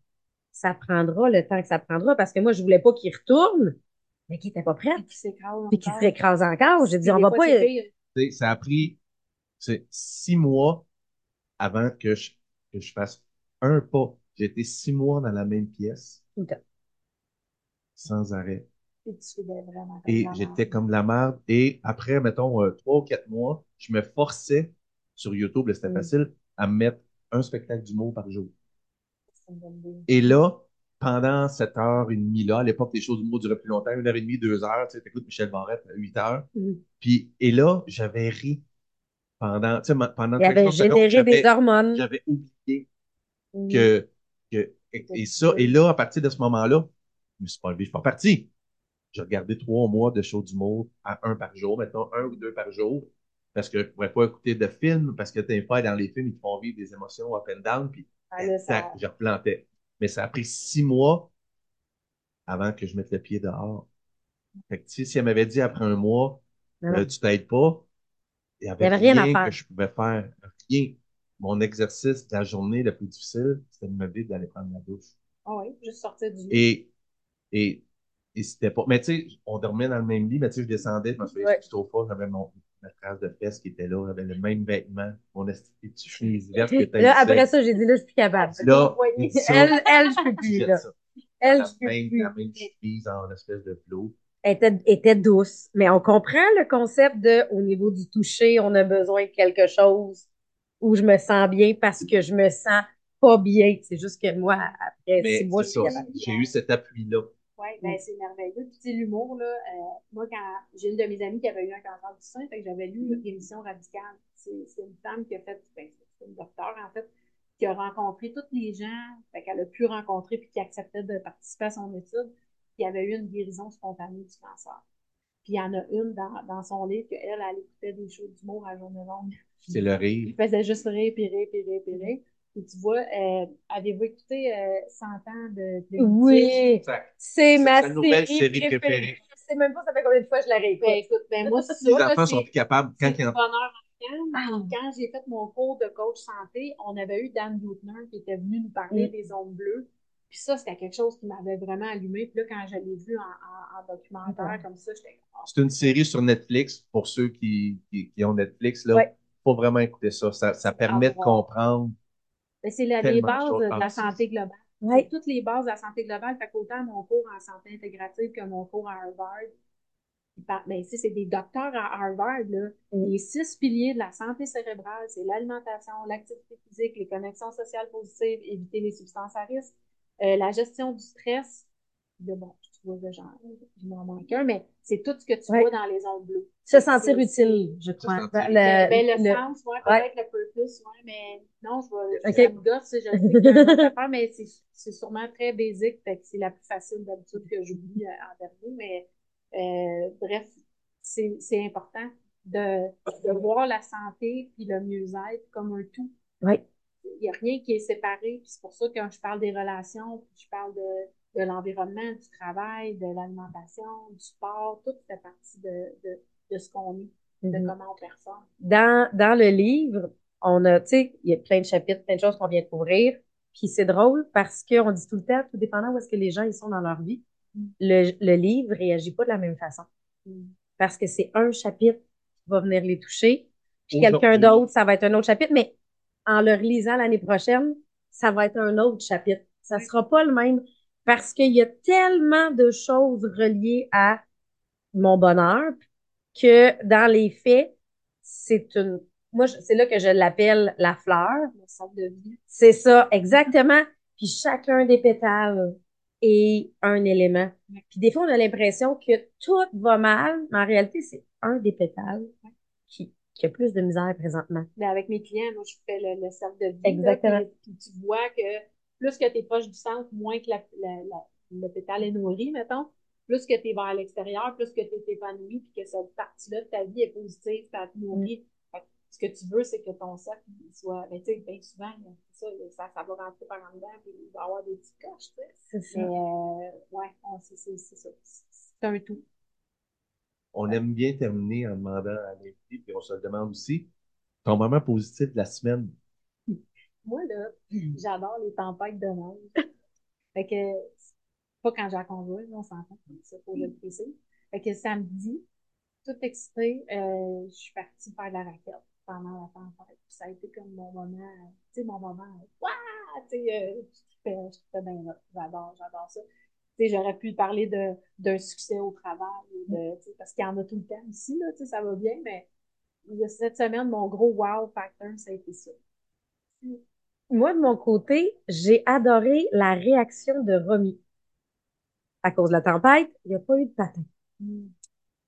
Ça prendra le temps que ça prendra parce que moi, je voulais pas qu'il retourne, mais qu'il était pas prêt. Puis qui s'écrase Puis qu'il encore. se récrase encore. J'ai dit, on va pas. ça a pris c'est six mois avant que je, que je fasse un pas. J'ai été six mois dans la même pièce, sans arrêt. Tu vraiment Et j'étais comme de la merde. Et après, mettons, euh, trois ou quatre mois, je me forçais sur YouTube, c'était Mm. facile, à me mettre un spectacle d'humour par jour. Et là, pendant cette heure et demie là, à l'époque, les shows d'humour duraient plus longtemps, une heure et demie, deux heures, tu sais, t'écoutes Michel Barrette, huit heures. Mm. Puis, et là, j'avais ri pendant, tu sais, pendant Il avait 30 secondes, généré des j'avais- hormones. j'avais oublié Mm. que, que, et, et ça, et là, à partir de ce moment-là, je me suis pas levé, je suis pas parti. J'ai regardé trois mois de shows d'humour à un par jour, maintenant un ou deux par jour, parce que je pourrais pas écouter de films, parce que des fois, dans les films, ils te font vivre des émotions up and down, puis Ah, ça- je replantais. Mais ça a pris six mois avant que je mette le pied dehors. Fait que, si elle m'avait dit après un mois, Non, euh, tu t'aides pas, il y avait, avait rien à faire. que je pouvais faire. Rien. Mon exercice de la journée le plus difficile, c'était de me lever d'aller prendre la douche. Ah oui, juste sortir du lit. Et, et, et c'était pas. Mais tu sais, on dormait dans le même lit, mais tu sais, je descendais, je me Ouais. du sofa, j'avais mon ma trace de fesses qui était là, j'avais le même vêtement, mon petite chemise verte Là, après ça, j'ai dit, là, je suis plus capable. Là, ça, elle, elle, je peux plus, jettes là. ça. Elle, la je peux même, plus. la même chemise en espèce de flot. Elle était, était douce. Mais on comprend le concept de, au niveau du toucher, on a besoin de quelque chose où je me sens bien parce que je me sens pas bien. C'est juste que moi, après Mais six mois, c'est je suis ça, capable. j'ai eu cet appui-là. Oui, ben c'est merveilleux. Puis, tu sais, l'humour, là, euh, moi, quand j'ai une de mes amies qui avait eu un cancer du sein, fait que j'avais lu Rémission radicale. C'est c'est une femme qui a fait, ben, c'est une docteure, en fait, qui a rencontré tous les gens, fait qu'elle a pu rencontrer puis qui acceptait de participer à son étude, qui avait eu une guérison spontanée du cancer. Puis il y en a une dans, dans son livre qu'elle, elle écoutait des shows d'humour à journée longue. C'est le rire. Il faisait juste rire, puis rire, puis rire, puis rire. Et tu vois, euh, avez-vous écouté euh, 100 ans de, de Oui, c'est ma sa nouvelle série série préférée. préférée. Je sais même pas ça fait combien de fois je la réécoute. Ben, écoute, ben, moi, Les enfants c'est- sont plus capables, quand c'est ils du en... bonheur en Ah. Quand j'ai fait mon cours de coach santé, on avait eu Dan Boutner qui était venu nous parler Mm. des ondes bleues. Puis ça, c'était quelque chose qui m'avait vraiment allumé. Puis là, quand je l'ai vu en, en, en documentaire Mm. comme ça, j'étais comme, C'est une série sur Netflix, pour ceux qui, qui, qui ont Netflix, là. Ouais. Faut vraiment écouter ça. Ça, ça permet de voir. comprendre. Ben, c'est les bases de la santé globale. Ouais. Toutes les bases de la santé globale. Fait qu'autant mon cours en santé intégrative que mon cours à Harvard, ben, c'est des docteurs à Harvard, là. Mm. Les six piliers de la santé cérébrale, c'est l'alimentation, l'activité physique, les connexions sociales positives, éviter les substances à risque, euh, la gestion du stress. Bon, vois, là, genre, il m'en manque un, mais c'est tout ce que tu Ouais. vois dans les ondes bleues. Se sentir utile, je crois. Ben, le- ben, le, le- sens, ouais, ouais. peut-être le purpose, ouais, mais non, je vais, Ok. ça me gosse, je sais qu'il y a une autre affaire, mais c'est, c'est sûrement très basique, fait que c'est la plus facile d'habitude que j'oublie euh, en dernier, mais euh, bref, c'est, c'est important de, de voir la santé puis le mieux-être comme un tout. Ouais. Il n'y a rien qui est séparé, puis c'est pour ça que quand je parle des relations, puis je parle de, de l'environnement, du travail, de l'alimentation, du sport, tout fait partie de, de, de ce qu'on est, de Mhm. comment on performe. dans, dans le livre, on a, tu sais, il y a plein de chapitres, plein de choses qu'on vient de couvrir. Puis c'est drôle parce qu'on dit tout le temps, tout dépendant où est-ce que les gens ils sont dans leur vie, Mm. le, le livre réagit pas de la même façon. Parce que c'est un chapitre qui va venir les toucher, puis quelqu'un d'autre, ça va être un autre chapitre, mais en le relisant l'année prochaine, ça va être un autre chapitre. Ça sera pas le même parce qu'il y a tellement de choses reliées à mon bonheur que dans les faits, c'est une, moi, c'est là que je l'appelle la fleur. Le centre de vie. C'est ça, exactement. Puis chacun des pétales est un élément. Puis des fois, on a l'impression que tout va mal, mais en réalité, c'est un des pétales qui, qui a plus de misère présentement. Mais avec mes clients, moi, je fais le, le cercle de vie. Exactement. là, puis, puis tu vois que plus que tu es proche du centre, moins que la, la- la- le pétale est nourri, mettons. Plus que tu es vers l'extérieur, plus que tu es épanoui, puis que cette partie-là de ta vie est positive, ça te nourrit. Fait que ce que tu veux, c'est que ton cercle il soit. Ben, tu sais, bien souvent, il y a ça, ça, ça va rentrer par en dedans, puis il va y avoir des petits coches, tu sais. C'est Mais, euh, ouais, on- c'est c'est- c'est ça. C'est un tout. On aime bien terminer en demandant à l'invité, puis on se le demande aussi, ton moment positif de la semaine. Moi, là, j'adore les tempêtes de neige. Fait que, pas quand conjoint, là, on s'entend, ça, je le précise. Fait que samedi, tout excité, euh, je suis partie faire de la raquette pendant la tempête. Puis ça a été comme mon moment, tu sais, mon moment, Wouah! Tu sais, euh, je trippais, bien là. J'adore, j'adore ça. Tu sais, j'aurais pu parler d'un succès au travail, de, parce qu'il y en a tout le temps ici, là, tu sais, ça va bien, mais cette semaine, mon gros wow factor, ça a été ça. Moi, de mon côté, j'ai adoré la réaction de Romy. À cause de la tempête, il n'y a pas eu de patin.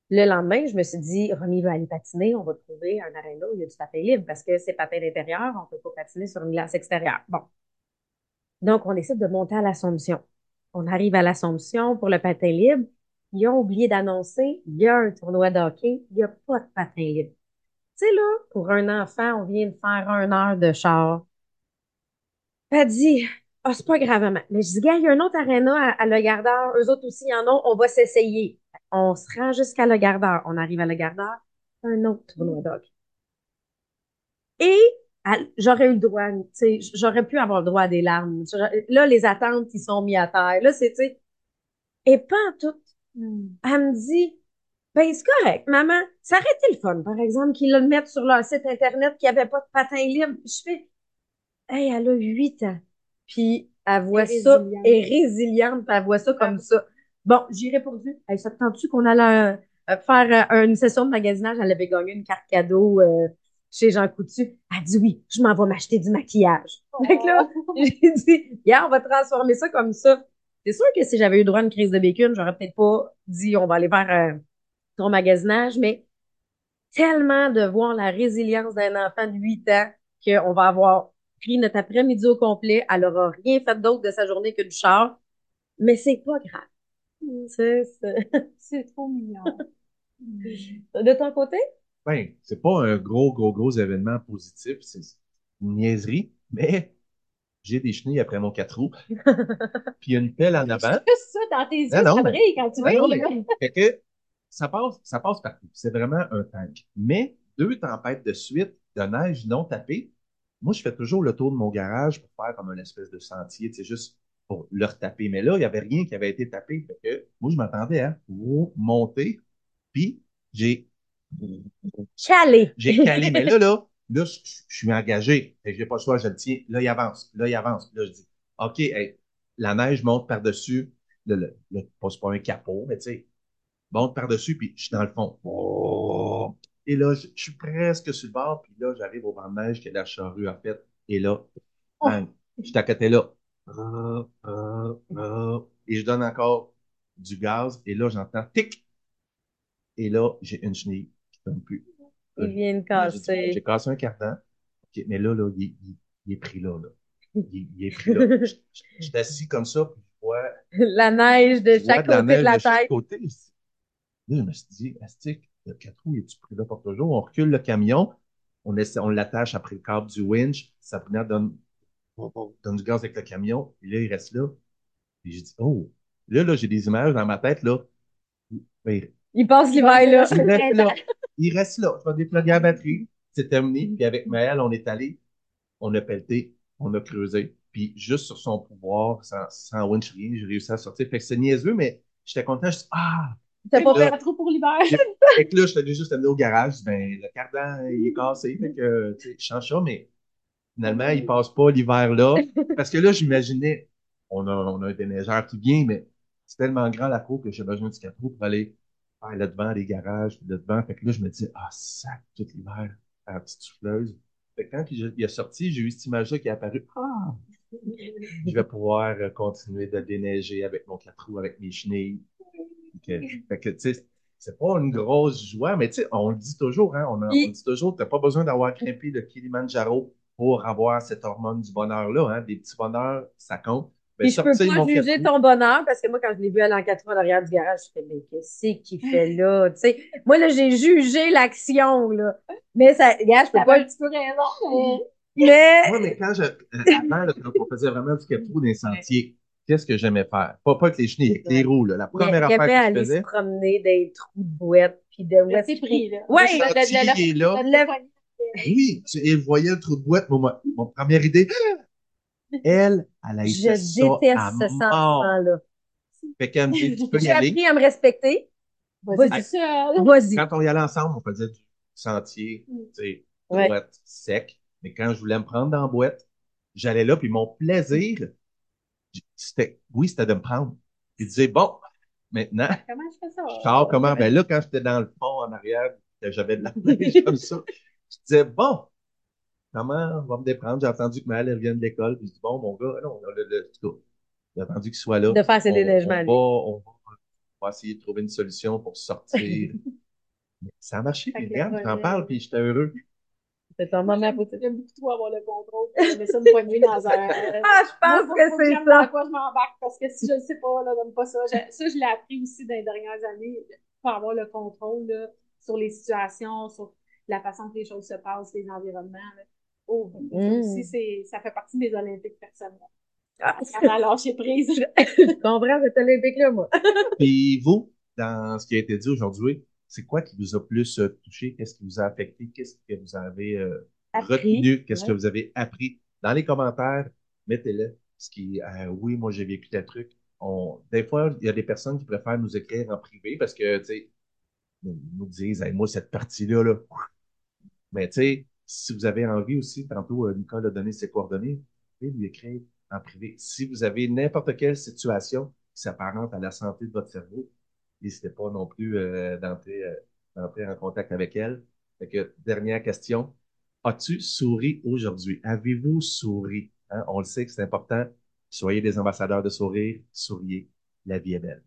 Le lendemain, je me suis dit, Romy va aller patiner, on va trouver un aréna où il y a du patin libre parce que c'est patin d'intérieur, on peut pas patiner sur une glace extérieure. Bon. Donc, on décide de monter à l'Assomption. On arrive à l'Assomption pour le patin libre. Ils ont oublié d'annoncer, il y a un tournoi de hockey, il n'y a pas de patin libre. Tu sais, là, pour un enfant, on vient de faire une heure de char. Elle dit, ah, c'est pas grave, maman. Mais je dis, gars, il y a un autre aréna à, à Le Gardeur. Eux autres aussi, y en ont. On va s'essayer. On se rend jusqu'à Le Gardeur. On arrive à Le Gardeur. Un autre tournoi dog. Et j'aurais eu le droit, tu sais, j'aurais pu avoir le droit à des larmes. Là, les attentes, ils sont mis à terre. Là, c'est, tu sais, et pas en tout. Hmm. Elle me dit, ben, c'est correct, maman. Ça aurait été le fun, par exemple, qu'ils le mettent sur leur site Internet qu'il n'y avait pas de patin libre. Je fais, hey, elle a huit ans. Puis, elle voit Et ça, résiliente. est résiliente, puis elle voit ça comme ça. Bon, j'ai répondu, hey, ça te tente-tu qu'on allait euh, euh, faire euh, une session de magasinage? Elle avait gagné une carte cadeau euh, chez Jean Coutu. Elle dit oui, je m'en vais m'acheter du maquillage. Fait que là, j'ai dit, yeah, on va transformer ça comme ça. C'est sûr que si j'avais eu droit à une crise de bacon, j'aurais peut-être pas dit on va aller faire ton magasinage, mais tellement de voir la résilience d'un enfant de 8 ans qu'on va avoir pris notre après-midi au complet, elle aura rien fait d'autre de sa journée que du char, mais c'est pas grave. Sais, c'est- C'est trop mignon. De ton côté? Ben, c'est pas un gros, gros, gros événement positif, c'est une niaiserie, mais j'ai des chenilles après mon quatre roues, puis il y a une pelle en avant. Juste ça dans tes yeux, Ah non, ça brille quand tu Ah vois. non, mais- Fait que ça passe, ça passe partout. C'est vraiment un tank. Mais deux tempêtes de suite de neige non tapée, moi, je fais toujours le tour de mon garage pour faire comme une espèce de sentier, tu sais, juste pour le retaper. Mais là, il n'y avait rien qui avait été tapé. Fait que moi, je m'attendais à monter, puis j'ai Calé. j'ai calé. Mais là, là, là, je, je suis engagé. Que j'ai pas le choix, je le tiens. Là, il avance. Là, il avance. Là, je dis, OK, hey, la neige monte par-dessus. Le, le, le- pas, c'est pas un capot, mais tu sais, monte par-dessus, puis je suis dans le fond. Oh! Et là, je, je suis presque sur le bord, puis là, j'arrive au banc de neige que la charrue a fait. Et là, bang, je suis à côté là. Ah, ah, ah. Et je donne encore du gaz, et là, j'entends tic. Et là, j'ai une chenille qui ne tombe plus. Il vient de casser. J'ai cassé un cardan. OK, mais là, là, il, est- il- il est pris là, là. Il, il est pris là. Je suis assis comme ça, puis je vois, La neige de chaque de la côté neige de la de chaque tête. côté. Là, je me suis dit, Astic, quatre roues, est-tu pris là pour toujours? On recule le camion, on, essaie- on l'attache après le câble du winch, ça donne, donne du gaz avec le camion, et là, il reste là. Et j'ai dit, oh, là, là, j'ai des images dans ma tête, là. Ben, Il passe l'hiver là. il reste là. Il reste là. Je vais déploguer la batterie. C'est terminé. Puis avec Maël, on est allé, on a pelleté, on a creusé. Puis juste sur son pouvoir, sans, sans winch rien, j'ai réussi à sortir. Fait que c'est niaiseux, mais j'étais content. Je dis, ah! T'as pas fait trop pour l'hiver? Fait que là, je suis juste amené au garage. Ben, le cardan, il est cassé. Fait que, tu sais, je change ça, mais finalement, il passe pas l'hiver là. Parce que là, j'imaginais, on a, on a un déneigeur qui vient, mais c'est tellement grand la cour que j'ai besoin du 4 roues pour aller faire là devant les garages, puis là devant. Fait que là, je me dis, ah, sac, tout l'hiver, à la petite souffleuse. Fait que quand il il est sorti, j'ai eu cette image-là qui est apparue. Ah! Je vais pouvoir continuer de déneiger avec mon 4 roues, avec mes chenilles. Fait que, fait que, tu sais, c'est pas une grosse joie, mais tu sais, on le dit toujours, hein, on, en- on dit toujours, t'as pas besoin d'avoir grimpé le Kilimanjaro pour avoir cette hormone du bonheur-là, hein. Des petits bonheurs, ça compte. Ben, Puis je peux pas juger ton bonheur parce que moi, quand je l'ai vu aller en quatre en arrière du garage, je fais, mais qu'est-ce qu'il fait là? Tu sais, moi, là, j'ai jugé l'action, là. Mais ça, regarde, je peux pas le. un petit peu raison, mais Mais, mais quand je, euh, avant, là, on faisait vraiment du quatre roues dans les sentiers, qu'est-ce que j'aimais faire? Pas, pas avec les chenilles, avec les roues, là. La première affaire que je aller faisais, se promener dans les trous de boîte, puis de c'est pris, là. Il est là. Oui, voyait le trou de boîte. Mon, mon première idée, elle, elle a Je été ça déteste à ce sentiment-là. Fait qu'elle me dit, tu peux y J'ai aller. appris à me respecter. Vas-y Vas-y. Quand on y allait ensemble, on faisait du sentier, tu sais, Ouais. boîte sec. Mais quand je voulais me prendre dans la boîte, j'allais là, puis mon plaisir, c'était, oui, c'était de me prendre. Puis de dire, bon, maintenant, Comment je fais ça? je sors comment? Ben là, quand j'étais dans le fond, en arrière, j'avais de la neige comme ça, je disais, bon, comment on va me déprendre? J'ai entendu que Maëlle elle vient de l'école, puis je dis, bon, mon gars, non, le, le, cas, j'ai entendu qu'il soit là. De faire ses déneigements, on on va, essayer de trouver une solution pour sortir. Mais ça a marché, puis regarde, le je t'en relais- parle, puis j'étais heureux. C'est ton moment pour J'aime beaucoup trop avoir le contrôle. J'aimais ça me poigner dans un. Ah, je pense Moi, que c'est j'aime dans ça. quoi je m'embarque parce que si je ne sais pas, là, j'aime pas ça. Je- ça, je l'ai appris aussi dans les dernières années pour avoir le contrôle là, sur les situations, sur la façon que les choses se passent, les environnements. là. Oh, Mm. aussi, c'est, ça fait partie des Olympiques personnels. Ah, À lâcher prise. je comprends cet Olympique-là, moi. Puis vous, dans ce qui a été dit aujourd'hui, c'est quoi qui vous a plus euh, touché? Qu'est-ce qui vous a affecté? Qu'est-ce que vous avez euh, retenu? Qu'est-ce Ouais. que vous avez appris? Dans les commentaires, mettez-le. Ce qui, euh, oui, moi, j'ai vécu tel truc. On, des fois, il y a des personnes qui préfèrent nous écrire en privé parce que, tu sais, nous, nous disent, Hey, moi, cette partie-là, là. Mais, tu sais, si vous avez envie aussi, tantôt, Nicole a donné ses coordonnées, vous lui écrire en privé. Si vous avez n'importe quelle situation qui s'apparente à la santé de votre cerveau, n'hésitez pas non plus euh, d'entrer euh, d'entrer en contact avec elle. Fait que, dernière question. As-tu souri aujourd'hui? Avez-vous souri? Hein? On le sait que c'est important. Soyez des ambassadeurs de sourire. Souriez. La vie est belle.